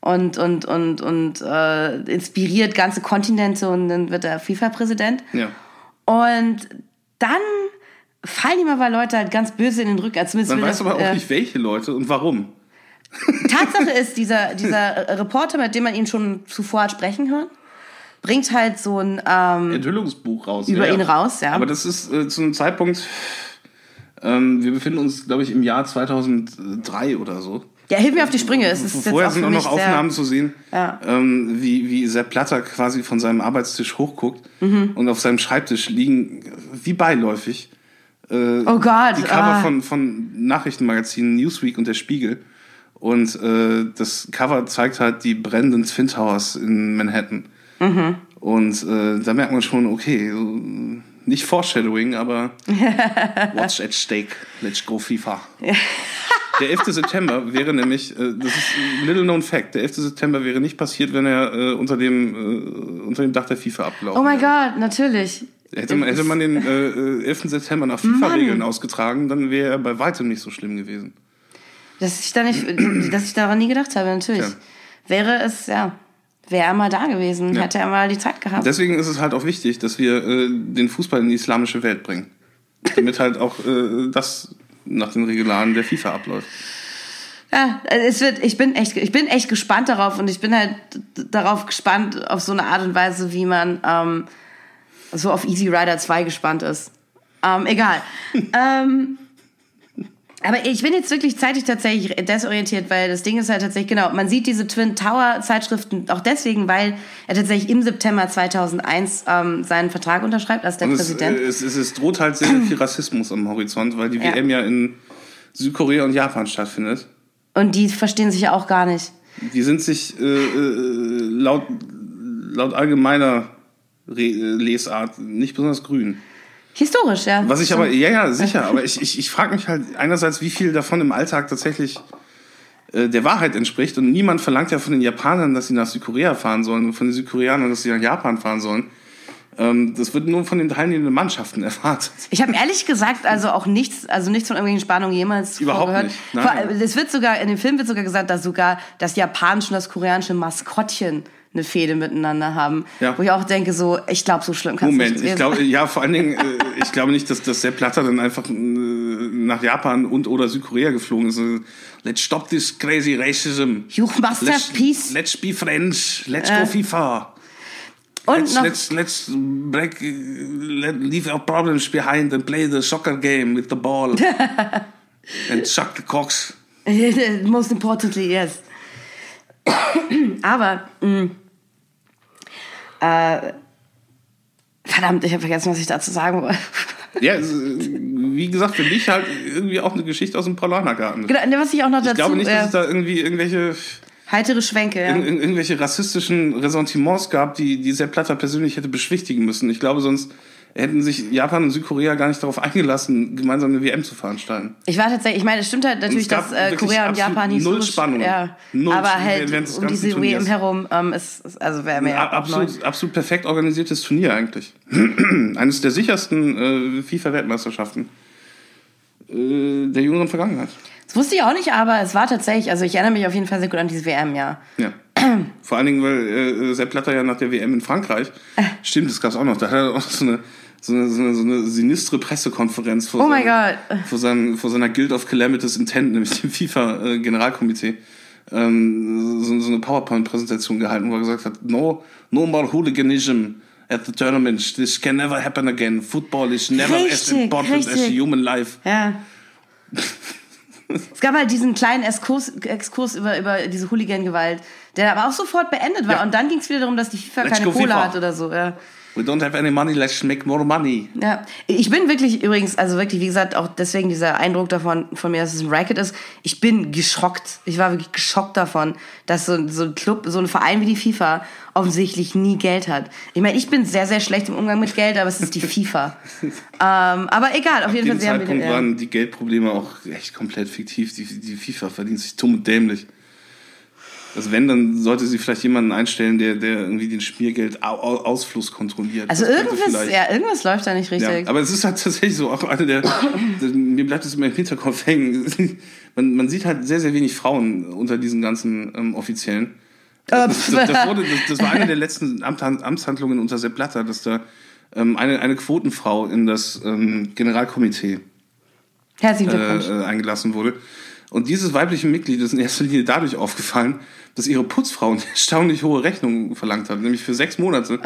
und, und, und, und äh, inspiriert ganze Kontinente und dann wird er FIFA-Präsident. Ja. Und dann fallen ihm aber Leute halt ganz böse in den Rücken. Also zumindest Man weiß das, aber auch äh, nicht, welche Leute und warum. Tatsache ist, dieser, dieser Reporter, mit dem man ihn schon zuvor hat sprechen hören, bringt halt so ein ähm, Enthüllungsbuch raus. über ihn raus, ja. Aber das ist äh, zu einem Zeitpunkt, ähm, wir befinden uns, glaube ich, im Jahr 2003 oder so. ja, hilf mir auf die Sprünge. Es ist jetzt Vorher auch sind auch noch Aufnahmen zu sehen, Ja. ähm, wie, wie Sepp Platter quasi von seinem Arbeitstisch hochguckt Mhm. und auf seinem Schreibtisch liegen, wie beiläufig, äh, Oh Gott. die Cover ah. von, von Nachrichtenmagazinen Newsweek und der Spiegel. Und äh, das Cover zeigt halt die brennenden Twin Towers in Manhattan. Mhm. Und äh, da merkt man schon, okay, nicht Foreshadowing, aber Watch at Stake, let's go FIFA. Der 11. September wäre nämlich, äh, das ist ein little known fact, der 11. September wäre nicht passiert, wenn er äh, unter, dem, äh, unter dem Dach der FIFA abgelaufen Oh mein. Gott, natürlich. Hätte man, hätte man den äh, äh, 11. September nach FIFA-Regeln ausgetragen, dann wäre er bei weitem nicht so schlimm gewesen. Dass ich, da nicht, dass ich daran nie gedacht habe, natürlich. Tja. Wäre es, ja, wäre er mal da gewesen, Ja. hätte er mal die Zeit gehabt. Deswegen ist es halt auch wichtig, dass wir äh, den Fußball in die islamische Welt bringen. Damit halt auch äh, das nach den Regularen der FIFA abläuft. Ja, es wird, ich bin echt, ich bin echt gespannt darauf und ich bin halt darauf gespannt auf so eine Art und Weise, wie man ähm, so auf Easy Rider 2 gespannt ist. Ähm, egal. ähm, aber ich bin jetzt wirklich zeitlich tatsächlich desorientiert, weil das Ding ist halt tatsächlich, genau, man sieht diese Twin Tower Zeitschriften auch deswegen, weil er tatsächlich im September 2001 ähm, seinen Vertrag unterschreibt als der Und Präsident. es, es, es droht halt sehr viel Rassismus am Horizont, weil die Ja. WM ja in Südkorea und Japan stattfindet. und die verstehen sich ja auch gar nicht. Die sind sich äh, äh, laut, laut allgemeiner Re Lesart nicht besonders grün. Historisch, ja. Was ich aber, ja, ja, sicher, aber ich, ich, ich frage mich halt einerseits, wie viel davon im Alltag tatsächlich äh, der Wahrheit entspricht. Und niemand verlangt ja von den Japanern, dass sie nach Südkorea fahren sollen und von den Südkoreanern, dass sie nach Japan fahren sollen. Ähm, das wird nur von den teilnehmenden Mannschaften erwartet. Ich habe ehrlich gesagt also auch nichts, also nichts von irgendwelchen Spannungen jemals Überhaupt gehört. nicht, nein. Vor- Es wird sogar in dem Film wird sogar gesagt, dass sogar das japanische und das koreanische Maskottchen eine Fehde miteinander haben. Ja. Wo ich auch denke, so, ich glaube, so schlimm kann es nicht Moment, gewesen ich glaube, ja, vor allen Dingen, äh, ich glaube nicht, dass, dass der Platter dann einfach äh, nach Japan und oder Südkorea geflogen ist. Äh, Let's stop this crazy racism. You must let's, have peace. Let's be friends. Let's Äh. go FIFA. Und let's, noch, let's let's break, uh, let, leave our problems behind and play the soccer game with the ball and suck the cocks. most importantly, yes. Aber, mh, äh, verdammt, ich habe vergessen, was ich dazu sagen wollte. Ja, wie gesagt, für mich halt irgendwie auch eine Geschichte aus dem Paulanergarten. Genau, ne, was ich auch noch dazu, Ich glaube nicht, dass es da irgendwie irgendwelche heitere Schwenke, ja. ir- ir- irgendwelche rassistischen Ressentiments gab, die, die Sepp Platter persönlich hätte beschwichtigen müssen. Ich glaube, sonst hätten sich Japan und Südkorea gar nicht darauf eingelassen, gemeinsam eine WM zu veranstalten. Ich war tatsächlich, ich meine, es stimmt halt natürlich, dass äh, Korea und Japan null historisch, Spannung. ja, Null aber Spannung halt um diese Turniers. WM herum ähm, ist, ist also wäre mir ja. Absolut, absolut perfekt organisiertes Turnier eigentlich. Eines der sichersten äh, FIFA-Weltmeisterschaften äh, der jüngeren Vergangenheit. Das wusste ich auch nicht, aber es war tatsächlich, also ich erinnere mich auf jeden Fall sehr gut an diese WM, ja. Ja. Vor allen Dingen, weil äh, Sepp Blatter ja nach der WM in Frankreich, Äh. stimmt, das gab es auch noch, da hat er auch so eine, so eine, so eine, so eine sinistre Pressekonferenz vor, Oh Gott. vor, seinem, vor seiner Guild of Calamitous Intent, nämlich dem FIFA-Generalkomitee, ähm, so, so eine PowerPoint-Präsentation gehalten, wo er gesagt hat, no, no more hooliganism at the tournament, this can never happen again, football is never as Richtig, important as richtig. human life. Ja. es gab halt diesen kleinen Exkurs, Exkurs über, über diese Hooligan-Gewalt, der aber auch sofort beendet war. Ja. Und dann ging es wieder darum, dass die FIFA Let's keine Kohle FIFA. hat oder so. Ja. We don't have any money, let's make more money. Ja, ich bin wirklich übrigens, also wirklich, wie gesagt, auch deswegen dieser Eindruck davon von mir, dass es ein Racket ist. Ich bin geschockt. Ich war wirklich geschockt davon, dass so, so ein Club, so ein Verein wie die FIFA offensichtlich nie Geld hat. Ich meine, ich bin sehr, sehr schlecht im Umgang mit Geld, aber es ist die FIFA. ähm, aber egal, auf Zu jeden dem Fall. Sie haben Zeitpunkt waren die Geldprobleme auch echt komplett fiktiv. Die, die FIFA verdient sich dumm und dämlich. Also wenn, dann sollte sie vielleicht jemanden einstellen, der, der irgendwie den Schmiergeld-Ausfluss kontrolliert. Also Das irgendwas, ja, irgendwas läuft da nicht Ja, richtig. aber es ist halt tatsächlich so, auch eine der, mir bleibt es immer im Hinterkopf hängen. Man, man sieht halt sehr, sehr wenig Frauen unter diesen ganzen ähm, Offiziellen. Das, das, das, wurde, das, war eine der letzten Amt, Amtshandlungen unter Sepp Blatter, dass da ähm, eine, eine Quotenfrau in das ähm, Generalkomitee Herzlichen äh, Glückwunsch. äh, eingelassen wurde. Und dieses weibliche Mitglied ist in erster Linie dadurch aufgefallen, dass ihre Putzfrau eine erstaunlich hohe Rechnung verlangt hat, nämlich für sechs Monate.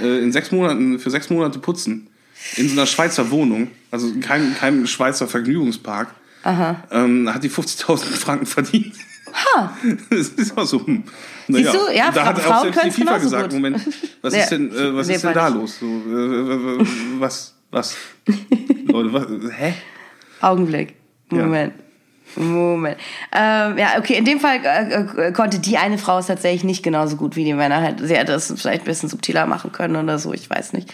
Äh, in sechs Monaten, für sechs Monate putzen. In so einer Schweizer Wohnung, also in keinem, keinem Schweizer Vergnügungspark. Ähm, hat die 50.000 Franken verdient. Ha. Das ist auch so. hm. Siehst du? Ja, da Fra- hat auch Frauen selbst die FIFA gesagt, gut. Moment, was Ja, ist denn, äh, was nee, ist denn da nicht. los? So, äh, äh, was, was? Leute, was, hä? Augenblick. Ja. Moment. Ähm, ja, okay, in dem Fall äh, äh, konnte die eine Frau es tatsächlich nicht genauso gut wie die Männer. Halt, sie hätte es vielleicht ein bisschen subtiler machen können oder so, ich weiß nicht.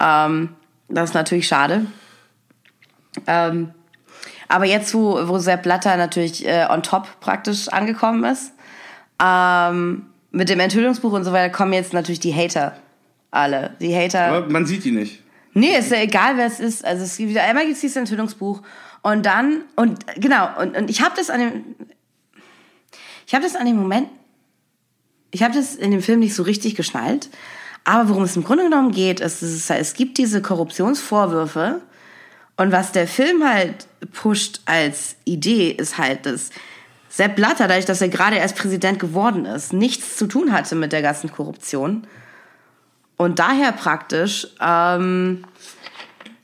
Ähm, das ist natürlich schade. Ähm, aber jetzt, wo, wo Sepp Blatter natürlich äh, on top praktisch angekommen ist, ähm, mit dem Enthüllungsbuch und so weiter, kommen jetzt natürlich die Hater. Alle. Die Hater. Aber man sieht die nicht. Nee, ist ja egal, wer es ist. Also es gibt wieder, einmal gibt es dieses Enthüllungsbuch und dann, und genau, und, und ich habe das an dem, ich habe das an dem Moment, ich habe das in dem Film nicht so richtig geschnallt, aber worum es im Grunde genommen geht, ist, es, es gibt diese Korruptionsvorwürfe und was der Film halt pusht als Idee, ist halt, dass Sepp Blatter, dadurch, dass er gerade erst Präsident geworden ist, nichts zu tun hatte mit der ganzen Korruption. Und daher praktisch, ähm,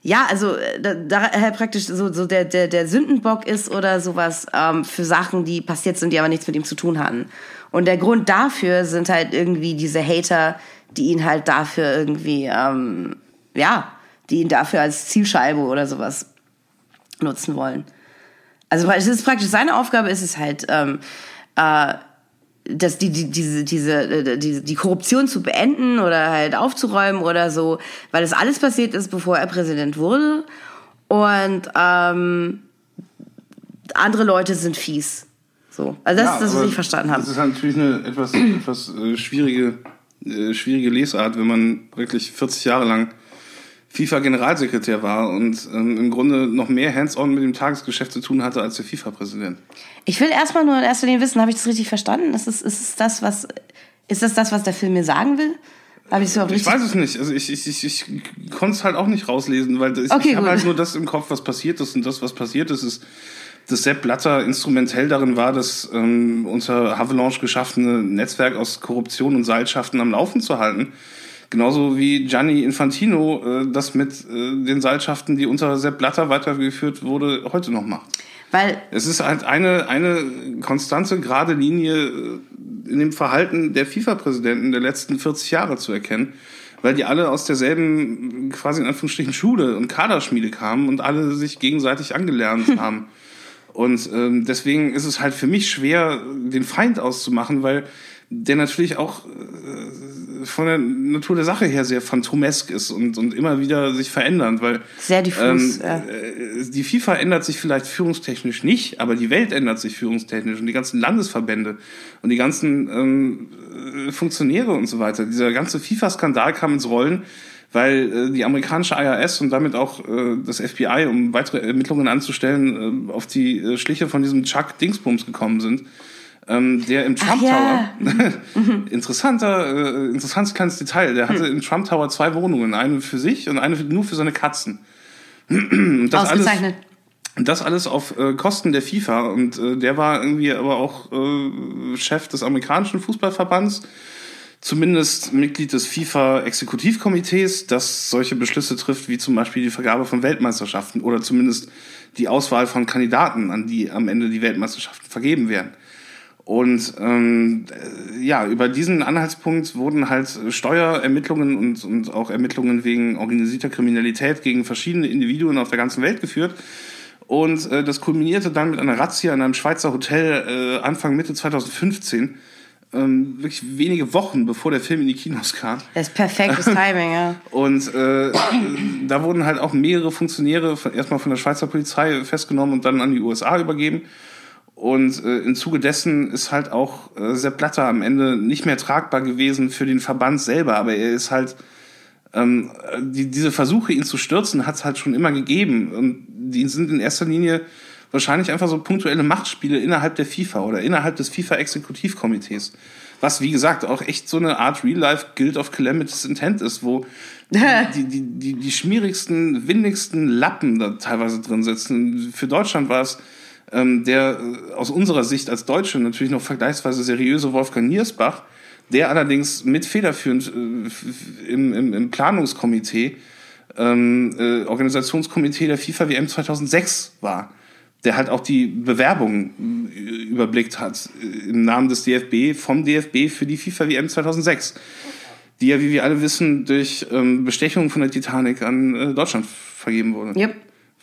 ja, also äh, da, daher praktisch so, so der, der, der Sündenbock ist oder sowas ähm, für Sachen, die passiert sind, die aber nichts mit ihm zu tun hatten. Und der Grund dafür sind halt irgendwie diese Hater, die ihn halt dafür irgendwie, ähm, ja, die ihn dafür als Zielscheibe oder sowas nutzen wollen. Also es ist praktisch seine Aufgabe ist es halt, ähm, äh, dass die, die, diese, diese, äh, die, die Korruption zu beenden oder halt aufzuräumen oder so, weil das alles passiert ist, bevor er Präsident wurde. Und ähm, andere Leute sind fies. So. Also das Ja, ist das, was ich verstanden habe. Das ist halt natürlich eine etwas, etwas äh, schwierige, äh, schwierige Lesart, wenn man wirklich 40 Jahre lang FIFA-Generalsekretär war und ähm, im Grunde noch mehr hands-on mit dem Tagesgeschäft zu tun hatte als der FIFA-Präsident. Ich will erstmal nur in erster Linie wissen, habe ich das richtig verstanden? Ist es, ist es das, was, ist das das, was der Film mir sagen will? Habe ich es überhaupt Ich richtig? weiß es nicht. Also ich, ich, ich, ich konnte es halt auch nicht rauslesen, weil ich, Okay, ich habe halt nur das im Kopf, was passiert ist. Und das, was passiert ist, ist, dass Sepp Blatter instrumentell darin war, das ähm, unter Havelange geschaffene Netzwerk aus Korruption und Seilschaften am Laufen zu halten. Genauso wie Gianni Infantino äh, das mit äh, den Seilschaften, die unter Sepp Blatter weitergeführt wurde, heute noch macht. Weil Es ist halt eine, eine konstante, gerade Linie äh, in dem Verhalten der FIFA-Präsidenten der letzten 40 Jahre zu erkennen, weil die alle aus derselben, quasi in Anführungsstrichen, Schule und Kaderschmiede kamen und alle sich gegenseitig angelernt haben. Und ähm, deswegen ist es halt für mich schwer, den Feind auszumachen, weil der natürlich auch äh, von der Natur der Sache her sehr phantomesk ist und, und immer wieder sich verändernd, weil Sehr diffus, ja. äh, die FIFA ändert sich vielleicht führungstechnisch nicht, aber die Welt ändert sich führungstechnisch und die ganzen Landesverbände und die ganzen ähm, äh, Funktionäre und so weiter. Dieser ganze FIFA-Skandal kam ins Rollen, weil äh, die amerikanische IRS und damit auch äh, das FBI, um weitere Ermittlungen anzustellen, äh, auf die äh, Schliche von diesem Chuck Dingsbums gekommen sind. Ähm, der im Trump ja. Tower, interessanter, äh, interessantes kleines Detail, der hatte im Trump Tower zwei Wohnungen, eine für sich und eine für, nur für seine Katzen. Und das alles, ausgezeichnet. und das alles auf äh, Kosten der FIFA. Und äh, der war irgendwie aber auch äh, Chef des amerikanischen Fußballverbands, zumindest Mitglied des FIFA-Exekutivkomitees, das solche Beschlüsse trifft, wie zum Beispiel die Vergabe von Weltmeisterschaften oder zumindest die Auswahl von Kandidaten, an die am Ende die Weltmeisterschaften vergeben werden. Und ähm, äh, ja, über diesen Anhaltspunkt wurden halt Steuerermittlungen und, und auch Ermittlungen wegen organisierter Kriminalität gegen verschiedene Individuen auf der ganzen Welt geführt. Und äh, das kulminierte dann mit einer Razzia in einem Schweizer Hotel äh, Anfang Mitte 2015, ähm, wirklich wenige Wochen bevor der Film in die Kinos kam. Das ist perfektes Timing, ja. Und äh, da wurden halt auch mehrere Funktionäre von, erstmal von der Schweizer Polizei festgenommen und dann an die USA übergeben. Und äh, im Zuge dessen ist halt auch äh, Sepp Blatter am Ende nicht mehr tragbar gewesen für den Verband selber, aber er ist halt ähm, die, diese Versuche, ihn zu stürzen, hat es halt schon immer gegeben. Und die sind in erster Linie wahrscheinlich einfach so punktuelle Machtspiele innerhalb der FIFA oder innerhalb des FIFA-Exekutivkomitees. Was, wie gesagt, auch echt so eine Art Real-Life Guild of Calamitous Intent ist, wo die, die, die, die schmierigsten, windigsten Lappen da teilweise drin sitzen. Für Deutschland war es ähm, der äh, aus unserer Sicht als Deutsche natürlich noch vergleichsweise seriöse Wolfgang Niersbach, der allerdings mit federführend äh, im, im, im Planungskomitee, ähm, äh, Organisationskomitee der FIFA WM 2006 war der halt auch die Bewerbung äh, überblickt hat äh, im Namen des DFB vom DFB für die FIFA WM 2006, die ja, wie wir alle wissen, durch ähm, Bestechung von der Titanic an äh, Deutschland vergeben wurde. Yep.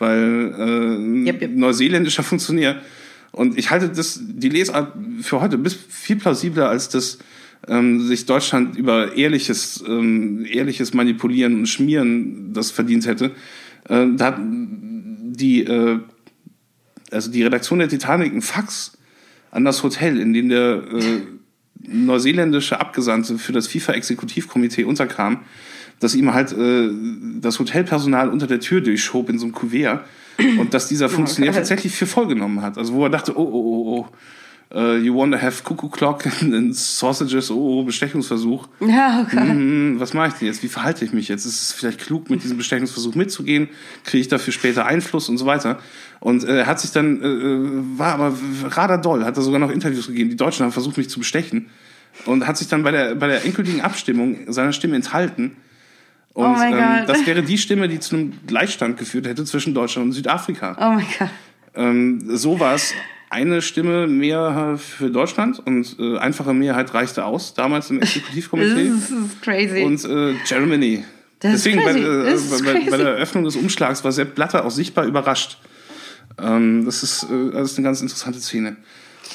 Weil äh, yep, yep. neuseeländischer Funktionär. Und ich halte das, die Lesart für heute bis viel plausibler, als das ähm, sich Deutschland über ehrliches, ähm, ehrliches Manipulieren und Schmieren das verdient hätte. Äh, da hat die äh, also die Redaktion der Titanic ein Fax an das Hotel, in dem der äh, neuseeländische Abgesandte für das FIFA-Exekutivkomitee unterkam, dass ihm halt äh, das Hotelpersonal unter der Tür durchschob in so einem Kuvert und dass dieser Funktionär tatsächlich für voll genommen hat. Also wo er dachte, oh, oh, oh, oh, uh, you want to have Cuckoo Clock and Sausages, oh, oh, Bestechungsversuch. Ja, okay. Hm, was mache ich denn jetzt? Wie verhalte ich mich jetzt? Ist es vielleicht klug, mit diesem Bestechungsversuch mitzugehen? Kriege ich dafür später Einfluss und so weiter? Und äh, er hat sich dann, äh, äh war aber rader doll, hat er sogar noch Interviews gegeben. Die Deutschen haben versucht, mich zu bestechen. Und hat sich dann bei der, bei der endgültigen Abstimmung seiner Stimme enthalten. Und oh ähm, das wäre die Stimme, die zu einem Gleichstand geführt hätte zwischen Deutschland und Südafrika. Oh mein Gott. Ähm, so war es eine Stimme mehr für Deutschland und äh, einfache Mehrheit reichte aus, damals im Exekutivkomitee. das ist crazy. Und äh, Germany. Das Deswegen. Bei, äh, bei, bei, der Eröffnung des Umschlags war Sepp Blatter auch sichtbar überrascht. Ähm, das, ist, äh, das ist eine ganz interessante Szene.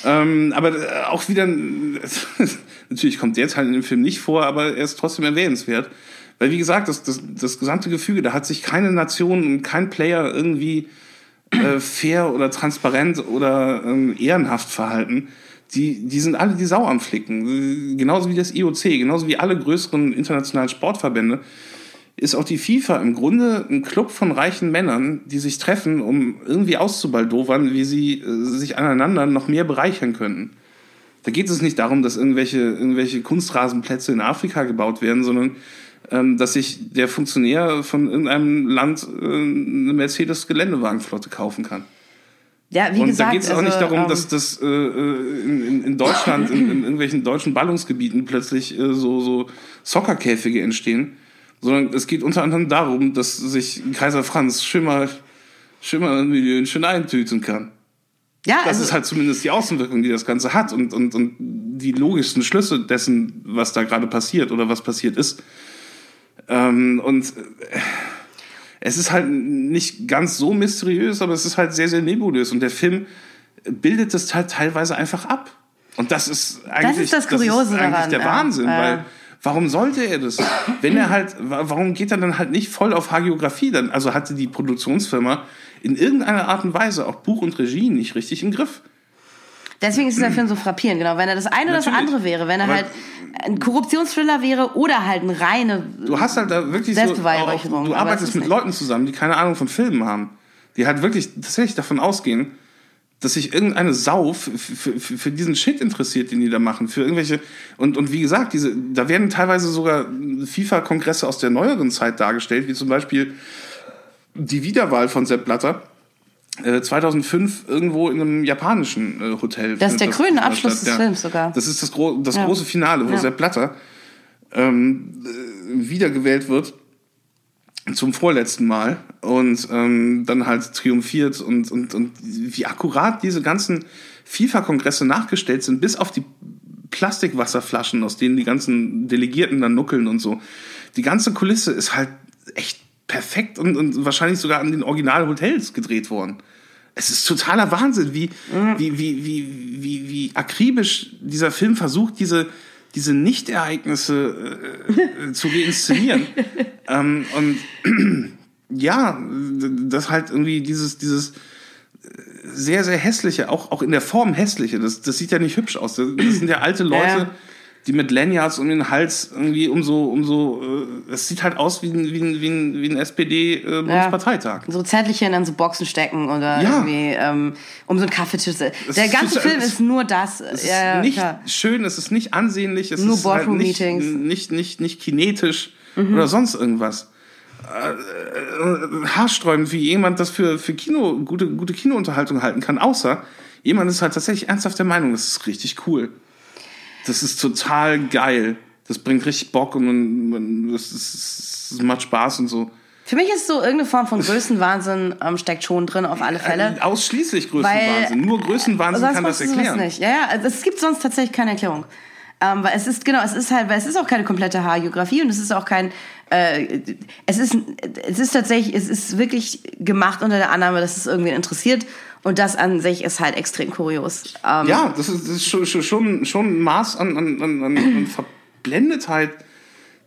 Ähm, aber äh, auch wieder, natürlich kommt der halt in dem Film nicht vor, aber er ist trotzdem erwähnenswert. Weil, wie gesagt, das, das, das gesamte Gefüge, da hat sich keine Nation und kein Player irgendwie äh, fair oder transparent oder ähm, ehrenhaft verhalten. Die, die sind alle die Sau am Flicken. Genauso wie das IOC, genauso wie alle größeren internationalen Sportverbände, ist auch die FIFA im Grunde ein Club von reichen Männern, die sich treffen, um irgendwie auszubaldowern, wie sie äh, sich aneinander noch mehr bereichern könnten. Da geht es nicht darum, dass irgendwelche, irgendwelche Kunstrasenplätze in Afrika gebaut werden, sondern dass sich der Funktionär von irgendeinem Land äh, eine Mercedes-Geländewagenflotte kaufen kann. Ja, wie und gesagt, da geht es auch also, nicht darum, ähm, dass das äh, in, in Deutschland, in, in irgendwelchen deutschen Ballungsgebieten plötzlich äh, so, so Soccerkäfige entstehen, sondern es geht unter anderem darum, dass sich Kaiser Franz schön mal, schön mal ein Million schön eintüten kann. ja, Das also, ist halt zumindest die Außenwirkung, die das Ganze hat und, und, und die logischsten Schlüsse dessen, was da gerade passiert oder was passiert ist. Ähm, und äh, es ist halt nicht ganz so mysteriös, aber es ist halt sehr, sehr nebulös. Und der Film bildet das halt teilweise einfach ab. Und das ist eigentlich, das Kuriose eigentlich daran, der ja. Wahnsinn, Ja. weil warum sollte er das? Wenn er halt, wa- warum geht er dann halt nicht voll auf Hagiografie? Dann, also hatte die Produktionsfirma in irgendeiner Art und Weise auch Buch und Regie nicht richtig im Griff. Deswegen ist dieser Film so frappierend, genau. Wenn er das eine oder das Natürlich. andere wäre, wenn er Aber- halt ein Korruptionsthriller wäre oder halt ein reine. Du hast halt da wirklich so, auch, Selbstbeweihräucherung, du aber es arbeitest ist mit nicht. Leuten zusammen, die keine Ahnung von Filmen haben. Die halt wirklich tatsächlich davon ausgehen, dass sich irgendeine Sau für diesen Shit interessiert, den die da machen. Für irgendwelche, und, und wie gesagt, diese, da werden teilweise sogar FIFA-Kongresse aus der neueren Zeit dargestellt, wie zum Beispiel die Wiederwahl von Sepp Blatter. Äh, 2005 irgendwo in einem japanischen äh, Hotel. Das ist der findet Abschluss statt, des Films sogar. Das ist das, gro das Ja. große Finale, wo Ja. Sepp Blatter ähm, äh, wiedergewählt wird zum vorletzten Mal und ähm, dann halt triumphiert und, und, und wie akkurat diese ganzen FIFA-Kongresse nachgestellt sind, bis auf die Plastikwasserflaschen, aus denen die ganzen Delegierten dann nuckeln und so. Die ganze Kulisse ist halt echt perfekt und, und wahrscheinlich sogar an den Original-Hotels gedreht worden. Es ist totaler Wahnsinn, wie, wie, wie, wie, wie, wie akribisch dieser Film versucht, diese, diese Nichtereignisse äh, äh, zu reinszenieren. ähm, und ja, das halt irgendwie dieses, dieses sehr, sehr hässliche, auch, auch in der Form hässliche, das, das sieht ja nicht hübsch aus. Das, das sind ja alte Leute, Ja. Die mit Lanyards um den Hals irgendwie um so, um so, äh, es sieht halt aus wie ein, wie ein, wie ein, wie ein SPD-Bundesparteitag. So Zettelchen an so Boxen stecken oder Ja. irgendwie ähm, um so einen Kaffeetisch. Der ist- ganze es- Film es- ist nur das. Es ist ja, ja, nicht klar. schön, es ist nicht ansehnlich, es Nur ist halt nicht, nicht, nicht, nicht kinetisch Mhm. oder sonst irgendwas. Äh, äh, haarsträubend, wie jemand das für, für Kino, gute, gute Kinounterhaltung halten kann, außer jemand ist halt tatsächlich ernsthaft der Meinung, das ist richtig cool. Das ist total geil. Das bringt richtig Bock und man, man, das, ist, das macht Spaß und so. Für mich ist so irgendeine Form von Größenwahnsinn ähm, steckt schon drin auf alle Fälle. Äh, Ausschließlich Größenwahnsinn. Nur Größenwahnsinn kann das erklären. Nicht. Ja, ja, also es gibt sonst tatsächlich keine Erklärung. Ähm, weil es ist, genau, es ist halt, weil es ist auch keine komplette Haargeografie und es ist auch kein, äh, es ist, es ist tatsächlich, es ist wirklich gemacht unter der Annahme, dass es irgendwen interessiert und das an sich ist halt extrem kurios. Ähm, Ja, das ist, das ist schon, schon- schon, ein Maß an, an, an, an an Verblendetheit,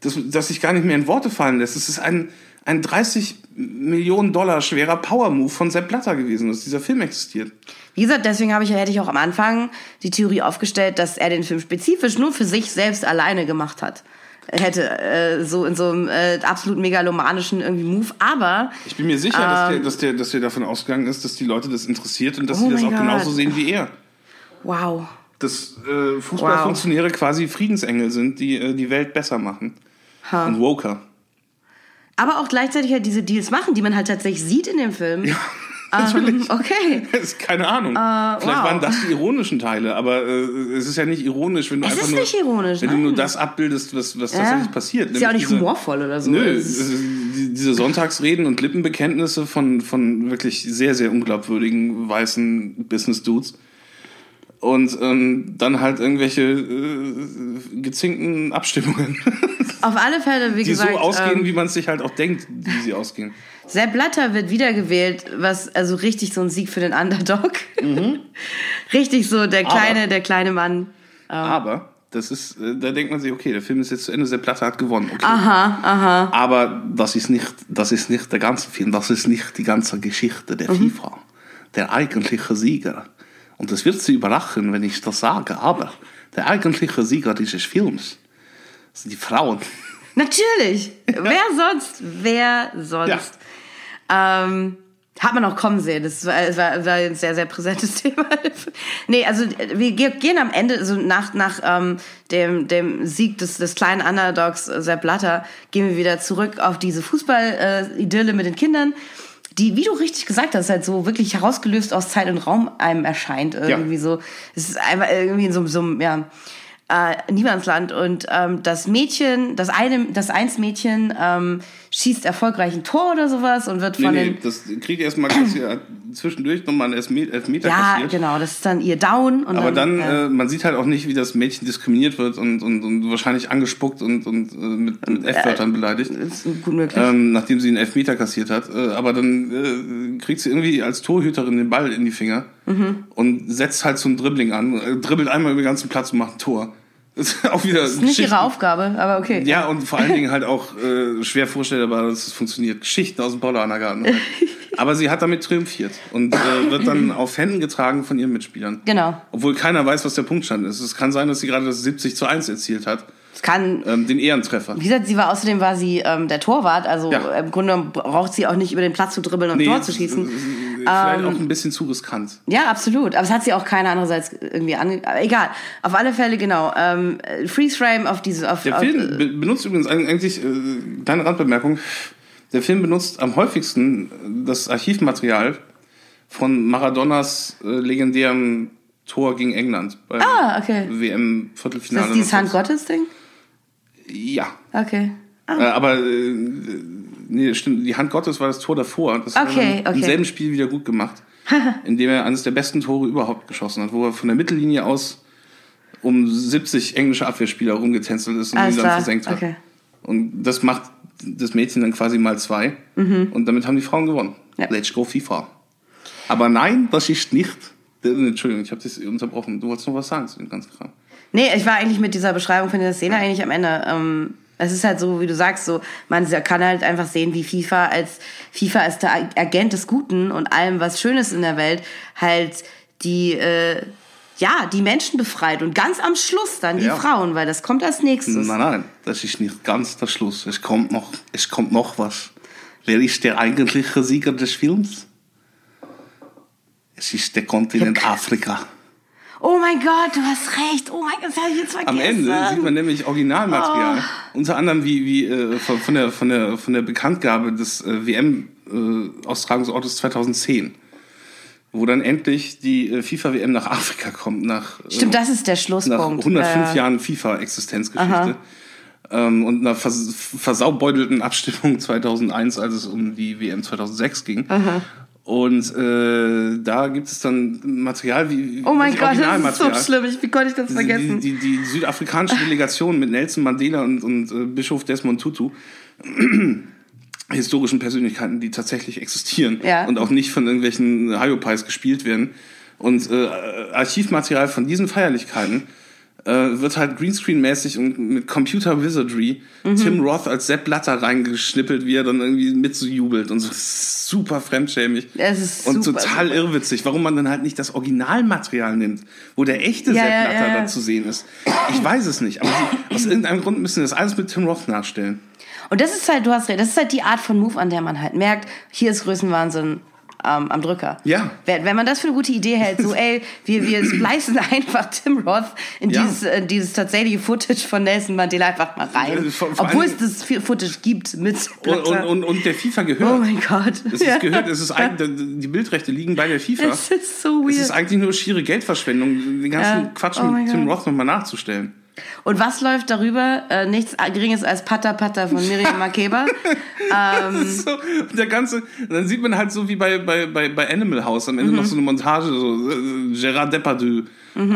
das, das sich gar nicht mehr in Worte fallen lässt. Es ist ein, ein 30 Millionen Dollar schwerer Power-Move von Sepp Blatter gewesen, dass dieser Film existiert. Wie gesagt, deswegen habe ich, hätte ich auch am Anfang die Theorie aufgestellt, dass er den Film spezifisch nur für sich selbst alleine gemacht hat. Hätte äh, so in so einem äh, absolut megalomanischen irgendwie Move, aber Ich bin mir sicher, dass, der, dass, der, dass der davon ausgegangen ist, dass die Leute das interessiert und dass Oh sie das mein auch Gott. genauso sehen wie er. wow. Dass äh, Fußballfunktionäre quasi Friedensengel sind, die äh, die Welt besser machen. Und woker. Aber auch gleichzeitig halt diese Deals machen, die man halt tatsächlich sieht in dem Film. Ja, natürlich. okay. Ist keine Ahnung. Vielleicht Äh, wow. waren das die ironischen Teile, aber äh, es ist ja nicht ironisch, wenn du Es einfach nur, ironisch, wenn du nein. nur das abbildest, was, was tatsächlich passiert. Ist ja auch nicht diese- humorvoll oder so. Nö, diese Sonntagsreden und Lippenbekenntnisse von, von wirklich sehr, sehr unglaubwürdigen weißen Business-Dudes. Und ähm, dann halt irgendwelche äh, gezinkten Abstimmungen, Auf alle Fälle, wie die gesagt, so ausgehen, ähm, wie man es sich halt auch denkt, wie sie ausgehen. Sepp Blatter wird wiedergewählt, was also richtig so ein Sieg für den Underdog. richtig so der kleine, Mhm. Aber- der kleine Mann. Aber das ist, äh, da denkt man sich, okay, der Film ist jetzt zu Ende, Sepp Blatter hat gewonnen. Okay. Aha, aha. Aber das ist nicht, das ist nicht der ganze Film, das ist nicht die ganze Geschichte der Mhm. FIFA. Der eigentliche Sieger. Und das wird Sie überraschen, wenn ich das sage, aber der eigentliche Sieger dieses Films sind die Frauen. Natürlich. Wer sonst? Wer sonst? Ähm, hat man auch kommen sehen. Das war, das war, war ein sehr, sehr präsentes Thema. nee, also wir ge- gehen am Ende, also nach, nach ähm, dem, dem Sieg des, des kleinen Underdogs äh, Sepp Blatter, gehen wir wieder zurück auf diese Fußball-Idylle mit den Kindern, die, wie du richtig gesagt hast, halt so wirklich herausgelöst aus Zeit und Raum einem erscheint. Irgendwie so. Es ist einfach irgendwie in so, so einem, ja äh, Niemandsland und ähm, das Mädchen, das eine, das eins Mädchen ähm, schießt erfolgreich ein Tor oder sowas und wird Nee, von nee, den das kriegt erstmal zwischendurch nochmal einen Elfme- Elfmeter ja kassiert. genau, das ist dann ihr Down und Aber dann, äh, äh, man sieht halt auch nicht, wie das Mädchen diskriminiert wird und, und, und wahrscheinlich angespuckt und, und äh, mit, mit F-Wörtern beleidigt. ist gut möglich. ähm, nachdem sie einen Elfmeter kassiert hat. Äh, aber dann äh, kriegt sie irgendwie als Torhüterin den Ball in die Finger Mhm. und setzt halt so ein Dribbling an, äh, dribbelt einmal über den ganzen Platz und macht ein Tor. Das ist auch wieder das ist nicht ihre Aufgabe, aber okay. Ja, und vor allen Dingen halt auch äh, schwer vorstellbar, dass es funktioniert. Geschichten aus dem Paulanergarten. Halt. Aber sie hat damit triumphiert und äh, wird dann auf Händen getragen von ihren Mitspielern. Genau. Obwohl keiner weiß, was der Punktstand ist. Es kann sein, dass sie gerade das 70 zu 1 erzielt hat. Es kann Ähm, den Ehrentreffer. wie gesagt, sie war außerdem war sie ähm, der Torwart, also Ja. im Grunde braucht sie auch nicht über den Platz zu dribbeln und Tor zu schießen. äh, Vielleicht auch ein bisschen zu riskant. Ja, absolut. Aber es hat sie auch keine andererseits irgendwie ange... Aber egal. Auf alle Fälle, genau. Ähm, Freeze Frame auf diese... Auf, Der auf, Film be benutzt übrigens eigentlich, äh, kleine Randbemerkung, der Film benutzt am häufigsten das Archivmaterial von Maradonas äh, legendärem Tor gegen England beim Ah, okay. Ist WM-Viertelfinale. das dieses Hand Gottes Ding? Ja. Okay. Äh, aber äh, nee, stimmt, die Hand Gottes war das Tor davor. Das hat Okay, dann okay. im selben Spiel wieder gut gemacht, indem er eines der besten Tore überhaupt geschossen hat, wo er von der Mittellinie aus um 70 englische Abwehrspieler rumgetänzelt ist und Alles ihn dann klar, versenkt hat. okay. Und das macht das Mädchen dann quasi mal zwei. Und damit haben die Frauen gewonnen. Mhm. Ja. Let's go FIFA. Aber nein, das ist nicht. Entschuldigung, ich habe dich unterbrochen. Du wolltest noch was sagen zu dem ganzen Kram. Nee, ich war eigentlich mit dieser Beschreibung von dieser Szene eigentlich am Ende. Ähm, es ist halt so, wie du sagst, so, man kann halt einfach sehen, wie FIFA als FIFA als der Agent des Guten und allem, was Schönes in der Welt, halt die, äh, ja, die Menschen befreit und ganz am Schluss dann die Ja. Frauen, weil das kommt als nächstes. Nein, nein, das ist nicht ganz der Schluss. Es kommt noch, es kommt noch was. Wer ist der eigentliche Sieger des Films? Es ist der Kontinent Afrika. Oh mein Gott, du hast recht. Oh mein Gott, das habe ich jetzt vergessen. Am Ende sieht man nämlich Originalmaterial. Unter anderem wie, wie äh, von, von, der, von, der, von der Bekanntgabe des äh, WM-Austragungsortes 2010. Wo dann endlich die äh, FIFA-WM nach Afrika kommt, nach, Stimmt, das ist der nach Schlusspunkt. 105 Äh, Jahren FIFA-Existenzgeschichte. Ähm, und einer vers versaubeutelten Abstimmung 2001, als es um die WM 2006 ging. Und äh, da gibt es dann Material wie Oh mein Gott, das ist so schlimm. Ich, wie konnte ich das vergessen? die, die, die südafrikanische Delegation mit Nelson Mandela und, und äh, Bischof Desmond Tutu, historischen Persönlichkeiten, die tatsächlich existieren Ja. und auch nicht von irgendwelchen Hyopies gespielt werden. Und äh, Archivmaterial von diesen Feierlichkeiten äh, wird halt Greenscreen-mäßig und mit Computer Wizardry Mhm. Tim Roth als Sepp Blatter reingeschnippelt, wie er dann irgendwie mitzujubelt und so super fremdschämig. Es ist und super, total super. irrwitzig, warum man dann halt nicht das Originalmaterial nimmt, wo der echte Ja, Sepp ja, Blatter ja, da zu sehen ist. Ich weiß es nicht, aber sie, aus irgendeinem Grund müssen sie das alles mit Tim Roth nachstellen. Und das ist halt, du hast recht, das ist halt die Art von Move, an der man halt merkt, hier ist Größenwahnsinn ähm, am Drücker. Ja. Wenn, wenn man das für eine gute Idee hält, so ey, wir, wir splicen einfach Tim Roth in Ja. dieses, in dieses tatsächliche Footage von Nelson Mandela einfach mal rein. Äh, vor- vor Obwohl es das Footage gibt mit Und, und, und, und der FIFA gehört. oh mein Gott. Es ist gehört, es ist eigentlich, die Bildrechte liegen bei der FIFA. Es ist so weird. Es ist eigentlich nur schiere Geldverschwendung, den ganzen Ja. Quatsch Oh mit Tim. Roth nochmal nachzustellen. Und was läuft darüber? Äh, nichts Geringes als Pata Pata von Miriam Makeba. ähm, So, der ganze, dann sieht man halt so wie bei, bei, bei, bei Animal House am Ende noch so eine Montage, so äh, Gérard Depardieu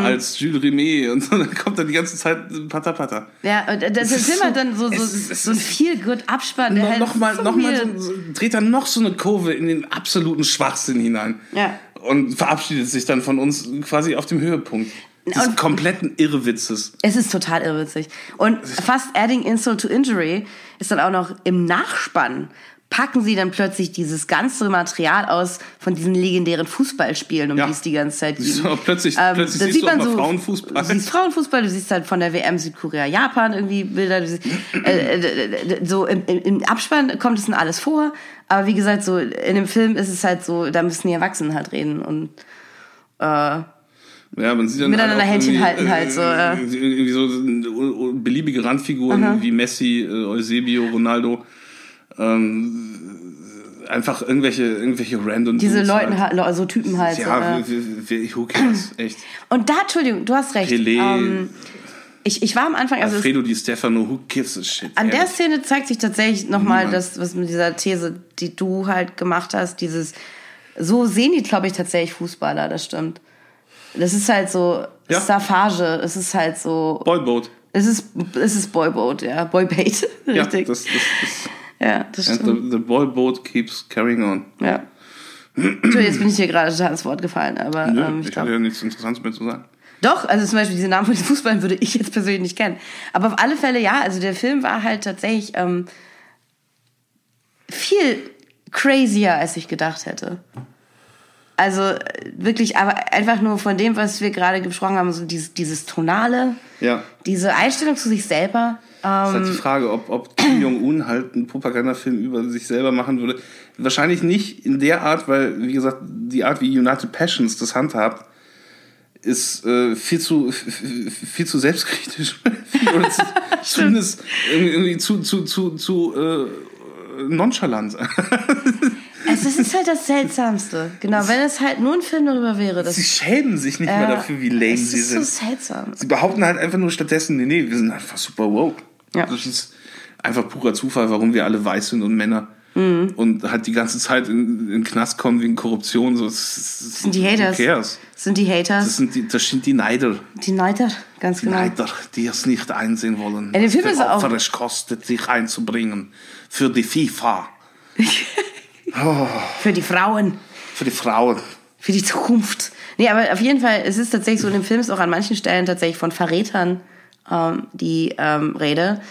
als Jules Rimet und so, dann kommt da die ganze Zeit Pata Pata. ja, und das ist immer so- dann so, so, so ein viel gut Abspann. No, halt noch mal, so noch mal so, so, dreht dann noch so eine Kurve in den absoluten Schwachsinn hinein. Ja. Und verabschiedet sich dann von uns quasi auf dem Höhepunkt des Und- kompletten Irrwitzes. Es ist total irrwitzig. Und fast adding insult to injury ist dann auch noch im Nachspann packen sie dann plötzlich dieses ganze Material aus von diesen legendären Fußballspielen, um Ja. die es die ganze Zeit ging. du, plötzlich- Ähm, plötzlich siehst sieht man so, Frauenfußball. Du siehst Frauenfußball, du siehst halt von der WM Südkorea, Japan irgendwie Bilder. Du siehst, äh, äh, so im, im, im Abspann kommt es dann alles vor. Aber wie gesagt, so in dem Film ist es halt so, da müssen die Erwachsenen halt reden und Ja, man sieht dann Miteinander auch Händchen halten halt so, ja. Irgendwie so äh, beliebige Randfiguren wie Messi, äh, Eusebio, Ronaldo. Ähm, einfach irgendwelche, irgendwelche random diese Leuten halt. halt, so Typen halt. Ja, äh. who cares, echt. Und da, Entschuldigung, du hast recht. Pelé, Ähm, ich, ich war am Anfang, also Alfredo Di Stefano, who gives a shit. an der ehrlich. Szene zeigt sich tatsächlich nochmal das, was mit dieser These, die du halt gemacht hast, dieses, so sehen die, glaube ich, tatsächlich Fußballer, das stimmt. Das ist halt so Ja. Staffage, es ist halt so, Boyboat. es ist, es ist Boyboat, ja, Boybait, Ja, das, richtig. das, das, Ja, das and stimmt. the, the boyboat keeps carrying on. Ja. Entschuldigung, jetzt bin ich hier gerade total ins Wort gefallen, aber Nö, ähm, ich ich glaube. hatte ja nichts Interessantes mehr zu sagen. Doch, also zum Beispiel diese Namen von den Fußballern würde ich jetzt persönlich nicht kennen. Aber auf alle Fälle ja, also der Film war halt tatsächlich ähm, viel crazier, als ich gedacht hätte. Also wirklich, aber einfach nur von dem, was wir gerade gesprochen haben, so dieses, dieses Tonale, Ja. diese Einstellung zu sich selber. Das ist Ähm, halt die Frage, ob, ob Kim Jong-un halt einen Propagandafilm über sich selber machen würde. Wahrscheinlich nicht in der Art, weil, wie gesagt, die Art, wie United Passions das handhabt, ist äh, viel, zu, viel zu selbstkritisch. Oder zu, zumindest irgendwie zu, zu, zu, zu äh, nonchalant. also das ist halt das Seltsamste. Genau, wenn es halt nur ein Film darüber wäre. Das, Sie schämen sich nicht mehr äh, dafür, wie lame sie ist sind. so seltsam. Sie behaupten halt einfach nur stattdessen, nee, nee, wir sind einfach super woke. Ja. Das ist einfach purer Zufall, warum wir alle weiß sind und Männer. Mhm. Und halt die ganze Zeit in, in den Knast kommen wegen Korruption. So, das, Das sind die Haters. Cares? Das sind die Haters. Das sind die, das sind die Neider. die Neider, ganz Die genau. Neider, die es nicht einsehen wollen. Ja, der Film ist der auch- Opfer es kostet, sich einzubringen. Für die FIFA. Für die Frauen. Für die Frauen. für die Zukunft. Nee, aber auf jeden Fall, es ist tatsächlich so, in dem Film ist auch an manchen Stellen tatsächlich von Verrätern ähm, die ähm, Rede.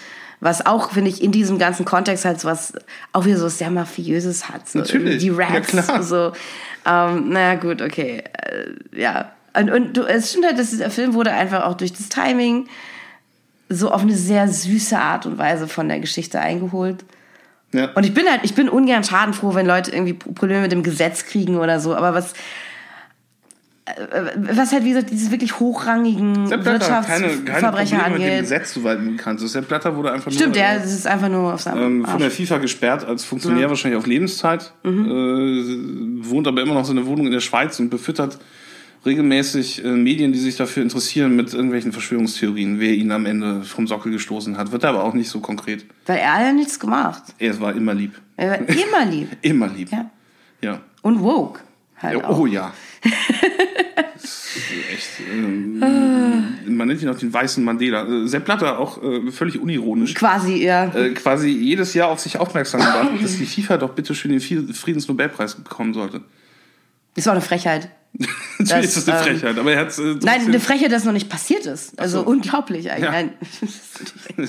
Was auch, finde ich, in diesem ganzen Kontext halt so was auch wieder so sehr Mafiöses hat. So Natürlich, Die ja Rats, klar. so. Ähm, naja, gut, okay. Äh, ja. Und, und du, es stimmt halt, dass dieser Film wurde einfach auch durch das Timing so auf eine sehr süße Art und Weise von der Geschichte eingeholt. Ja. Und ich bin halt, ich bin ungern schadenfroh, wenn Leute irgendwie Probleme mit dem Gesetz kriegen oder so. Aber was, äh, was halt wie gesagt diese wirklich hochrangigen Blatter hat keine, Wirtschaftsverbrecher mit dem angeht. Gesetz, soweit mir bekannt ist. Sepp Blatter wurde einfach Stimmt, nur ja, äh, das ist einfach nur auf seinem ähm, von der. FIFA gesperrt als Funktionär wahrscheinlich auf Lebenszeit. Mhm. Äh, wohnt aber immer noch so eine Wohnung in der Schweiz und befüttert regelmäßig äh, Medien, die sich dafür interessieren, mit irgendwelchen Verschwörungstheorien, wer ihn am Ende vom Sockel gestoßen hat. Wird aber auch nicht so konkret. Weil er hat ja nichts gemacht. Er war immer lieb. Er war immer lieb. Immer lieb. Ja. Ja. Und woke. Halt Ja, auch. oh ja. Das echt. Ähm, man nennt ihn auch den weißen Mandela. Äh, Sepp Blatter auch äh, völlig unironisch. Quasi, ja. Äh, quasi jedes Jahr auf sich aufmerksam gemacht, dass die FIFA doch bitte schön den Fried- Friedensnobelpreis bekommen sollte. Ist auch eine Frechheit. Natürlich ist das eine ähm, Frechheit, aber er hat. Äh, Nein, eine Frechheit, dass noch nicht passiert ist. Also so. unglaublich eigentlich. Ja.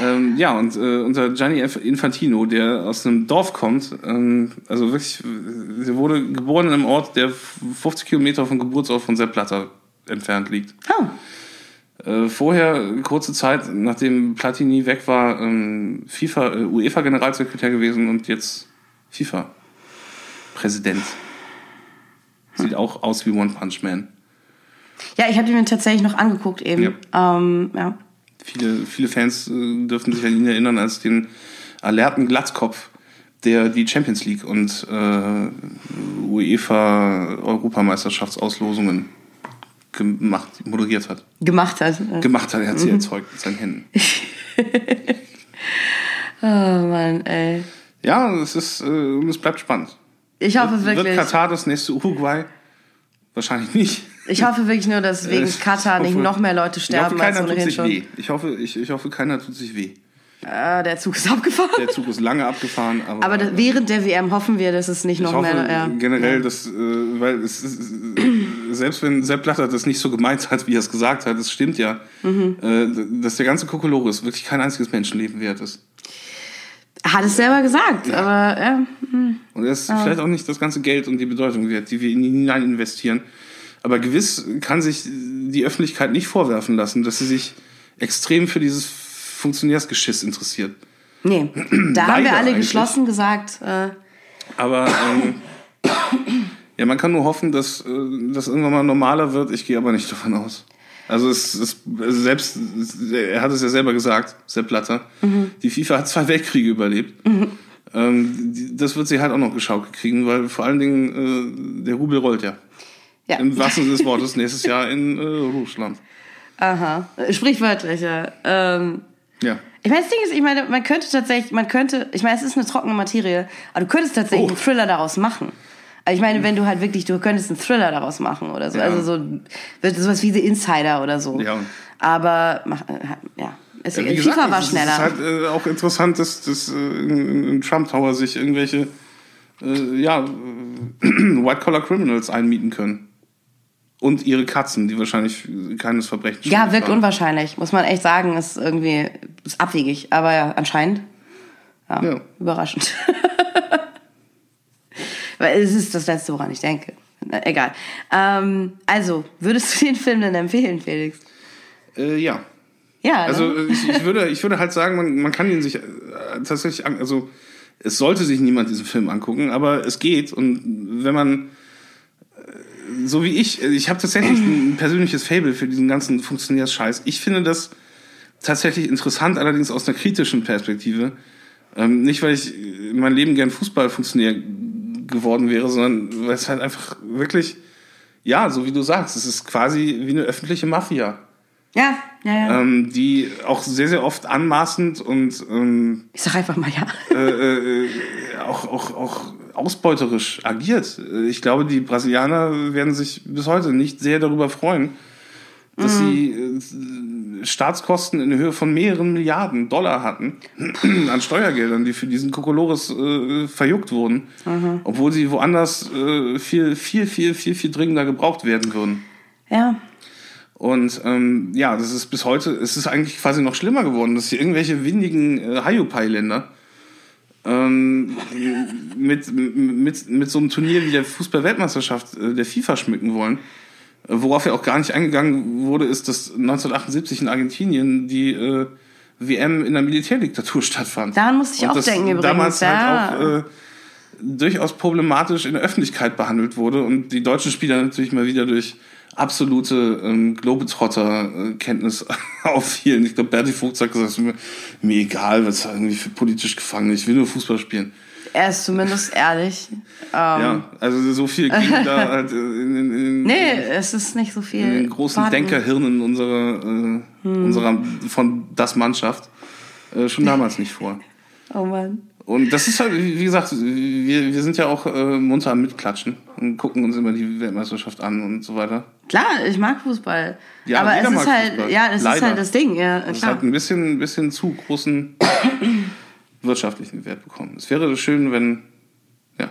Ähm, ja, und äh, unser Gianni Infantino, der aus einem Dorf kommt, ähm, also wirklich, der wurde geboren in einem Ort, der 50 Kilometer vom Geburtsort von Sepp Blatter entfernt liegt. Oh. Äh, vorher, kurze Zeit, nachdem Platini weg war, ähm, FIFA, äh, UEFA-Generalsekretär gewesen und jetzt FIFA-Präsident. Sieht auch aus wie One Punch Man. Ja, ich habe ihn mir tatsächlich noch angeguckt eben. Ja. Ähm, ja. Viele, viele Fans äh, dürften sich an ihn erinnern als den alerten Glatzkopf, der die Champions League und äh, UEFA Europameisterschaftsauslosungen gemacht, moderiert hat. Gemacht hat. Gemacht hat, er hat sie erzeugt mit seinen Händen. Oh Mann, ey. Ja, es ist, äh, es bleibt spannend. Ich hoffe Wird wirklich. Katar das nächste Uruguay? Wahrscheinlich nicht. Ich hoffe wirklich nur, dass wegen Ich Katar nicht hoffe- noch mehr Leute Ich hoffe, sterben als ohnehin sich schon. weh. Ich hoffe, ich, ich hoffe, keiner tut sich weh. Ah, der Zug ist abgefahren. Der Zug ist lange abgefahren, aber, Aber das, während der WM hoffen wir, dass es nicht ich noch hoffe mehr. Ja. generell, dass, äh, weil es ist, äh, selbst wenn Sepp Blatter das nicht so gemeint hat, wie er es gesagt hat, es stimmt ja, Mhm. äh, dass der ganze Kokolores wirklich kein einziges Menschenleben wert ist. Hat es selber gesagt, aber ja. Und er ist vielleicht auch nicht das ganze Geld und die Bedeutung wert, die wir in ihn hinein investieren. Aber gewiss kann sich die Öffentlichkeit nicht vorwerfen lassen, dass sie sich extrem für dieses Funktionärsgeschiss interessiert. Nee, da haben wir alle eigentlich. geschlossen gesagt. Äh, Aber ähm, ja, man kann nur hoffen, dass äh, das irgendwann mal normaler wird. Ich gehe aber nicht davon aus. Also es ist selbst, er hat es ja selber gesagt, Sepp Blatter, die FIFA hat zwei Weltkriege überlebt. Ähm, die, das wird sie halt auch noch geschaukelt kriegen, weil vor allen Dingen äh, der Rubel rollt ja. ja. Im wahrsten Sinne des Wortes nächstes Jahr in äh, Russland. Aha. Sprichwörtlich, ja. Ähm, Ja. ich meine, das Ding ist, ich meine, man könnte tatsächlich, man könnte, ich meine, es ist eine trockene Materie, aber du könntest tatsächlich Oh. einen Thriller daraus machen. Also ich meine, wenn du halt wirklich, du könntest einen Thriller daraus machen oder so. Ja. Also so wird sowas wie The Insider oder so. Ja. Aber äh, ja. Es, Ja, FIFA gesagt, war es schneller. ist halt äh, auch interessant, dass, dass äh, in, in Trump Tower sich irgendwelche äh, ja, äh, White-Collar-Criminals einmieten können. Und ihre Katzen, die wahrscheinlich keines Verbrechens ja, wirkt waren. unwahrscheinlich, muss man echt sagen. Ist irgendwie ist abwegig, aber ja, anscheinend. Ja, Ja. überraschend. Weil es ist das Letzte, woran ich denke. Egal. Ähm, also, würdest du den Film denn empfehlen, Felix? Äh, ja. Ja, Also ne? äh, ich, ich, würde, ich würde halt sagen, man, man kann ihn sich äh, tatsächlich also es sollte sich niemand diesen Film angucken, aber es geht und wenn man äh, so wie ich, äh, ich habe tatsächlich ein persönliches Fable für diesen ganzen Funktionärsscheiß. Ich finde das tatsächlich interessant, allerdings aus einer kritischen Perspektive. Ähm, nicht, weil ich in meinem Leben gern Fußballfunktionär geworden wäre, sondern weil es halt einfach wirklich, ja, so wie du sagst, es ist quasi wie eine öffentliche Mafia ja, ja, ja. ähm, die auch sehr, sehr oft anmaßend und ähm, ich sag einfach mal ja. äh, äh, auch, auch, auch ausbeuterisch agiert. Ich glaube, die Brasilianer werden sich bis heute nicht sehr darüber freuen, dass sie äh, Staatskosten in Höhe von mehreren Milliarden Dollar hatten an Steuergeldern, die für diesen Kokolores äh, verjuckt wurden, obwohl sie woanders äh, viel, viel, viel, viel, viel dringender gebraucht werden würden. Ja. Und ähm, ja, das ist bis heute, es ist eigentlich quasi noch schlimmer geworden, dass hier irgendwelche windigen äh, Hayupai-Länder ähm, mit, mit, mit so einem Turnier wie der Fußball-Weltmeisterschaft äh, der FIFA schmücken wollen. Worauf ja auch gar nicht eingegangen wurde, ist, dass 1978 in Argentinien die äh, WM in der Militärdiktatur stattfand. Daran musste ich Und auch denken übrigens. damals ja. halt auch äh, durchaus problematisch in der Öffentlichkeit behandelt wurde und die deutschen Spieler natürlich mal wieder durch absolute ähm, Globetrotter-Kenntnis auffielen. Ich glaube, Berti Vogt hat gesagt, es ist mir, mir egal, was irgendwie für politisch Gefangene, ich will nur Fußball spielen. Er ist zumindest ehrlich. Ähm, Ja, also so viel ging da halt in, in, in, Nee, es ist nicht so viel. in den großen vorhanden. Denkerhirnen unserer, äh, Hm. unserer von das Mannschaft äh, schon damals nicht vor. Oh Mann. Und das ist halt, wie gesagt, wir, wir sind ja auch äh, munter am Mitklatschen und gucken uns immer die Weltmeisterschaft an und so weiter. Klar, ich mag Fußball. Ja, aber es ist halt, Fußball. ja, das ist halt das Ding, ja, Das klar. hat ein bisschen, ein bisschen zu großen wirtschaftlichen Wert bekommen. Es wäre schön, wenn, ja,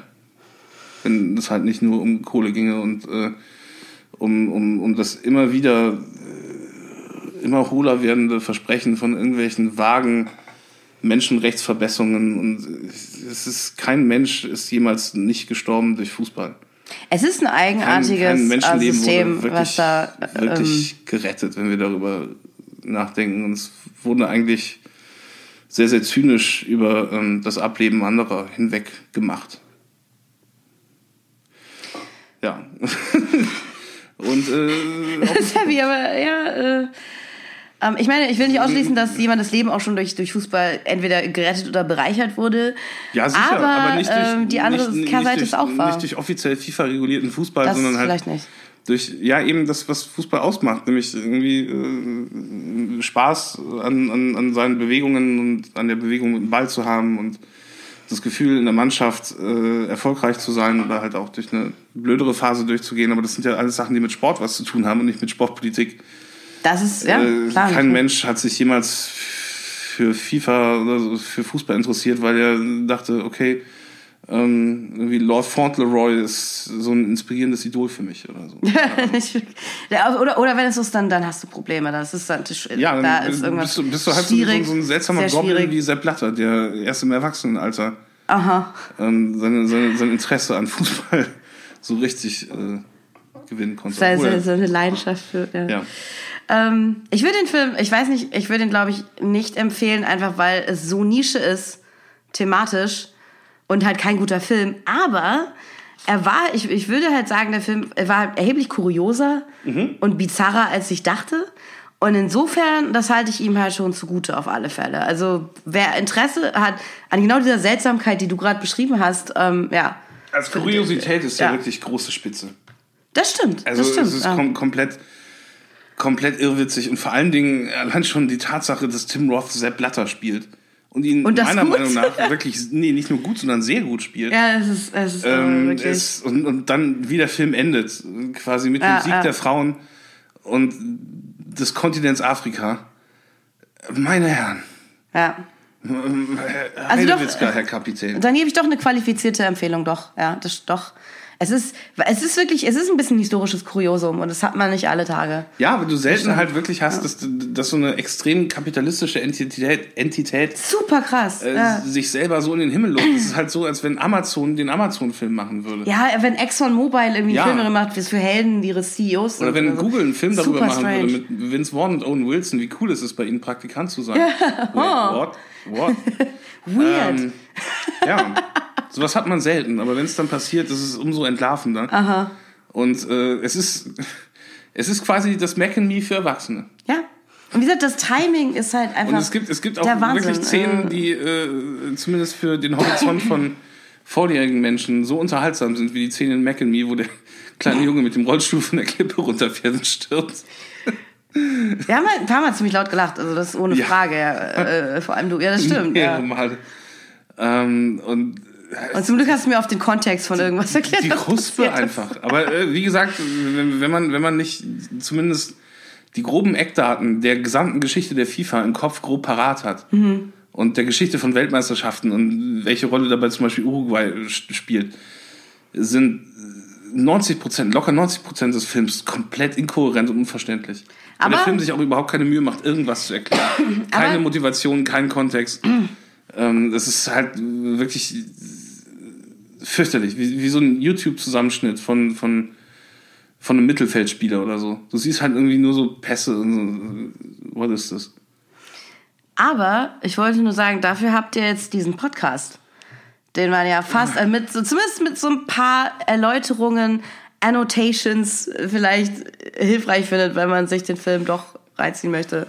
wenn es halt nicht nur um Kohle ginge und äh, um, um, um das immer wieder äh, immer hohler werdende Versprechen von irgendwelchen vagen Menschenrechtsverbesserungen und es ist kein Mensch ist jemals nicht gestorben durch Fußball. Es ist ein Kein, eigenartiges kein äh, Menschenleben System, wurde wirklich, was da. Ähm, wirklich gerettet, wenn wir darüber nachdenken. Und es wurde eigentlich sehr, sehr zynisch über ähm, das Ableben anderer hinweg gemacht. Ja. Und äh, das ist heavy, aber ja. Äh, ähm, ich meine, ich will nicht ausschließen, dass jemand das Leben auch schon durch, durch Fußball entweder gerettet oder bereichert wurde. ja, sicher, aber, aber, nicht durch, ähm, die andere nicht, Kehrseite nicht ist auch durch, wahr. Nicht durch offiziell FIFA-regulierten Fußball, Das sondern halt vielleicht nicht. Durch ja eben das, was Fußball ausmacht, nämlich irgendwie äh, Spaß an, an, an seinen Bewegungen und an der Bewegung mit dem Ball zu haben und das Gefühl in der Mannschaft äh, erfolgreich zu sein oder halt auch durch eine blödere Phase durchzugehen. Aber das sind ja alles Sachen, die mit Sport was zu tun haben und nicht mit Sportpolitik. Das ist, ja, äh, klar. kein Mensch hat sich jemals für FIFA oder für Fußball interessiert, weil er dachte, okay, ähm, irgendwie Lord Fauntleroy ist so ein inspirierendes Idol für mich oder so. Oder, oder wenn es so ist, dann, dann hast du Probleme. Das ist dann, Ja, dann da ist irgendwas bist, du, bist du halt so, schwierig, so, ein seltsamer Goblin wie Sepp Blatter, der erst im Erwachsenenalter ähm, seine, seine, sein Interesse an Fußball so richtig äh, gewinnen konnte. So, er- so eine Leidenschaft für. Ja. ja. Ähm, ich würde den Film, ich weiß nicht, ich würde ihn, glaube ich, nicht empfehlen, einfach weil es so Nische ist, thematisch und halt kein guter Film. Aber er war, ich, ich würde halt sagen, der Film er war erheblich kurioser und bizarrer, als ich dachte. Und insofern, das halte ich ihm halt schon zugute auf alle Fälle. Also wer Interesse hat an genau dieser Seltsamkeit, die du gerade beschrieben hast, ähm, ja, Als Kuriosität ist er Ja. wirklich große Spitze. das stimmt. Also das stimmt. es ist ja. kom komplett, komplett irrwitzig und vor allen Dingen allein schon die Tatsache, dass Tim Roth Sepp Blatter spielt und ihn Und meiner gut? Meinung nach wirklich, nee, nicht nur gut, sondern sehr gut spielt. ja, es ist, es ist äh, ähm, wirklich. es, und, und dann, wie der Film endet, quasi mit Ja, dem Sieg ja. der Frauen und des Kontinents Afrika. Meine Herren, ja. Also doch, Heidewitzka, Herr Kapitän. Dann gebe ich doch eine qualifizierte Empfehlung, doch. Ja, das doch. Es ist, es ist wirklich, es ist ein bisschen historisches Kuriosum und das hat man nicht alle Tage. Ja, aber du selten halt wirklich hast, dass, dass so eine extrem kapitalistische Entität, Entität Super krass. äh, ja. sich selber so in den Himmel lobt. Das ist halt so, als wenn Amazon den Amazon-Film machen würde. ja, wenn Exxon Mobil irgendwie Ja. Filme gemacht wird für Helden, die ihre CEOs Oder wenn sind so. Google einen Film darüber Super machen strange. würde mit Vince Vaughn und Owen Wilson, wie cool ist es bei ihnen Praktikant zu sein. Wait, what? What? Weird. Ähm, ja, sowas hat man selten, aber wenn es dann passiert, ist es umso entlarvender. Aha. Und äh, es ist es ist quasi das Mac and Me für Erwachsene. Ja. Und wie gesagt, das Timing ist halt einfach. Und es gibt, es gibt auch wirklich Szenen, Äh, die äh, zumindest für den Horizont von volljährigen Menschen so unterhaltsam sind, wie die Szene in Mac and Me, wo der kleine Junge mit dem Rollstuhl von der Klippe runterfährt und stirbt. Wir haben halt ein paar Mal ziemlich laut gelacht, also das ist ohne Ja. Frage. Ja. Äh, vor allem du. Ja, das stimmt. Mehrere Ja. Male. Ähm, und Und zum Glück hast du mir auf den Kontext von irgendwas erklärt. die was Ruspe passiert ist. einfach. Aber äh, wie gesagt, wenn, wenn, man, wenn man nicht zumindest die groben Eckdaten der gesamten Geschichte der FIFA im Kopf grob parat hat und der Geschichte von Weltmeisterschaften und welche Rolle dabei zum Beispiel Uruguay äh, spielt, sind 90 Prozent, locker 90 Prozent des Films komplett inkohärent und unverständlich. Weil der Aber- Film sich auch überhaupt keine Mühe macht, irgendwas zu erklären. Keine Aber- Motivation, keinen Kontext. Ähm, das ist halt wirklich fürchterlich, wie, wie so ein YouTube-Zusammenschnitt von, von, von einem Mittelfeldspieler oder so. Du siehst halt irgendwie nur so Pässe und so. Was ist das? Aber ich wollte nur sagen, dafür habt ihr jetzt diesen Podcast, den man ja fast äh, mit so, zumindest mit so ein paar Erläuterungen, Annotations vielleicht hilfreich findet, wenn man sich den Film doch reinziehen möchte.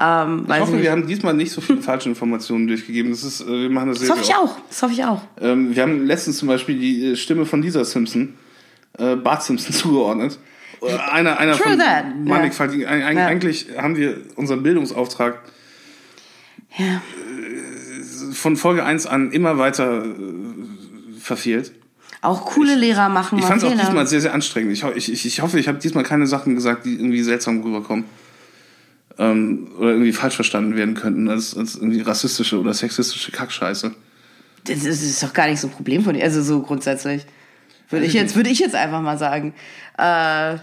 Ähm, Ich hoffe, nicht. wir haben diesmal nicht so viele falsche Informationen durchgegeben. Das ist, äh, wir machen das sehr, das hoffe ich auch. Das hoffe ich auch. Ähm, wir haben letztens zum Beispiel die äh, Stimme von Lisa Simpson, äh, Bart Simpson, zugeordnet. Äh, Einer, einer True von that. mannigfaltigen. Eig- eig- Ja. Eigentlich haben wir unseren Bildungsauftrag Ja. von Folge 1 an immer weiter äh, verfehlt. Auch coole Lehrer machen Ich mal fand es auch diesmal sehr, sehr anstrengend. Ich, ich, ich, ich hoffe, ich habe diesmal keine Sachen gesagt, die irgendwie seltsam rüberkommen. Ähm, oder irgendwie falsch verstanden werden könnten als, als irgendwie rassistische oder sexistische Kackscheiße. Das ist, das ist doch gar nicht so ein Problem von dir. Also so grundsätzlich. Würde ich jetzt, würde ich jetzt einfach mal sagen. Äh,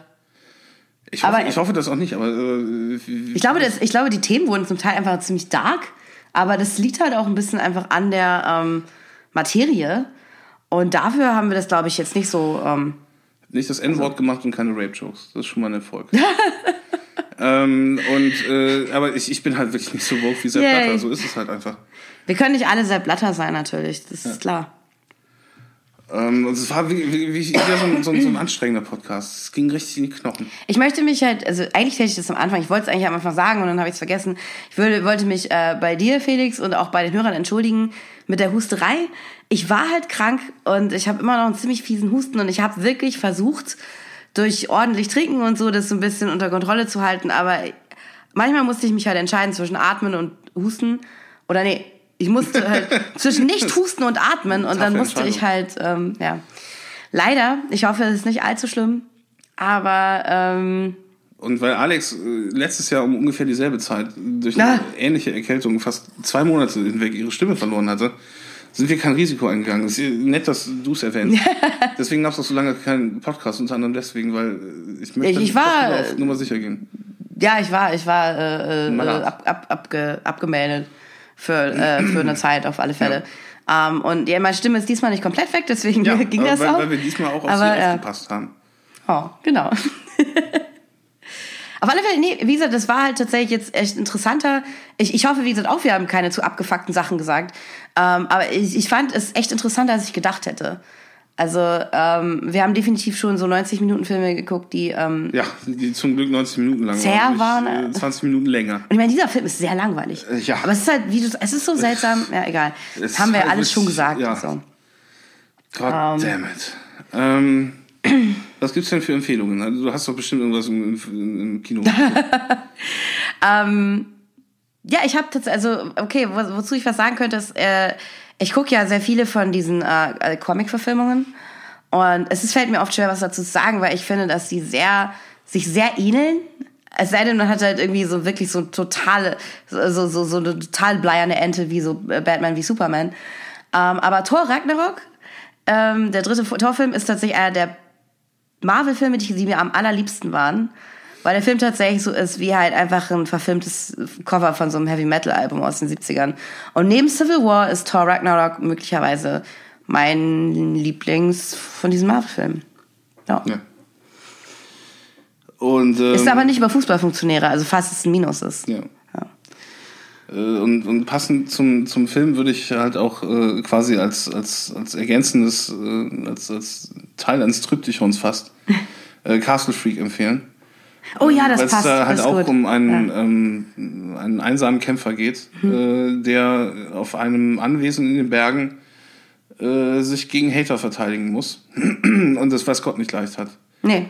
Ich hoffe, Aber- ich hoffe das auch nicht, aber äh, ich, glaube, das, ich glaube, die Themen wurden zum Teil einfach ziemlich dark, aber das liegt halt auch ein bisschen einfach an der ähm, Materie. Und dafür haben wir das, glaube ich, jetzt nicht so. Ähm, nicht das N-Wort gemacht und keine Rape-Jokes. Das ist schon mal ein Erfolg. ähm, und, äh, aber ich, ich bin halt wirklich nicht so woke wie Sepp Yay. Blatter. So ist es halt einfach. wir können nicht alle sehr Blatter sein, natürlich. Das ist klar. Ähm, und es war wie, wie, wie wieder so ein, so, ein, so ein anstrengender Podcast. Es ging richtig in die Knochen. Ich möchte mich halt, also eigentlich hätte ich das am Anfang, ich wollte es eigentlich am Anfang sagen und dann habe ich es vergessen. Ich würde, wollte mich äh, bei dir, Felix, und auch bei den Hörern entschuldigen mit der Husterei. Ich war halt krank und ich habe immer noch einen ziemlich fiesen Husten und ich habe wirklich versucht, durch ordentlich Trinken und so das so ein bisschen unter Kontrolle zu halten, aber manchmal musste ich mich halt entscheiden zwischen Atmen und Husten. Oder nee, ich musste halt zwischen nicht husten und atmen und dann musste ich halt, ähm, ja. Leider, ich hoffe, es ist nicht allzu schlimm, aber ähm, Und weil Alex äh, letztes Jahr um ungefähr dieselbe Zeit durch Ah. eine ähnliche Erkältung fast zwei Monate hinweg ihre Stimme verloren hatte, sind wir kein Risiko eingegangen. Es ist nett, dass du es erwähnst. deswegen gab es auch so lange keinen Podcast, unter anderem deswegen, weil äh, ich möchte Ich- war- auf Nummer sicher gehen. Ja, ich war, ich war äh, äh, ab, ab, abge, abgemeldet für, äh, für eine Zeit auf alle Fälle. Ähm, und ja, meine Stimme ist diesmal nicht komplett weg, deswegen ging aber das weil, auch. weil wir diesmal auch auf Aber, sie äh, aufgepasst haben. Oh, genau. Auf alle Fälle, nee, wie gesagt, das war halt tatsächlich jetzt echt interessanter. Ich, ich hoffe, wie gesagt, auch wir haben keine zu abgefuckten Sachen gesagt. Ähm, aber ich, ich fand es echt interessanter, als ich gedacht hätte. Also, ähm, wir haben definitiv schon so 90 Minuten Filme geguckt, die. Ähm, Ja, die zum Glück 90 Minuten lang waren. waren, Nicht, äh, 20 Minuten länger. Und ich meine, dieser Film ist sehr langweilig. Äh, ja. Aber es ist halt, wie du, es ist so seltsam. Ja, egal. Das haben wir halt alles schon gesagt. ja. So. God Ähm. damn it. Ähm, was gibt's denn für Empfehlungen? Also, du hast doch bestimmt irgendwas im, im, im Kino. Ja, ich habe tatsächlich, also, okay, wo, wozu ich was sagen könnte, ist, äh, ich gucke ja sehr viele von diesen äh, äh, Comic-Verfilmungen. Und es ist, fällt mir oft schwer, was dazu zu sagen, weil ich finde, dass die sehr, sich sehr ähneln. Es sei denn, man hat halt irgendwie so wirklich so totale, so, so, so eine total bleierne Ente wie so äh, Batman wie Superman. Ähm, aber Thor Ragnarok, ähm, der dritte Thor-Film, ist tatsächlich einer der Marvel-Filme, die, die mir am allerliebsten waren. Weil der Film tatsächlich so ist wie halt einfach ein verfilmtes Cover von so einem Heavy-Metal-Album aus den 70ern. Und neben Civil War ist Thor Ragnarok möglicherweise mein Lieblings von diesen Marvel-Filmen. Ja. ja. Und, ähm, Ist aber nicht über Fußballfunktionäre, also fast es ein Minus ist. Ja. Äh, Und, und passend zum, zum Film würde ich halt auch äh, quasi als, als, als ergänzendes, äh, als, als Teil eines Triptychons fast, äh, Castle Freak empfehlen. Oh ja, das Weil es passt. da halt auch gut. um einen, Ja. ähm, einen einsamen Kämpfer geht, Mhm. äh, der auf einem Anwesen in den Bergen äh, sich gegen Hater verteidigen muss und das weiß Gott nicht leicht hat. Nee.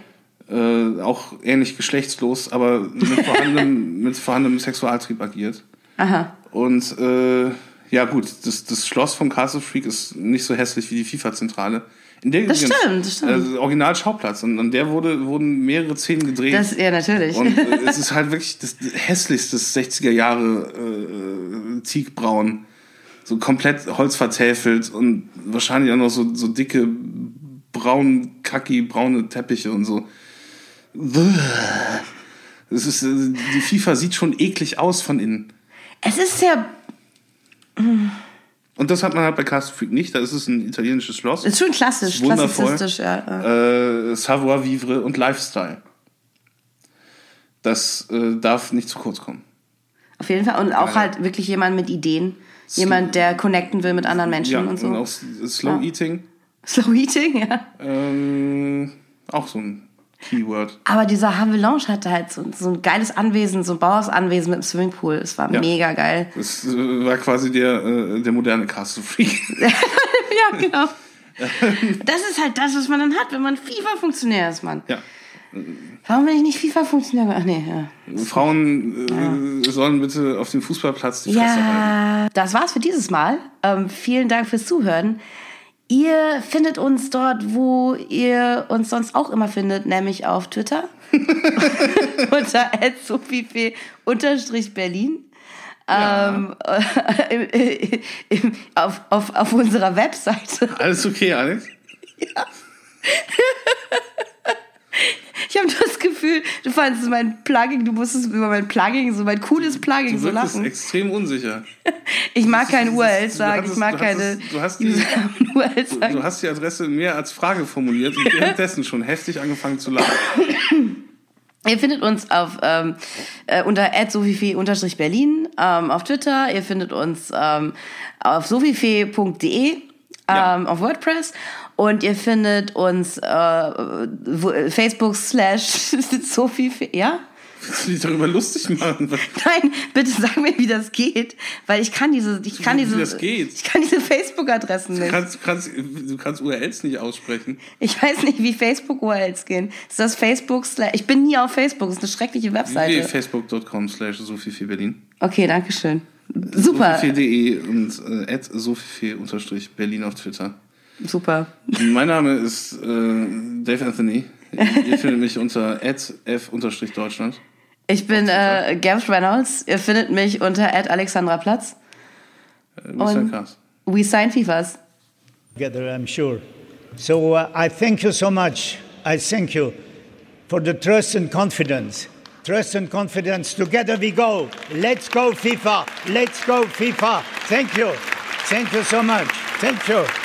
Auch ähnlich geschlechtslos, aber mit vorhandenem, mit vorhandenem Sexualtrieb agiert. Aha. Und äh, ja gut, das, das Schloss von Castle Freak ist nicht so hässlich wie die FIFA-Zentrale. In der Das übrigens, stimmt, das stimmt. Äh, Original-Schauplatz. Und an der wurde, wurden mehrere Szenen gedreht. Das, ja, natürlich. und äh, es ist halt wirklich das hässlichste 60er Jahre äh, Teakbraun. So komplett holzvertäfelt und wahrscheinlich auch noch so, so dicke, braun, kacki, braune Teppiche und so. Es ist, äh, die FIFA sieht schon eklig aus von innen. Es ist sehr. Und das hat man halt bei Castle Freak nicht. Da ist es ein italienisches Schloss. Ist schon klassisch, Wundervoll. klassizistisch, ja. Äh, Savoir vivre und Lifestyle. Das äh, darf nicht zu kurz kommen. Auf jeden Fall. Und auch Ja. halt wirklich jemand mit Ideen. Jemand, der connecten will mit anderen Menschen Ja, und so. auch S- Slow Ja. Eating. Slow Eating, ja. Ähm, auch so ein Keyword. Aber dieser Havelange hatte halt so, so ein geiles Anwesen, so ein Bauhausanwesen mit einem Swimmingpool. Es war Ja. mega geil. Das äh, war quasi der, äh, der moderne Castle Freak. Ja, genau. Das ist halt das, was man dann hat, wenn man FIFA-Funktionär ist, Mann. ja. Warum bin ich nicht FIFA-Funktionär? Ach nee, ja. Frauen äh, sollen bitte auf dem Fußballplatz die Fresse halten. Ja, das war's für dieses Mal. Ähm, vielen Dank fürs Zuhören. Ihr findet uns dort, wo ihr uns sonst auch immer findet, nämlich auf Twitter unter @sophiefe_berlin. Ähm, im, im, auf, auf, auf unserer Webseite. Alles okay, Alex? Ich habe das Gefühl, du fandest mein Plugin, du musstest über mein Plugin, so mein cooles Plugin Du so lachen. extrem unsicher. Ich mag keine Du URLs sagen, ich mag du keine du hast die- Usernamen URLs Du, sagen. du hast die Adresse mehr als Frage formuliert und währenddessen schon heftig angefangen zu lachen. Ihr findet uns auf ähm, äh, unter sophifee-berlin ähm, auf Twitter. Ihr findet uns ähm, auf sophifee.de ähm, Ja. auf WordPress. Und ihr findet uns äh, Facebook slash sophifee, ja? Willst du dich darüber lustig machen? Nein, bitte sag mir, wie das geht, weil ich kann diese, ich kann diese, ich kann diese Facebook-Adressen Du nicht. kannst, kannst, du kannst URLs nicht aussprechen. Ich weiß nicht, wie Facebook-URLs gehen. Ist das Facebook slash, ich bin nie auf Facebook, das ist eine schreckliche Webseite. www.facebook.com slash Berlin. Okay, danke schön. Super, Sophie.de und äh, at Sophie-Berlin auf Twitter. Super. Mein Name ist äh, Dave Anthony. Ihr findet mich unter f-deutschland. Ich bin äh, Gabs Reynolds. Ihr findet mich unter Alexandra Platz. Äh. Und-. We sign FIFAs. together, I'm sure. So uh, I thank you so much. I thank you for the trust and confidence. Trust and confidence. Together we go. Let's go, FIFA. Let's go, FIFA. Thank you. Thank you so much. Thank you.